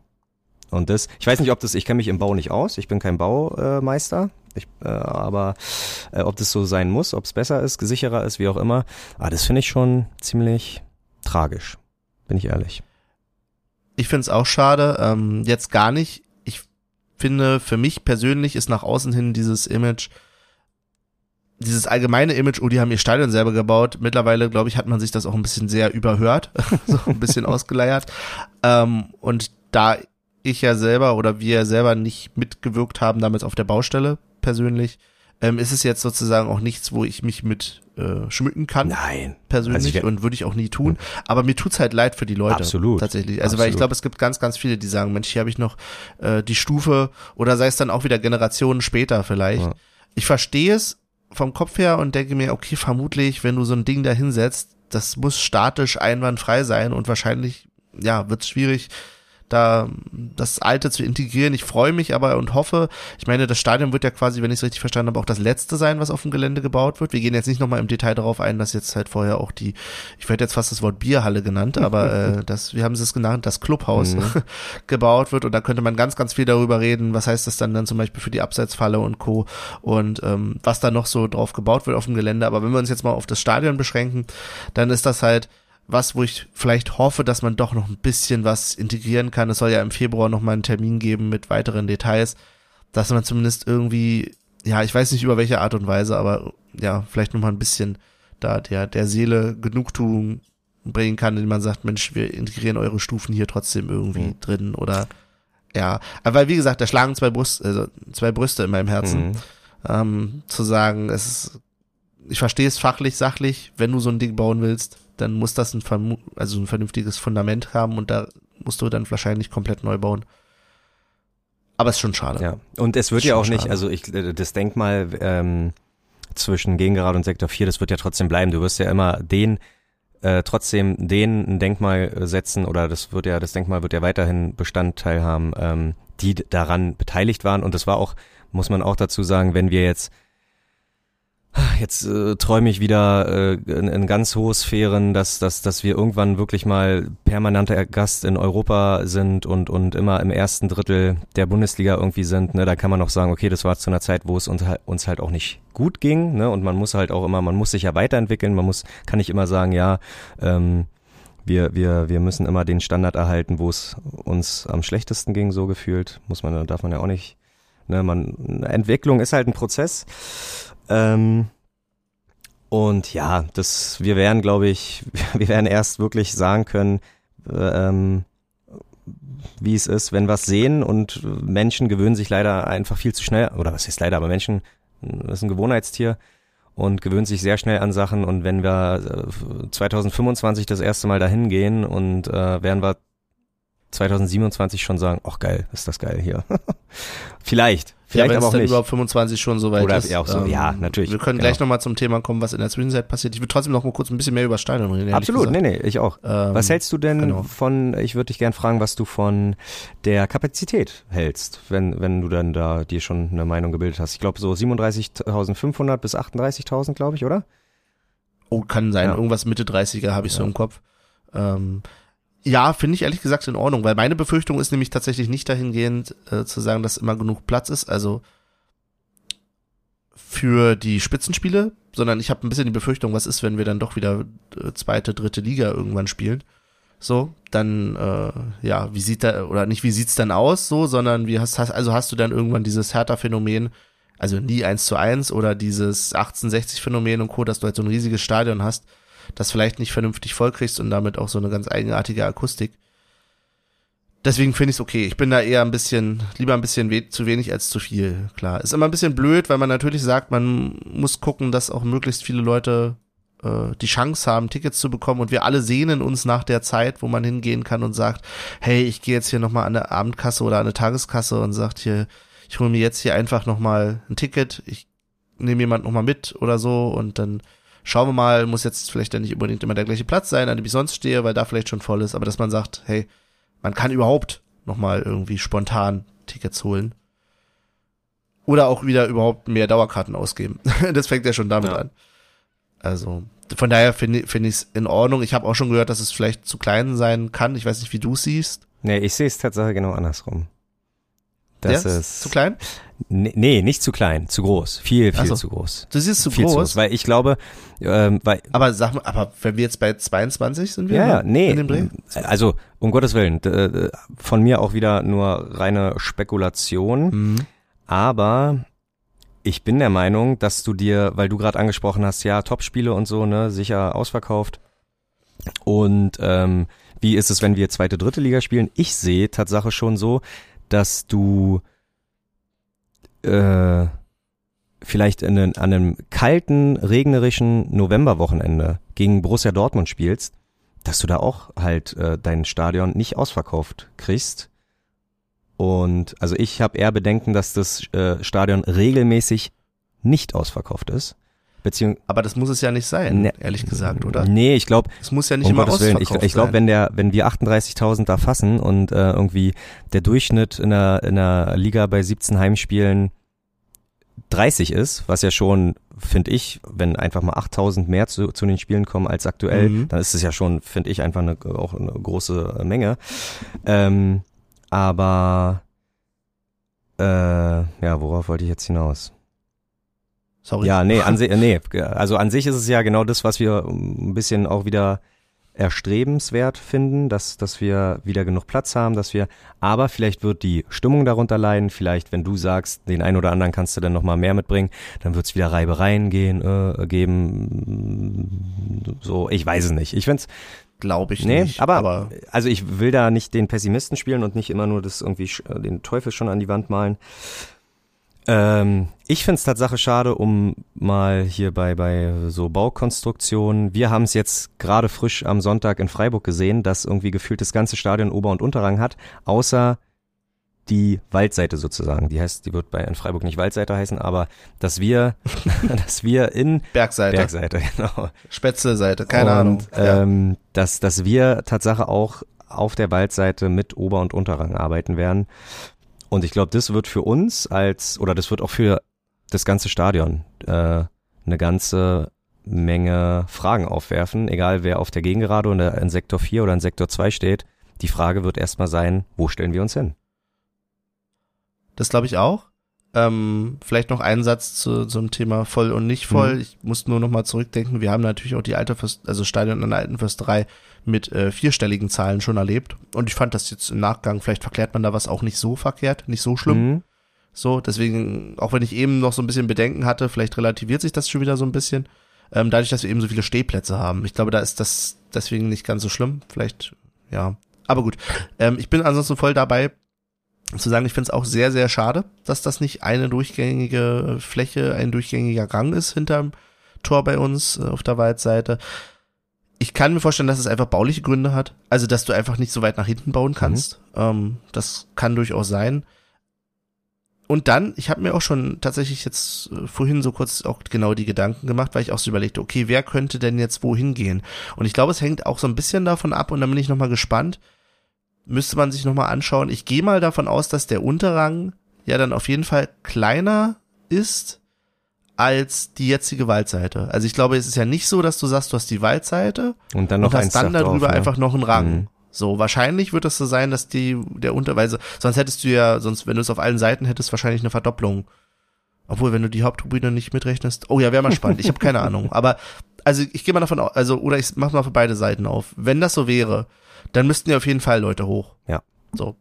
Und das, ich weiß nicht, ob das, ich kenne mich im Bau nicht aus, ich bin kein Baumeister, ich, äh, aber äh, ob das so sein muss, ob es besser ist, sicherer ist, wie auch immer, ah, das finde ich schon ziemlich tragisch, bin ich ehrlich. Ich finde es auch schade. Ähm, jetzt gar nicht. Ich finde, für mich persönlich ist nach außen hin dieses Image, dieses allgemeine Image, oh, die haben ihr Stadion selber gebaut. Mittlerweile, glaube ich, hat man sich das auch ein bisschen sehr überhört, so ein bisschen ausgeleiert. Ähm, und da ich ja selber oder wir selber nicht mitgewirkt haben, damals auf der Baustelle persönlich, ähm, ist es jetzt sozusagen auch nichts, wo ich mich mit äh, schmücken kann Nein. persönlich Also und würde ich auch nie tun. Aber mir tut's halt leid für die Leute. Absolut. Tatsächlich. Also weil ich Absolut. glaube, es gibt ganz, ganz viele, die sagen, Mensch, hier habe ich noch äh, die Stufe oder sei es dann auch wieder Generationen später vielleicht. Ja. Ich verstehe es vom Kopf her und denke mir, okay, vermutlich, wenn du so ein Ding da hinsetzt, das muss statisch einwandfrei sein und wahrscheinlich, ja, wird's schwierig, da das Alte zu integrieren. Ich freue mich aber und hoffe, ich meine, das Stadion wird ja quasi, wenn ich es richtig verstanden habe, auch das letzte sein, was auf dem Gelände gebaut wird. Wir gehen jetzt nicht nochmal im Detail darauf ein, dass jetzt halt vorher auch die, ich werde jetzt fast das Wort Bierhalle genannt, aber äh, das, wie haben sie es genannt, das Clubhaus Mhm. gebaut wird und da könnte man ganz, ganz viel darüber reden, was heißt das dann dann zum Beispiel für die Abseitsfalle und Co. und ähm, was da noch so drauf gebaut wird auf dem Gelände. Aber wenn wir uns jetzt mal auf das Stadion beschränken, dann ist das halt was, wo ich vielleicht hoffe, dass man doch noch ein bisschen was integrieren kann. Es soll ja im Februar noch mal einen Termin geben mit weiteren Details, dass man zumindest irgendwie, ja, ich weiß nicht über welche Art und Weise, aber ja, vielleicht noch mal ein bisschen da der, der Seele Genugtuung bringen kann, indem man sagt, Mensch, wir integrieren eure Stufen hier trotzdem irgendwie Mhm. drin oder ja, weil wie gesagt, da schlagen zwei Brust, also zwei Brüste in meinem Herzen, Mhm. ähm, zu sagen, es ist, ich verstehe es fachlich, sachlich, wenn du so ein Ding bauen willst, dann muss das ein, vermu- also ein vernünftiges Fundament haben und da musst du dann wahrscheinlich komplett neu bauen. Aber ist schon schade. Ja, und es wird ja auch nicht, schade. also ich, äh, das Denkmal ähm, zwischen Gegengerade und Sektor 4, das wird ja trotzdem bleiben. Du wirst ja immer den, äh, trotzdem den ein Denkmal äh, setzen oder das wird ja, das Denkmal wird ja weiterhin Bestandteil haben, ähm, die daran beteiligt waren. Und das war auch, muss man auch dazu sagen, wenn wir jetzt Jetzt äh, träume ich wieder äh, in, in ganz hohe Sphären, dass, dass, dass wir irgendwann wirklich mal permanenter Gast in Europa sind und, und immer im ersten Drittel der Bundesliga irgendwie sind. Ne? Da kann man auch sagen, okay, das war zu einer Zeit, wo es uns, halt- uns halt auch nicht gut ging. Ne? Und man muss halt auch immer, man muss sich ja weiterentwickeln. Man muss, kann nicht immer sagen, ja, ähm, wir, wir, wir müssen immer den Standard erhalten, wo es uns am schlechtesten ging, so gefühlt. Muss man, darf man ja auch nicht. Ne? Man, Entwicklung ist halt ein Prozess. Ähm, und ja, das, wir werden, glaube ich, wir werden erst wirklich sagen können, äh, ähm, wie es ist, wenn wir es sehen. Und Menschen gewöhnen sich leider einfach viel zu schnell, oder was heißt leider, aber Menschen, das ist ein Gewohnheitstier und gewöhnt sich sehr schnell an Sachen. Und wenn wir äh, 2025 das erste Mal dahin gehen und äh, werden wir 2027 schon sagen, ach geil, ist das geil hier. Vielleicht, vielleicht ja, aber auch dann nicht. überhaupt 25 schon so weit Oder ist. ähm, ja, auch so, ja, natürlich, Wir können genau. gleich nochmal zum Thema kommen, was in der Zwischenzeit passiert. Ich würde trotzdem noch mal kurz ein bisschen mehr über Stadion reden. Absolut, gesagt. nee, nee, ich auch. Ähm, was hältst du denn genau. von, ich würde dich gern fragen, was du von der Kapazität hältst, wenn, wenn du dann da dir schon eine Meinung gebildet hast. Ich glaube so 37.500 bis 38.000, glaube ich, oder? Oh, kann sein. Ja. Irgendwas Mitte 30er habe ich so Ja. im Kopf. Ähm, ja, finde ich ehrlich gesagt in Ordnung, weil meine Befürchtung ist nämlich tatsächlich nicht dahingehend äh, zu sagen, dass immer genug Platz ist, also für die Spitzenspiele, sondern ich habe ein bisschen die Befürchtung, was ist, wenn wir dann doch wieder äh, zweite, dritte Liga irgendwann spielen. So, dann äh, ja, wie sieht da oder nicht wie sieht's dann aus, so, sondern wie hast, hast also hast du dann irgendwann dieses Hertha-Phänomen, also nie eins zu eins oder dieses 1860-Phänomen und Co., dass du halt so ein riesiges Stadion hast, das vielleicht nicht vernünftig vollkriegst und damit auch so eine ganz eigenartige Akustik. Deswegen finde ich es okay. Ich bin da eher ein bisschen, lieber ein bisschen we zu wenig als zu viel. Klar, ist immer ein bisschen blöd, weil man natürlich sagt, man muss gucken, dass auch möglichst viele Leute äh, die Chance haben, Tickets zu bekommen. Und wir alle sehnen uns nach der Zeit, wo man hingehen kann und sagt, hey, ich gehe jetzt hier nochmal an eine Abendkasse oder an eine Tageskasse und sagt hier, ich hole mir jetzt hier einfach nochmal ein Ticket, ich nehme jemand nochmal mit oder so und dann schauen wir mal, muss jetzt vielleicht dann nicht unbedingt immer der gleiche Platz sein, an dem ich sonst stehe, weil da vielleicht schon voll ist, aber dass man sagt, hey, man kann überhaupt nochmal irgendwie spontan Tickets holen. Oder auch wieder überhaupt mehr Dauerkarten ausgeben. das fängt ja schon damit Ja. an. Also, von daher finde finde ich es in Ordnung. Ich habe auch schon gehört, dass es vielleicht zu klein sein kann. Ich weiß nicht, wie du es siehst. Nee, ich sehe es tatsächlich genau andersrum. Das Der ist zu klein? Nee, nee, nicht zu klein, zu groß. Viel, viel so. zu groß. Du siehst zu viel groß. zu groß. Weil ich glaube, ähm, weil aber sag mal, aber wenn wir jetzt bei 22 sind wir Ja, ne? ja, nee. Also, um Gottes Willen, d- von mir auch wieder nur reine Spekulation. Mhm. Aber ich bin der Meinung, dass du dir, weil du gerade angesprochen hast, ja, Topspiele und so, ne, sicher ausverkauft. Und ähm, wie ist es, wenn wir zweite, dritte Liga spielen? Ich sehe Tatsache schon so, dass du äh, vielleicht in an einem kalten, regnerischen Novemberwochenende gegen Borussia Dortmund spielst, dass du da auch halt äh, dein Stadion nicht ausverkauft kriegst. Und also ich habe eher Bedenken, dass das äh, Stadion regelmäßig nicht ausverkauft ist. Beziehung Aber das muss es ja nicht sein, Ne- ehrlich gesagt, oder? Nee, ich glaube, Es muss ja nicht um immer Gottes Willen. Ich, ausverkauft ich glaube, wenn der, wenn wir 38.000 da fassen und äh, irgendwie der Durchschnitt in der, in der Liga bei 17 Heimspielen 30 ist, was ja schon, finde ich, wenn einfach mal 8.000 mehr zu, zu den Spielen kommen als aktuell, Mhm. dann ist es ja schon, finde ich, einfach eine, auch eine große Menge. Ähm, aber äh, ja, worauf wollte ich jetzt hinaus? Sorry. Ja, nee, an, si nee, also an sich ist es ja genau das, was wir ein bisschen auch wieder erstrebenswert finden, dass, dass wir wieder genug Platz haben, dass wir, aber vielleicht wird die Stimmung darunter leiden, vielleicht, wenn du sagst, den einen oder anderen kannst du dann nochmal mehr mitbringen, dann wird es wieder Reibereien gehen, äh, geben, so, ich weiß es nicht. Ich find's, Glaube ich nee, nicht. aber, also ich will da nicht den Pessimisten spielen und nicht immer nur das irgendwie den Teufel schon an die Wand malen. Ähm, ich find's Tatsache schade, um mal hier bei, bei so Baukonstruktionen. Wir haben es jetzt gerade frisch am Sonntag in Freiburg gesehen, dass irgendwie gefühlt das ganze Stadion Ober- und Unterrang hat, außer die Waldseite sozusagen. Die heißt, die wird bei in Freiburg nicht Waldseite heißen, aber dass wir, dass wir in Bergseite, Bergseite, genau, Spätzle-Seite, keine und, Ahnung. Ähm, dass, dass wir Tatsache auch auf der Waldseite mit Ober- und Unterrang arbeiten werden. Und ich glaube, das wird für uns als, oder das wird auch für das ganze Stadion äh, eine ganze Menge Fragen aufwerfen, egal wer auf der Gegengerade oder in Sektor 4 oder in Sektor 2 steht. Die Frage wird erstmal sein, wo stellen wir uns hin? Das glaube ich auch. Ähm, vielleicht noch ein Satz zu, zum Thema voll und nicht voll. Mhm. Ich muss nur noch mal zurückdenken. Wir haben natürlich auch die alte Fürst, also Stadion an der alten Fürsterei mit äh, vierstelligen Zahlen schon erlebt. Und ich fand das jetzt im Nachgang, vielleicht verklärt man da was auch nicht so verkehrt, nicht so schlimm. Mhm. So, deswegen, auch wenn ich eben noch so ein bisschen Bedenken hatte, vielleicht relativiert sich das schon wieder so ein bisschen. Ähm, dadurch, dass wir eben so viele Stehplätze haben. Ich glaube, da ist das deswegen nicht ganz so schlimm. Vielleicht, ja. Aber gut. Ähm, ich bin ansonsten voll dabei, zu sagen, ich finde es auch sehr, sehr schade, dass das nicht eine durchgängige Fläche, ein durchgängiger Gang ist hinterm Tor bei uns äh, auf der Waldseite. Ich kann mir vorstellen, dass es einfach bauliche Gründe hat. Also, dass du einfach nicht so weit nach hinten bauen kannst. Ähm, das kann durchaus sein. Und dann, ich habe mir auch schon tatsächlich jetzt äh, vorhin so kurz auch genau die Gedanken gemacht, weil ich auch so überlegte, okay, wer könnte denn jetzt wohin gehen? Und ich glaube, es hängt auch so ein bisschen davon ab und dann bin ich nochmal gespannt, müsste man sich nochmal anschauen. Ich gehe mal davon aus, dass der Unterrang ja dann auf jeden Fall kleiner ist als die jetzige Waldseite. Also ich glaube, es ist ja nicht so, dass du sagst, du hast die Waldseite Und dann noch und hast dann da drauf, darüber ne? einfach noch einen Rang. Mhm. So, wahrscheinlich wird es so sein, dass die, der Unterweise, sonst hättest du ja, sonst, wenn du es auf allen Seiten hättest, wahrscheinlich eine Verdopplung. Obwohl, wenn du die Haupttribüne nicht mitrechnest, oh ja, wäre mal spannend. Ich habe keine Ahnung. Aber, also ich gehe mal davon aus, also, oder ich mach mal für beide Seiten auf. Wenn das so wäre, dann müssten ja auf jeden Fall Leute hoch. Ja. So.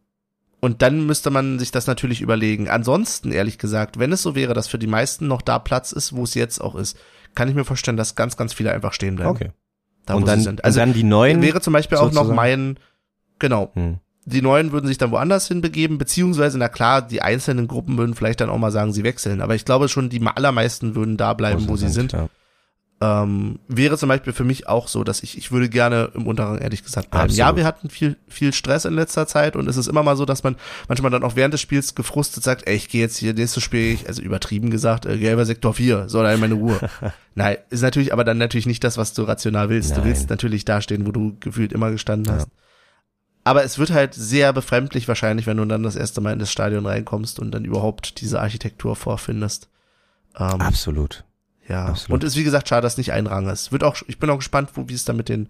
Und dann müsste man sich das natürlich überlegen. Ansonsten, ehrlich gesagt, wenn es so wäre, dass für die meisten noch da Platz ist, wo es jetzt auch ist, kann ich mir vorstellen, dass ganz, ganz viele einfach stehen bleiben. Okay. Da, und wo dann, sie sind. Also und dann die neuen. wäre zum Beispiel auch noch sozusagen? mein, genau, Hm. die Neuen würden sich dann woanders hinbegeben, beziehungsweise, na klar, die einzelnen Gruppen würden vielleicht dann auch mal sagen, sie wechseln. Aber ich glaube schon, die allermeisten würden da bleiben, wo sie sind. Ja. Ähm, wäre zum Beispiel für mich auch so, dass ich, ich würde gerne im Unterrang ehrlich gesagt bleiben. Absolut. Ja, wir hatten viel, viel Stress in letzter Zeit und es ist immer mal so, dass man manchmal dann auch während des Spiels gefrustet sagt, ey, ich gehe jetzt hier, nächstes Spiel, ich, also übertrieben gesagt, äh, gelber Sektor 4, soll da in meine Ruhe. Nein, ist natürlich, aber dann natürlich nicht das, was du rational willst. Du Nein. willst natürlich dastehen, wo du gefühlt immer gestanden Ja. hast. Aber es wird halt sehr befremdlich wahrscheinlich, wenn du dann das erste Mal in das Stadion reinkommst und dann überhaupt diese Architektur vorfindest. Ähm, Absolut. Ja. absolut. Und ist wie gesagt schade, dass nicht ein Rang ist. Wird auch, ich bin auch gespannt, wo, wie es dann mit den,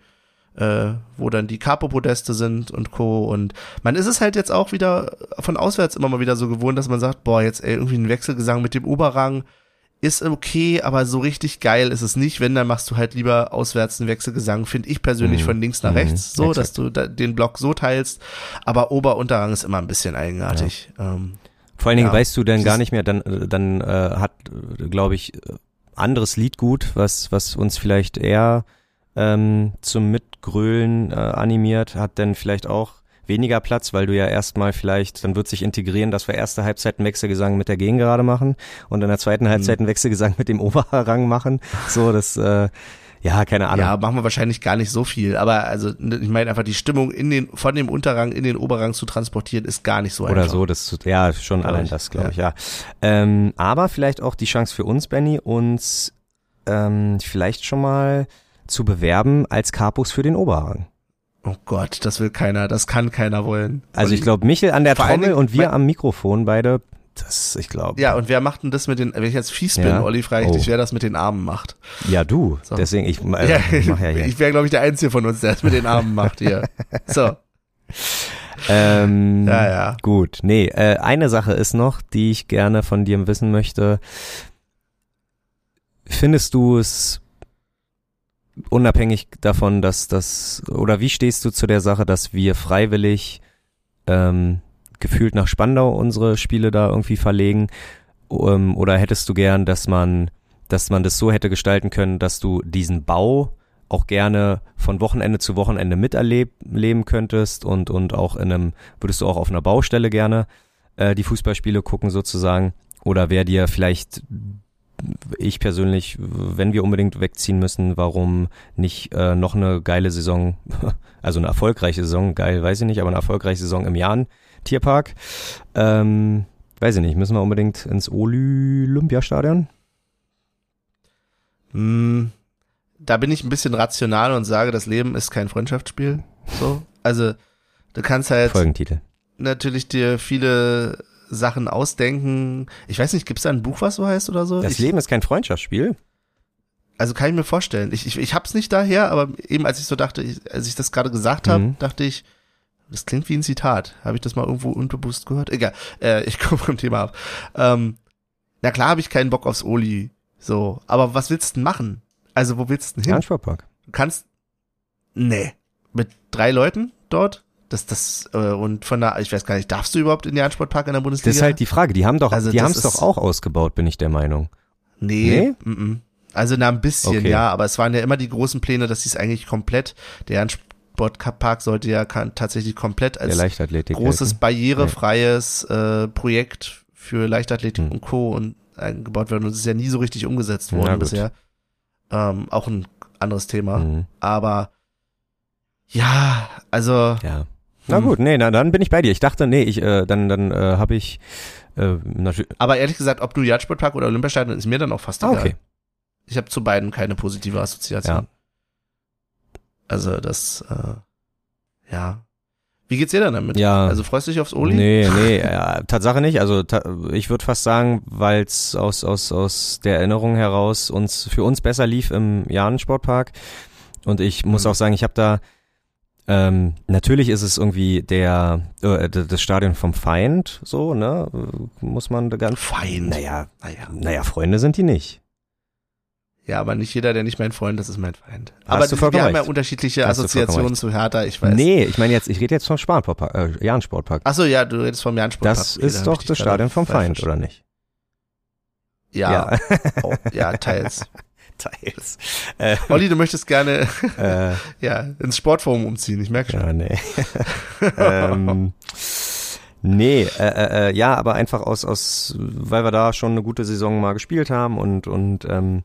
äh, wo dann die Capo-Podeste sind und Co. Und man ist es halt jetzt auch wieder von auswärts immer mal wieder so gewohnt, dass man sagt, boah, jetzt ey, irgendwie ein Wechselgesang mit dem Oberrang ist okay, aber so richtig geil ist es nicht. Wenn, dann machst du halt lieber auswärts einen Wechselgesang, finde ich persönlich Mhm. von links nach Mhm. rechts, so, Exakt. dass du da, den Block so teilst. Aber Ober-Unterrang ist immer ein bisschen eigenartig. Ähm, Vor allen Dingen Ja, weißt du dann gar nicht mehr, dann, äh, dann äh, hat, glaube ich, äh, anderes Liedgut, was, was uns vielleicht eher ähm, zum Mitgrölen äh, animiert, hat dann vielleicht auch weniger Platz, weil du ja erstmal vielleicht, dann wird sich integrieren, dass wir erste Halbzeit einen Wechselgesang mit der Gegengerade machen und in der zweiten Halbzeit einen Wechselgesang mit dem Oberrang machen. So, das, äh, ja, keine Ahnung. Ja, machen wir wahrscheinlich gar nicht so viel. Aber also, ne, ich meine einfach die Stimmung in den, von dem Unterrang in den Oberrang zu transportieren, ist gar nicht so Oder einfach. so, das ja schon allein ich, das, glaube ja. ich, ja. Ähm, aber vielleicht auch die Chance für uns, Benny, uns ähm, vielleicht schon mal zu bewerben als Capus für den Oberrang. Oh Gott, das will keiner, das kann keiner wollen. Also ich glaube, Michel an der Trommel und wir am Mikrofon beide, das, ich glaube. Ja, und wer macht denn das mit den, wenn ich jetzt fies bin, Ja? Olli, frage ich Oh. dich, wer das mit den Armen macht. Ja, du. So. Deswegen, ich äh, ja, mach ja hier. ich wäre, glaube ich, der Einzige von uns, der das mit den Armen macht hier. So, Ähm, ja, ja. Gut, nee, äh, eine Sache ist noch, die ich gerne von dir wissen möchte. Findest du es unabhängig davon, dass das, oder wie stehst du zu der Sache, dass wir freiwillig ähm, gefühlt nach Spandau unsere Spiele da irgendwie verlegen? Ähm, oder hättest du gern, dass man, dass man das so hätte gestalten können, dass du diesen Bau auch gerne von Wochenende zu Wochenende miterleben könntest und, und auch in einem, würdest du auch auf einer Baustelle gerne äh, die Fußballspiele gucken sozusagen? Oder wäre dir vielleicht, ich persönlich, wenn wir unbedingt wegziehen müssen, warum nicht äh, noch eine geile Saison, also eine erfolgreiche Saison, geil weiß ich nicht, aber eine erfolgreiche Saison im Jahn Tierpark? Ähm, weiß ich nicht, müssen wir unbedingt ins Olympiastadion? Hm, da bin ich ein bisschen rational und sage, das Leben ist kein Freundschaftsspiel. So, also du kannst halt Folgentitel. natürlich dir viele Sachen ausdenken. Ich weiß nicht, gibt's da ein Buch, was so heißt oder so? Das ich, Leben ist kein Freundschaftsspiel. Also kann ich mir vorstellen. Ich, ich, ich hab's nicht daher, aber eben als ich so dachte, ich, als ich das gerade gesagt habe, Mhm. dachte ich, das klingt wie ein Zitat. Habe ich das mal irgendwo unterbewusst gehört? Egal, äh, ich komme vom Thema ab. Ähm, na klar habe ich keinen Bock aufs Oli. So, aber was willst du denn machen? Also wo willst du denn hin? Ja, Sportpark. Du kannst, nee, mit drei Leuten dort? Das, das, äh, und von der, ich weiß gar nicht, darfst du überhaupt in den Jahn-Sportpark in der Bundesliga? Das ist halt die Frage. Die haben doch, Also die haben es doch auch ausgebaut, bin ich der Meinung. Nee, mm -mm. also na ein bisschen, Okay. ja, aber es waren ja immer die großen Pläne, dass sie es eigentlich komplett, der Jahn-Sportpark sollte ja tatsächlich komplett als Leichtathletik. großes gelten. barrierefreies äh, Projekt für Leichtathletik Hm. und Co. und eingebaut werden und es ist ja nie so richtig umgesetzt worden bisher. Ähm, auch ein anderes Thema. Mhm. Aber ja, also Ja. Na Hm. gut, nee, na, dann bin ich bei dir. Ich dachte, nee, ich, äh, dann, dann äh, habe ich äh, natürlich. Aber ehrlich gesagt, ob du Jahn-Sportpark oder Olympiastadion, ist mir dann auch fast Ah, egal. okay. Ich habe zu beiden keine positive Assoziation. Ja. Also das, äh, ja. Wie geht's dir denn damit? Ja. Also freust du dich aufs Oli? Nee, nee, ja, Tatsache nicht. Also ta ich würde fast sagen, weil es aus, aus, aus der Erinnerung heraus uns für uns besser lief im Jahn-Sportpark. Und ich muss Mhm. auch sagen, ich habe da ähm, natürlich ist es irgendwie der äh, das Stadion vom Feind, so, ne? Muss man da ganz. Feind. Naja, Naja. naja, Freunde sind die nicht. Ja, aber nicht jeder, der nicht mein Freund ist, ist mein Feind. Hast aber du die- wir haben ja unterschiedliche Hast Assoziationen zu Hertha, ich weiß. Nee, ich meine jetzt, ich rede jetzt vom Spansportpark, äh, Jahn-Sportpark. Achso, ja, du redest vom Jahn-Sportpark. Das Okay, ist doch das Stadion vom Feind, oder nicht? Ja, oh, ja, teils. Teils. Äh, Olli, du möchtest gerne äh, ja, ins Sportforum umziehen, ich merke schon. Ja, nee. ähm, nee, äh, äh, äh, ja, aber einfach aus, aus, weil wir da schon eine gute Saison mal gespielt haben und, und ähm,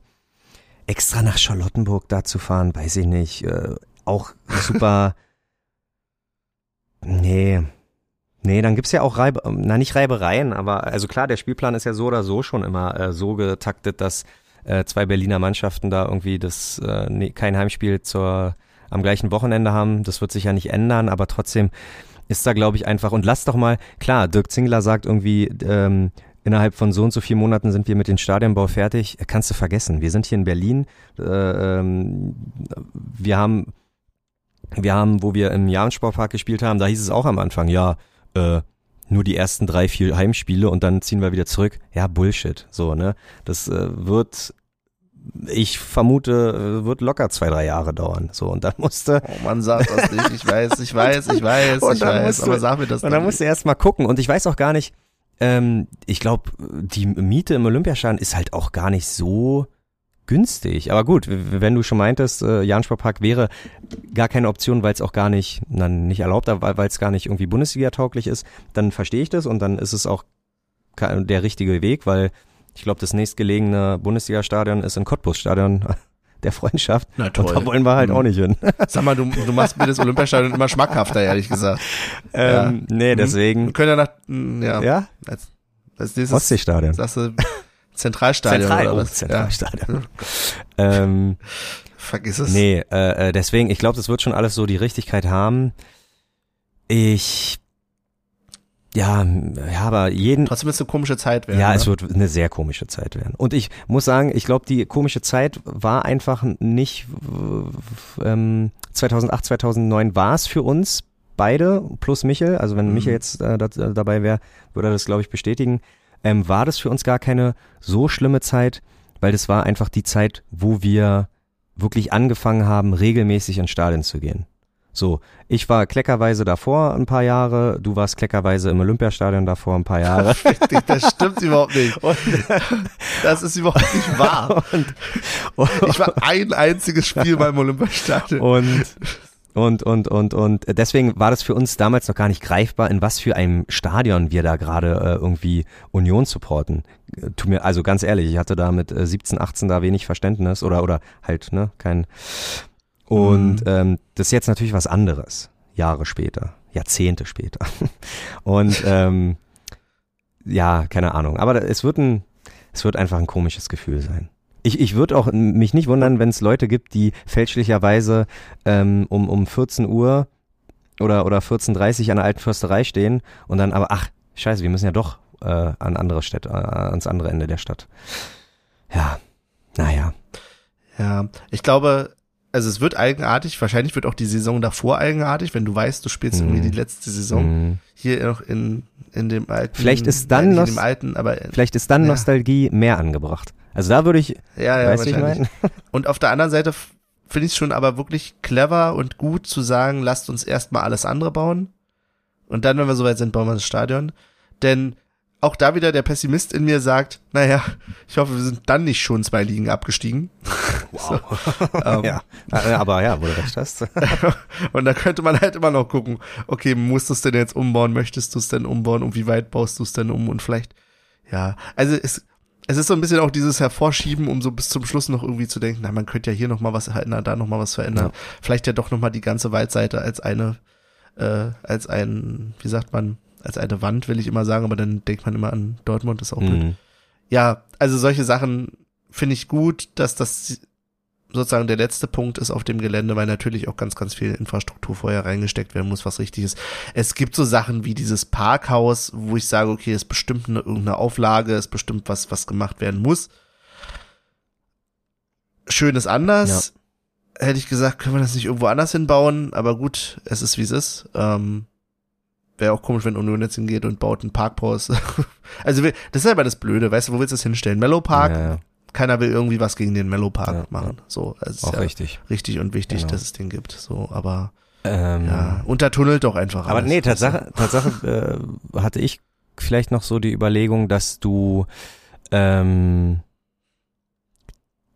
extra nach Charlottenburg da zu fahren, weiß ich nicht. Äh, auch super. nee. Nee, dann gibt's ja auch Reibe, na nicht Reibereien, aber also klar, der Spielplan ist ja so oder so schon immer äh, so getaktet, dass äh, zwei Berliner Mannschaften da irgendwie das äh, nee, kein Heimspiel zur am gleichen Wochenende haben. Das wird sich ja nicht ändern, aber trotzdem ist da, glaube ich, einfach. Und lass doch mal, klar, Dirk Zingler sagt irgendwie, ähm, innerhalb von so und so vier Monaten sind wir mit dem Stadionbau fertig. Kannst du vergessen. Wir sind hier in Berlin. Äh, ähm, wir haben, wir haben, wo wir im Jahrensportpark gespielt haben, da hieß es auch am Anfang, ja, äh, nur die ersten drei, vier Heimspiele und dann ziehen wir wieder zurück. Ja, Bullshit. So, ne? Das äh, wird, ich vermute, äh, wird locker zwei, drei Jahre dauern. So, und dann musste, Oh, man sagt das nicht, ich weiß, ich weiß, ich weiß, ich weiß, aber sag mir das Und dann musst du erst mal gucken. Und ich weiß auch gar nicht, ähm, ich glaube, die Miete im Olympiastadion ist halt auch gar nicht so günstig. Aber gut, wenn du schon meintest, äh, Jahn-Sportpark wäre gar keine Option, weil es auch gar nicht, dann nicht erlaubt, weil weil es gar nicht irgendwie Bundesliga-tauglich ist, dann verstehe ich das und dann ist es auch der richtige Weg, weil ich glaube, das nächstgelegene Bundesliga-Stadion ist in Cottbus-Stadion der Freundschaft. Na Und da wollen wir halt Mhm. auch nicht hin. Sag mal, du, du machst mir das Olympiastadion immer schmackhafter, ehrlich gesagt. Ähm, nee, Mhm. deswegen. Wir können ja nach, mm, ja, Ja, als, als nächstes Ostseestadion. sagst du, Zentralstadion Zentral, oder oh, was? Zentralstadion. ähm, Vergiss es. nee, äh, äh, deswegen, ich glaube, das wird schon alles so die Richtigkeit haben. Ich, ja, ja, aber jeden, Trotzdem ist es eine komische Zeit werden. ja, ne? es wird eine sehr komische Zeit werden. Und ich muss sagen, ich glaube, die komische Zeit war einfach nicht, ähm, 2008, 2009 war es für uns beide, plus Michel, also wenn Mhm. Michel jetzt äh, da, dabei wäre, würde er das, glaube ich, bestätigen, ähm, war das für uns gar keine so schlimme Zeit, weil das war einfach die Zeit, wo wir wirklich angefangen haben, regelmäßig ins Stadion zu gehen. So, ich war kleckerweise davor ein paar Jahre, du warst kleckerweise im Olympiastadion davor ein paar Jahre. Das stimmt überhaupt nicht. das ist überhaupt nicht wahr. Ich war ein einziges Spiel beim Olympiastadion. Und und und und und deswegen war das für uns damals noch gar nicht greifbar, in was für einem Stadion wir da gerade äh, irgendwie Union supporten. Äh, Tu mir also ganz ehrlich, ich hatte da mit äh, 17, 18 da wenig Verständnis oder oder halt ne kein und Mhm. ähm, das ist jetzt natürlich was anderes. Jahre später, Jahrzehnte später und ähm, ja keine Ahnung, aber es wird ein es wird einfach ein komisches Gefühl sein. Ich, ich würde auch mich nicht wundern, wenn es Leute gibt, die fälschlicherweise ähm, um, um 14 Uhr oder, oder 14.30 Uhr an der alten Försterei stehen und dann aber, ach, scheiße, wir müssen ja doch äh, an andere Städte, äh, ans andere Ende der Stadt. Ja, naja. Ja, ich glaube, also es wird eigenartig. Wahrscheinlich wird auch die Saison davor eigenartig, wenn du weißt, du spielst Mhm. irgendwie die letzte Saison Mhm. hier noch in, in dem alten. Vielleicht ist dann in dem alten, aber Vielleicht ist dann Ja. Nostalgie mehr angebracht. Also da würde ich, ja, ja, wie ich meine? Und auf der anderen Seite finde ich es schon aber wirklich clever und gut zu sagen, lasst uns erstmal alles andere bauen. Und dann, wenn wir soweit sind, bauen wir das Stadion. Denn auch da wieder der Pessimist in mir sagt, naja, ich hoffe, wir sind dann nicht schon zwei Ligen abgestiegen. Wow. so, ähm, Ja, Äh, aber ja, wo du recht hast. Und da könnte man halt immer noch gucken, okay, musst du es denn jetzt umbauen, möchtest du es denn umbauen und wie weit baust du es denn um und vielleicht, ja, also es, es ist so ein bisschen auch dieses Hervorschieben, um so bis zum Schluss noch irgendwie zu denken, na, man könnte ja hier noch mal was verändern, da noch mal was verändern, vielleicht ja doch noch mal die ganze Waldseite als eine, äh, als ein, wie sagt man, als eine Wand will ich immer sagen, aber dann denkt man immer an Dortmund, ist auch blöd Mhm. ja, also solche Sachen finde ich gut, dass das sozusagen der letzte Punkt ist auf dem Gelände, weil natürlich auch ganz, ganz viel Infrastruktur vorher reingesteckt werden muss, was richtig ist. Es gibt so Sachen wie dieses Parkhaus, wo ich sage, okay, ist bestimmt eine, irgendeine Auflage, ist bestimmt was, was gemacht werden muss. Schön ist anders. Hätte ich gesagt, können wir das nicht irgendwo anders hinbauen, aber gut, es ist wie es ist. Ähm, Wäre auch komisch, wenn Union jetzt hingeht und baut ein Parkhaus. also das ist aber das Blöde, weißt du, wo willst du das hinstellen? Mellow Park, Ja, ja, keiner will irgendwie was gegen den Mellow Park Ja, machen. So, also auch ja richtig. richtig und wichtig, Genau. dass es den gibt. So, aber Ähm, ja, untertunnelt doch einfach. Aber alles. nee, Tatsache, Tatsache äh, hatte ich vielleicht noch so die Überlegung, dass du, ähm,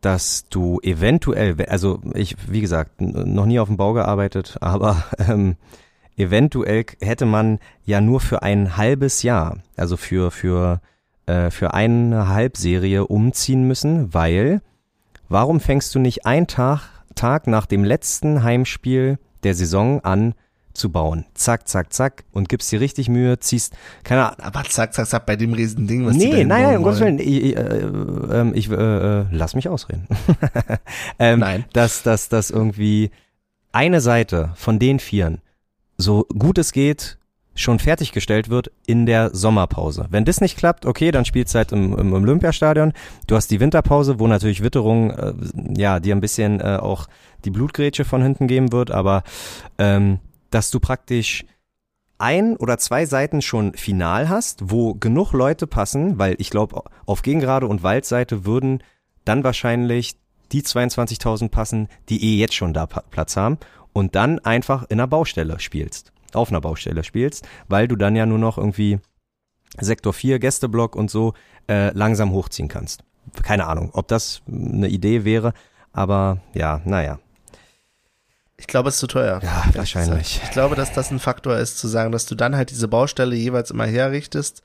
dass du eventuell, also ich, wie gesagt, noch nie auf dem Bau gearbeitet, aber ähm, eventuell hätte man ja nur für ein halbes Jahr, also für für äh, für eine Halbserie umziehen müssen, weil warum fängst du nicht einen Tag Tag nach dem letzten Heimspiel der Saison an zu bauen? Zack, zack, zack und gibst dir richtig Mühe, ziehst keine Ahnung, Aber zack, zack, zack, bei dem riesen Ding, was die da Nee, nein, nein, um Gottes. Willen. Ich, ich, äh, ähm, ich äh, äh, lass mich ausreden. ähm, Nein. Dass, dass, dass irgendwie eine Seite von den Vieren, so gut es geht, schon fertiggestellt wird in der Sommerpause. Wenn das nicht klappt, okay, dann spielst halt im, im Olympiastadion. Du hast die Winterpause, wo natürlich Witterung, äh, ja, dir ein bisschen äh, auch die Blutgrätsche von hinten geben wird, aber ähm, dass du praktisch ein oder zwei Seiten schon final hast, wo genug Leute passen, weil ich glaube, auf Gegengrade und Waldseite würden dann wahrscheinlich die 22.000 passen, die eh jetzt schon da Platz haben und dann einfach in einer Baustelle spielst, auf einer Baustelle spielst, weil du dann ja nur noch irgendwie Sektor 4 Gästeblock und so äh, langsam hochziehen kannst. Keine Ahnung, ob das eine Idee wäre, aber ja, naja. Ich glaube, es ist zu teuer. Ja, wahrscheinlich. Ich glaube, dass das ein Faktor ist, zu sagen, dass du dann halt diese Baustelle jeweils immer herrichtest,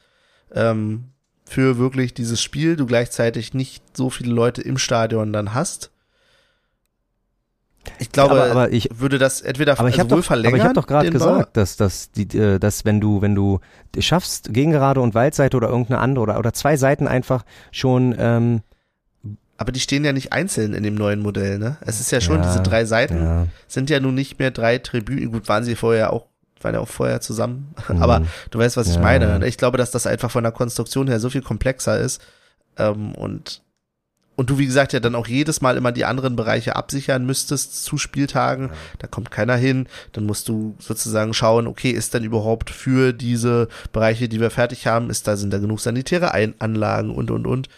ähm, für wirklich dieses Spiel, du gleichzeitig nicht so viele Leute im Stadion dann hast. Ich glaube, Aber- aber ich- würde das entweder Aber ich also habe wohl doch, aber verlängern. ich hab doch gerade Bau- gesagt, dass, dass, die, äh, dass wenn du, wenn du schaffst, Gegengerade und Waldseite oder irgendeine andere oder, oder zwei Seiten einfach schon, ähm, Aber die stehen ja nicht einzeln in dem neuen Modell, ne? Es ist ja schon, Ja, diese drei Seiten ja, sind ja nun nicht mehr drei Tribünen. Gut, waren sie vorher auch, waren ja auch vorher zusammen. Mhm. Aber du weißt, was ich Ja. meine. Ich glaube, dass das einfach von der Konstruktion her so viel komplexer ist. Ähm, und, und du, wie gesagt, ja dann auch jedes Mal immer die anderen Bereiche absichern müsstest zu Spieltagen. Da kommt keiner hin. Dann musst du sozusagen schauen, okay, ist denn überhaupt für diese Bereiche, die wir fertig haben, ist da, sind da genug sanitäre Ein Anlagen und, und, und.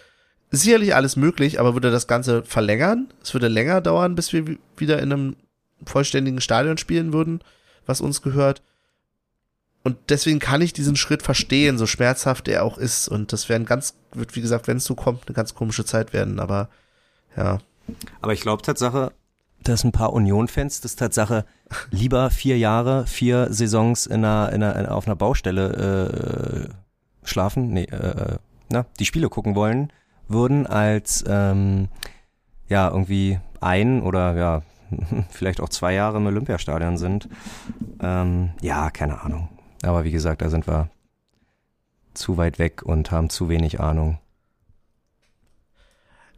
Sicherlich alles möglich, aber würde das Ganze verlängern? Es würde länger dauern, bis wir wi- wieder in einem vollständigen Stadion spielen würden, was uns gehört. Und deswegen kann ich diesen Schritt verstehen, so schmerzhaft er auch ist. Und das werden ganz, wird wie gesagt, wenn es so kommt, eine ganz komische Zeit werden. Aber ja, Aber ich glaube Tatsache, dass ein paar Union-Fans das Tatsache lieber vier Jahre, vier Saisons in einer, in einer, auf einer Baustelle äh, schlafen, nee, äh, na, die Spiele gucken wollen würden, als ähm, ja irgendwie ein oder ja vielleicht auch zwei Jahre im Olympiastadion sind. Ähm, ja, keine Ahnung. Aber wie gesagt, da sind wir zu weit weg und haben zu wenig Ahnung.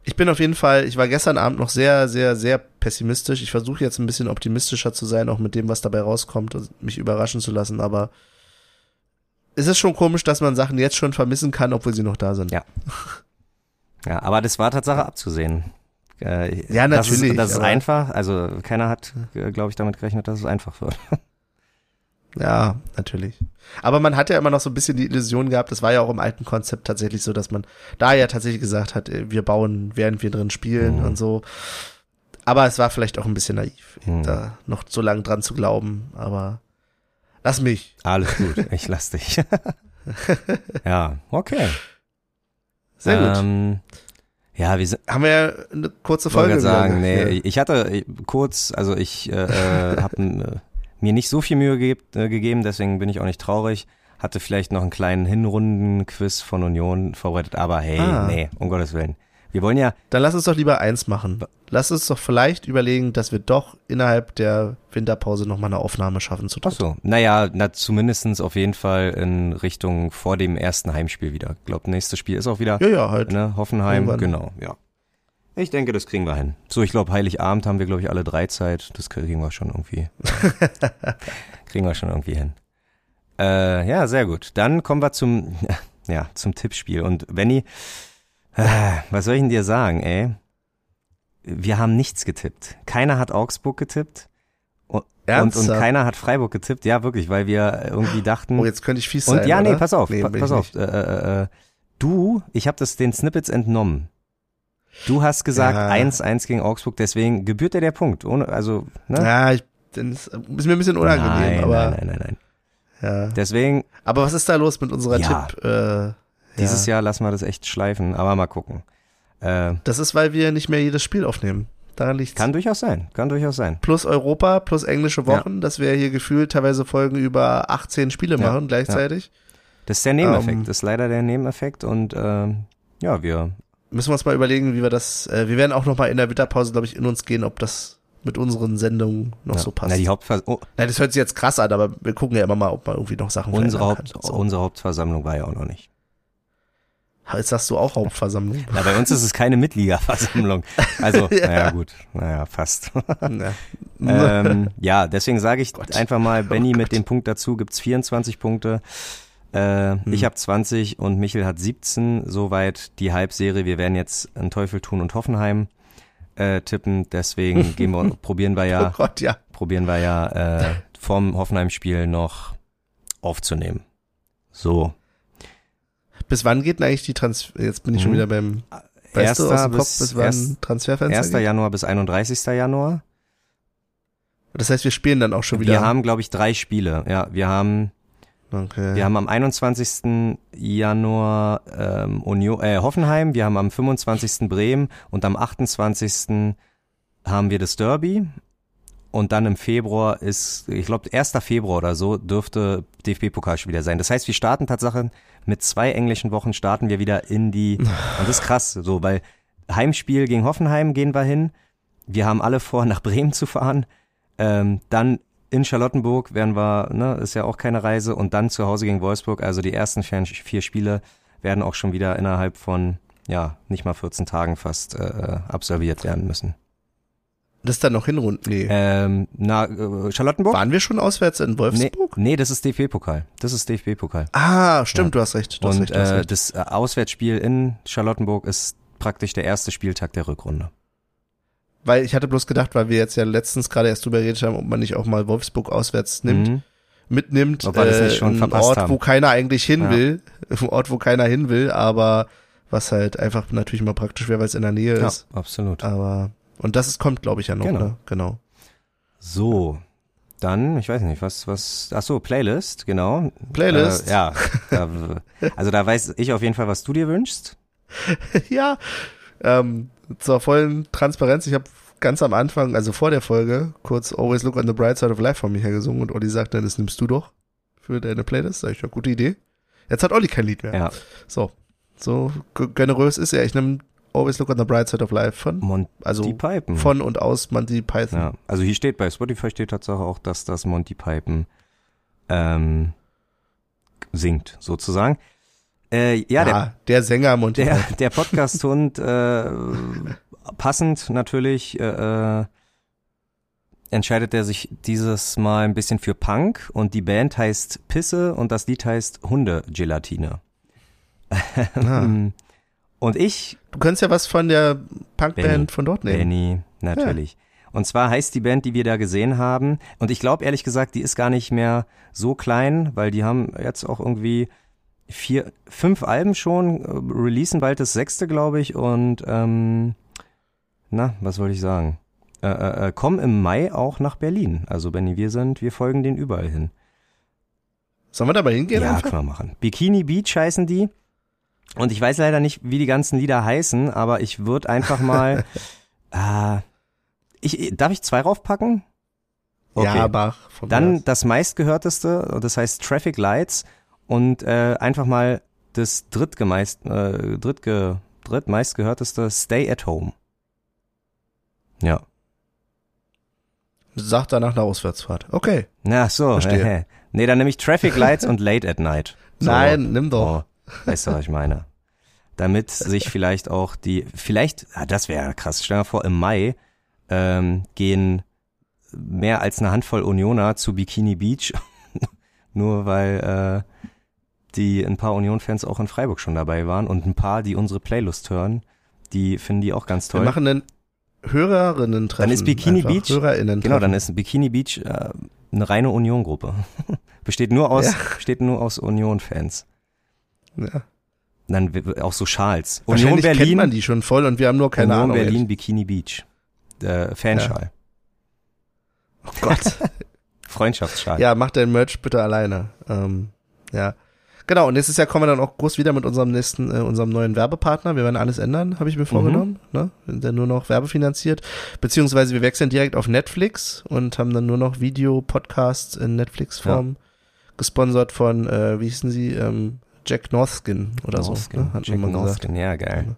ich bin auf jeden Fall, ich war gestern Abend noch sehr, sehr, sehr pessimistisch. Ich versuche jetzt ein bisschen optimistischer zu sein, auch mit dem, was dabei rauskommt und mich überraschen zu lassen. Aber es ist schon komisch, dass man Sachen jetzt schon vermissen kann, obwohl sie noch da sind. Ja. Ja, aber das war Tatsache abzusehen. Äh, Ja, Das natürlich, ist, das ist einfach. Also keiner hat, glaube ich, damit gerechnet, dass es einfach wird. Ja, natürlich. Aber man hat ja immer noch so ein bisschen die Illusion gehabt, das war ja auch im alten Konzept tatsächlich so, dass man da ja tatsächlich gesagt hat, äh, wir bauen, während wir drin spielen Mhm. und so. Aber es war vielleicht auch ein bisschen naiv, Mhm. da noch so lange dran zu glauben. Aber lass mich. Alles gut, ich lass dich. ja, okay. Sehr gut. Ähm, ja, wir sind, Haben wir ja eine kurze ich Folge. gerade sagen, nee, ich hatte äh, kurz, also ich äh, äh, habe mir nicht so viel Mühe ge äh, gegeben, deswegen bin ich auch nicht traurig. Hatte vielleicht noch einen kleinen Hinrunden-Quiz von Union vorbereitet, aber hey, Ah. nee, um Gottes Willen. Wir wollen ja, Dann lass uns doch lieber eins machen. Lass uns doch vielleicht überlegen, dass wir doch innerhalb der Winterpause nochmal eine Aufnahme schaffen zu ach so, naja, na, zumindestens auf jeden Fall in Richtung vor dem ersten Heimspiel wieder. Ich glaube, nächstes Spiel ist auch wieder Ja, ja, halt. ne, Hoffenheim, Irgendwann. genau, ja. Ich denke, das kriegen wir hin. So, ich glaube, Heiligabend haben wir, glaube ich, alle drei Zeit. Das kriegen wir schon irgendwie. kriegen wir schon irgendwie hin. Äh, ja, sehr gut. Dann kommen wir zum, ja, zum Tippspiel. Und Benny, äh, was soll ich denn dir sagen, ey? Wir haben nichts getippt. Keiner hat Augsburg getippt. Und, und, keiner hat Freiburg getippt. Ja, wirklich, weil wir irgendwie dachten. Oh, jetzt könnte ich fies sein. Und ja, nee, oder? pass auf, Nee, pa pass auf. nicht. Äh, äh, äh, du, ich habe das den Snippets entnommen. Du hast gesagt Ja. 1-1 gegen Augsburg, deswegen gebührt dir der Punkt. Ohne, also, ne? Ja, ich, dann ist, mir ein bisschen unangenehm, nein, aber nein, nein, nein, nein. ja. Deswegen, Aber was ist da los mit unserer Ja. Tipp? Äh, dieses ja. Jahr lassen wir das echt schleifen, aber mal gucken. Äh, Das ist, weil wir nicht mehr jedes Spiel aufnehmen. Daran liegt's. kann durchaus sein, kann durchaus sein. plus Europa, plus englische Wochen, dass wir hier gefühlt teilweise Folgen über 18 Spiele Ja, machen gleichzeitig. Das ist der Nebeneffekt, Ähm. das ist leider der Nebeneffekt und ähm, ja, wir, Müssen wir uns mal überlegen, wie wir das, äh, wir werden auch noch mal in der Winterpause, glaube ich, in uns gehen, ob das mit unseren Sendungen noch ja. so passt. Na, die Hauptver oh, Nein, das hört sich jetzt krass an, aber wir gucken ja immer mal, ob man irgendwie noch Sachen unsere, Haupt, kann. So. unsere Hauptversammlung war ja auch noch nicht. Jetzt sagst du auch Hauptversammlung. Na, bei uns ist es keine Mitgliederversammlung. Also, Ja. naja, gut, naja, fast. ja. ähm, ja, deswegen sage ich Gott. einfach mal, Benny Oh mit dem Punkt dazu gibt's 24 Punkte. Äh, Hm. Ich habe 20 und Michel hat 17. Soweit die Halbserie. Wir werden jetzt einen Teufel tun und Hoffenheim äh, tippen. Deswegen gehen wir, probieren wir Oh ja, Gott, ja. probieren wir ja äh, vom Hoffenheim-Spiel noch aufzunehmen. So. Bis wann geht denn eigentlich die Transfer, jetzt bin ich schon Mhm. wieder beim, weißt aus Erster Kopf, bis, bis wann erst, Transferfenster 1. geht? Januar bis 31. Januar. Das heißt, wir spielen dann auch schon wieder. Wir haben, glaube ich, drei Spiele. Ja, wir haben okay. Wir haben am 21. Januar ähm, Union, äh, Hoffenheim, wir haben am 25. Bremen und am 28. haben wir das Derby. Und dann im Februar ist, ich glaube, 1. Februar oder so dürfte DFB-Pokalspiel wieder sein. Das heißt, wir starten Tatsache mit zwei englischen Wochen starten wir wieder in die, und das ist krass, so, weil Heimspiel gegen Hoffenheim gehen wir hin, wir haben alle vor, nach Bremen zu fahren. Ähm, dann in Charlottenburg werden wir, ne, ist ja auch keine Reise. Und dann zu Hause gegen Wolfsburg. Also die ersten vier, Spiele werden auch schon wieder innerhalb von, ja, nicht mal 14 Tagen fast äh, absolviert werden müssen. Das ist dann noch Hinrunden. Nee. Ähm, na, äh, Charlottenburg? Waren wir schon auswärts in Nee, Wolfsburg? nee, das ist DFB-Pokal. Das ist DFB-Pokal. Ah, stimmt, Ja. du hast recht. Du hast Und recht, du hast äh, recht. das äh, Auswärtsspiel in Charlottenburg ist praktisch der erste Spieltag der Rückrunde. Weil ich hatte bloß gedacht, weil wir jetzt ja letztens gerade erst drüber geredet haben, ob man nicht auch mal Wolfsburg auswärts nimmt, Mhm. mitnimmt, Ob nicht schon einen Ort, haben. wo keiner eigentlich hin Ja. will, ein Ort, wo keiner hin will, aber was halt einfach natürlich immer praktisch wäre, weil es in der Nähe Ja, ist. absolut. Aber und das ist, kommt, glaube ich, ja noch, Genau. ne? Genau. So, dann, ich weiß nicht, was, was, ach so, Playlist, genau. Playlist? Äh, ja, da, also da weiß ich auf jeden Fall, was du dir wünschst. ja, ähm, zur vollen Transparenz, ich habe ganz am Anfang, also vor der Folge, kurz Always Look on the Bright Side of Life von mir her gesungen und Olli sagt dann, das nimmst du doch für deine Playlist. Sag ich, ja, gute Idee. Jetzt hat Olli kein Lied mehr. Ja, So, so generös ist er. Ich nehme Always Look on the Bright Side of Life von, Monty also Python. von und aus Monty Python. Ja, also hier steht bei Spotify steht Tatsache auch, dass das Monty Python ähm, singt, sozusagen. Äh, ja, der, Ah, der Sänger Monty der, Python. der Podcast-Hund, äh, passend natürlich, äh, äh, entscheidet er sich dieses Mal ein bisschen für Punk und die Band heißt Pisse und das Lied heißt Hundegelatine. Ah. Und ich Du könntest ja was von der. Punkband von dort nehmen. Benny, natürlich. Und zwar heißt die Band, die wir da gesehen haben, und ich glaube ehrlich gesagt, die ist gar nicht mehr so klein, weil die haben jetzt auch irgendwie vier, fünf Alben schon, äh, releasen bald das sechste, glaube ich, und ähm, na, was wollte ich sagen? Äh, äh, äh, kommen im Mai auch nach Berlin. Also Benny, wir sind, wir folgen denen überall hin. Sollen wir da mal hingehen? Ja, einfach? können wir machen. Bikini Beach heißen die. Und ich weiß leider nicht, wie die ganzen Lieder heißen, aber ich würde einfach mal. äh, ich, darf ich zwei raufpacken? Ja, Bach. Von Dann das meistgehörteste, das heißt Traffic Lights und äh, einfach mal das drittgemeist, äh, drittge, drittmeistgehörteste Stay at Home. Ja. Sagt danach eine Auswärtsfahrt. Okay. Na so, Verstehe. nee, dann nehme ich Traffic Lights und Late at Night. So. Nein, nimm doch. Oh, weißt du, was ich meine? Damit sich vielleicht auch die, vielleicht, ah, das wäre krass, stell dir mal vor, im Mai ähm, gehen mehr als eine Handvoll Unioner zu Bikini Beach, nur weil äh, die ein paar Union-Fans auch in Freiburg schon dabei waren und ein paar, die unsere Playlist hören, die finden die auch ganz toll. Wir machen einen Hörerinnen-Treffen. Dann ist Bikini einfach. Beach- HörerInnen Genau, dann ist Bikini Beach äh, eine reine Union-Gruppe. Besteht nur aus, Ja. besteht nur aus Union-Fans. Ja. Dann auch so Schals. Union Wahrscheinlich kennt Berlin, man die schon voll und wir haben nur keine Union Ahnung. Berlin, jetzt. Bikini Beach. Äh, Fanschal. Oh Gott. Freundschaftsschal. ja, mach dein Merch bitte alleine. Ähm, ja. Genau, und nächstes Jahr kommen wir dann auch groß wieder mit unserem nächsten, äh, unserem neuen Werbepartner. Wir werden alles ändern, habe ich mir vorgenommen. Ne? Wir sind dann nur noch werbefinanziert. Beziehungsweise wir wechseln direkt auf Netflix und haben dann nur noch Video-Podcasts in Netflix-Form. Gesponsert von, äh, wie hießen sie, ähm, Jack Northskin oder Northskin, so. Ne? Hat Jack man mal gesagt. Northskin, ja, geil.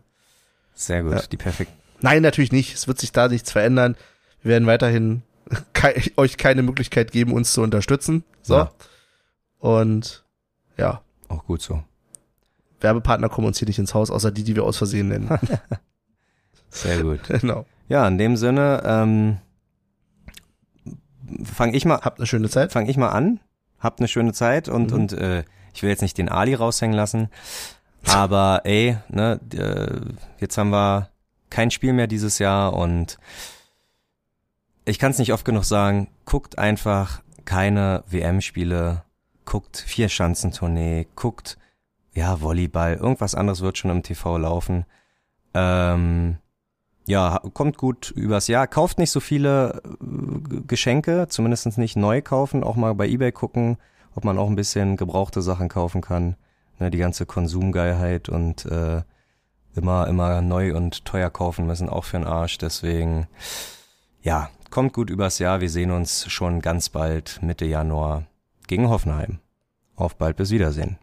Sehr gut, Ja. die perfekt. Nein, natürlich nicht. Es wird sich da nichts verändern. Wir werden weiterhin kei euch keine Möglichkeit geben, uns zu unterstützen. So. Ja. Und ja, Auch gut so. Werbepartner kommen uns hier nicht ins Haus, außer die, die wir aus Versehen nennen. Sehr gut. genau. Ja, in dem Sinne, ähm, fange ich mal, Habt eine schöne Zeit. fang ich mal an. Habt eine schöne Zeit und, Mhm. und äh, ich will jetzt nicht den Ali raushängen lassen. Aber ey, ne, äh, jetzt haben wir kein Spiel mehr dieses Jahr und ich kann es nicht oft genug sagen, guckt einfach keine WM-Spiele, guckt Vier-Schanzentournee, guckt ja Volleyball, irgendwas anderes wird schon im TV laufen. Ähm, ja, kommt gut übers Jahr. Kauft nicht so viele äh, Geschenke, zumindest nicht neu kaufen, auch mal bei Ebay gucken, ob man auch ein bisschen gebrauchte Sachen kaufen kann. Ne, die ganze Konsumgeilheit und äh, immer, immer neu und teuer kaufen müssen, auch für den Arsch. Deswegen, ja, kommt gut übers Jahr. Wir sehen uns schon ganz bald, Mitte Januar, gegen Hoffenheim. Auf bald, bis Wiedersehen.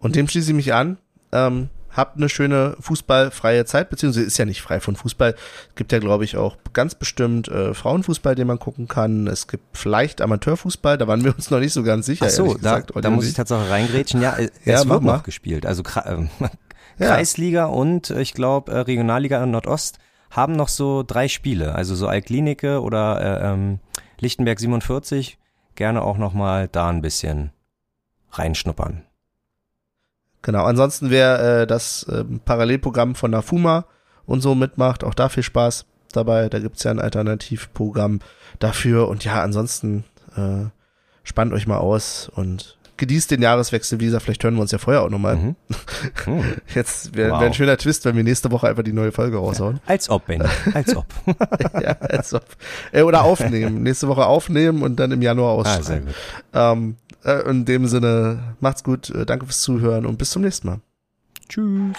Und dem schließe ich mich an. Ähm, habt eine schöne fußballfreie Zeit, beziehungsweise ist ja nicht frei von Fußball. Es gibt ja, glaube ich, auch ganz bestimmt äh, Frauenfußball, den man gucken kann. Es gibt vielleicht Amateurfußball, da waren wir uns noch nicht so ganz sicher. Ach so, da, da muss ich tatsächlich reingrätschen. Ja, es Ja, wird noch gespielt. Also Kra- äh, Ja. Kreisliga und äh, ich glaube äh, Regionalliga Nordost haben noch so drei Spiele. Also so Altklinike oder äh, ähm, Lichtenberg 47. Gerne auch noch mal da ein bisschen reinschnuppern. Genau, ansonsten wer äh, das ähm, Parallelprogramm von Nafuma und so mitmacht, auch da viel Spaß dabei. Da gibt's ja ein Alternativprogramm dafür. Und ja, ansonsten äh, spannt euch mal aus und genießt den Jahreswechsel. Wie gesagt, vielleicht hören wir uns ja vorher auch nochmal. Mhm. Hm. Jetzt wäre Wow. wär ein schöner Twist, wenn wir nächste Woche einfach die neue Folge raushauen. Als ob, Benny. Als ob. ja, als ob. Äh, oder aufnehmen. nächste Woche aufnehmen und dann im Januar Ah, ausstrahlen. gut. ähm, äh, in dem Sinne, macht's gut, äh, danke fürs Zuhören und bis zum nächsten Mal. Tschüss.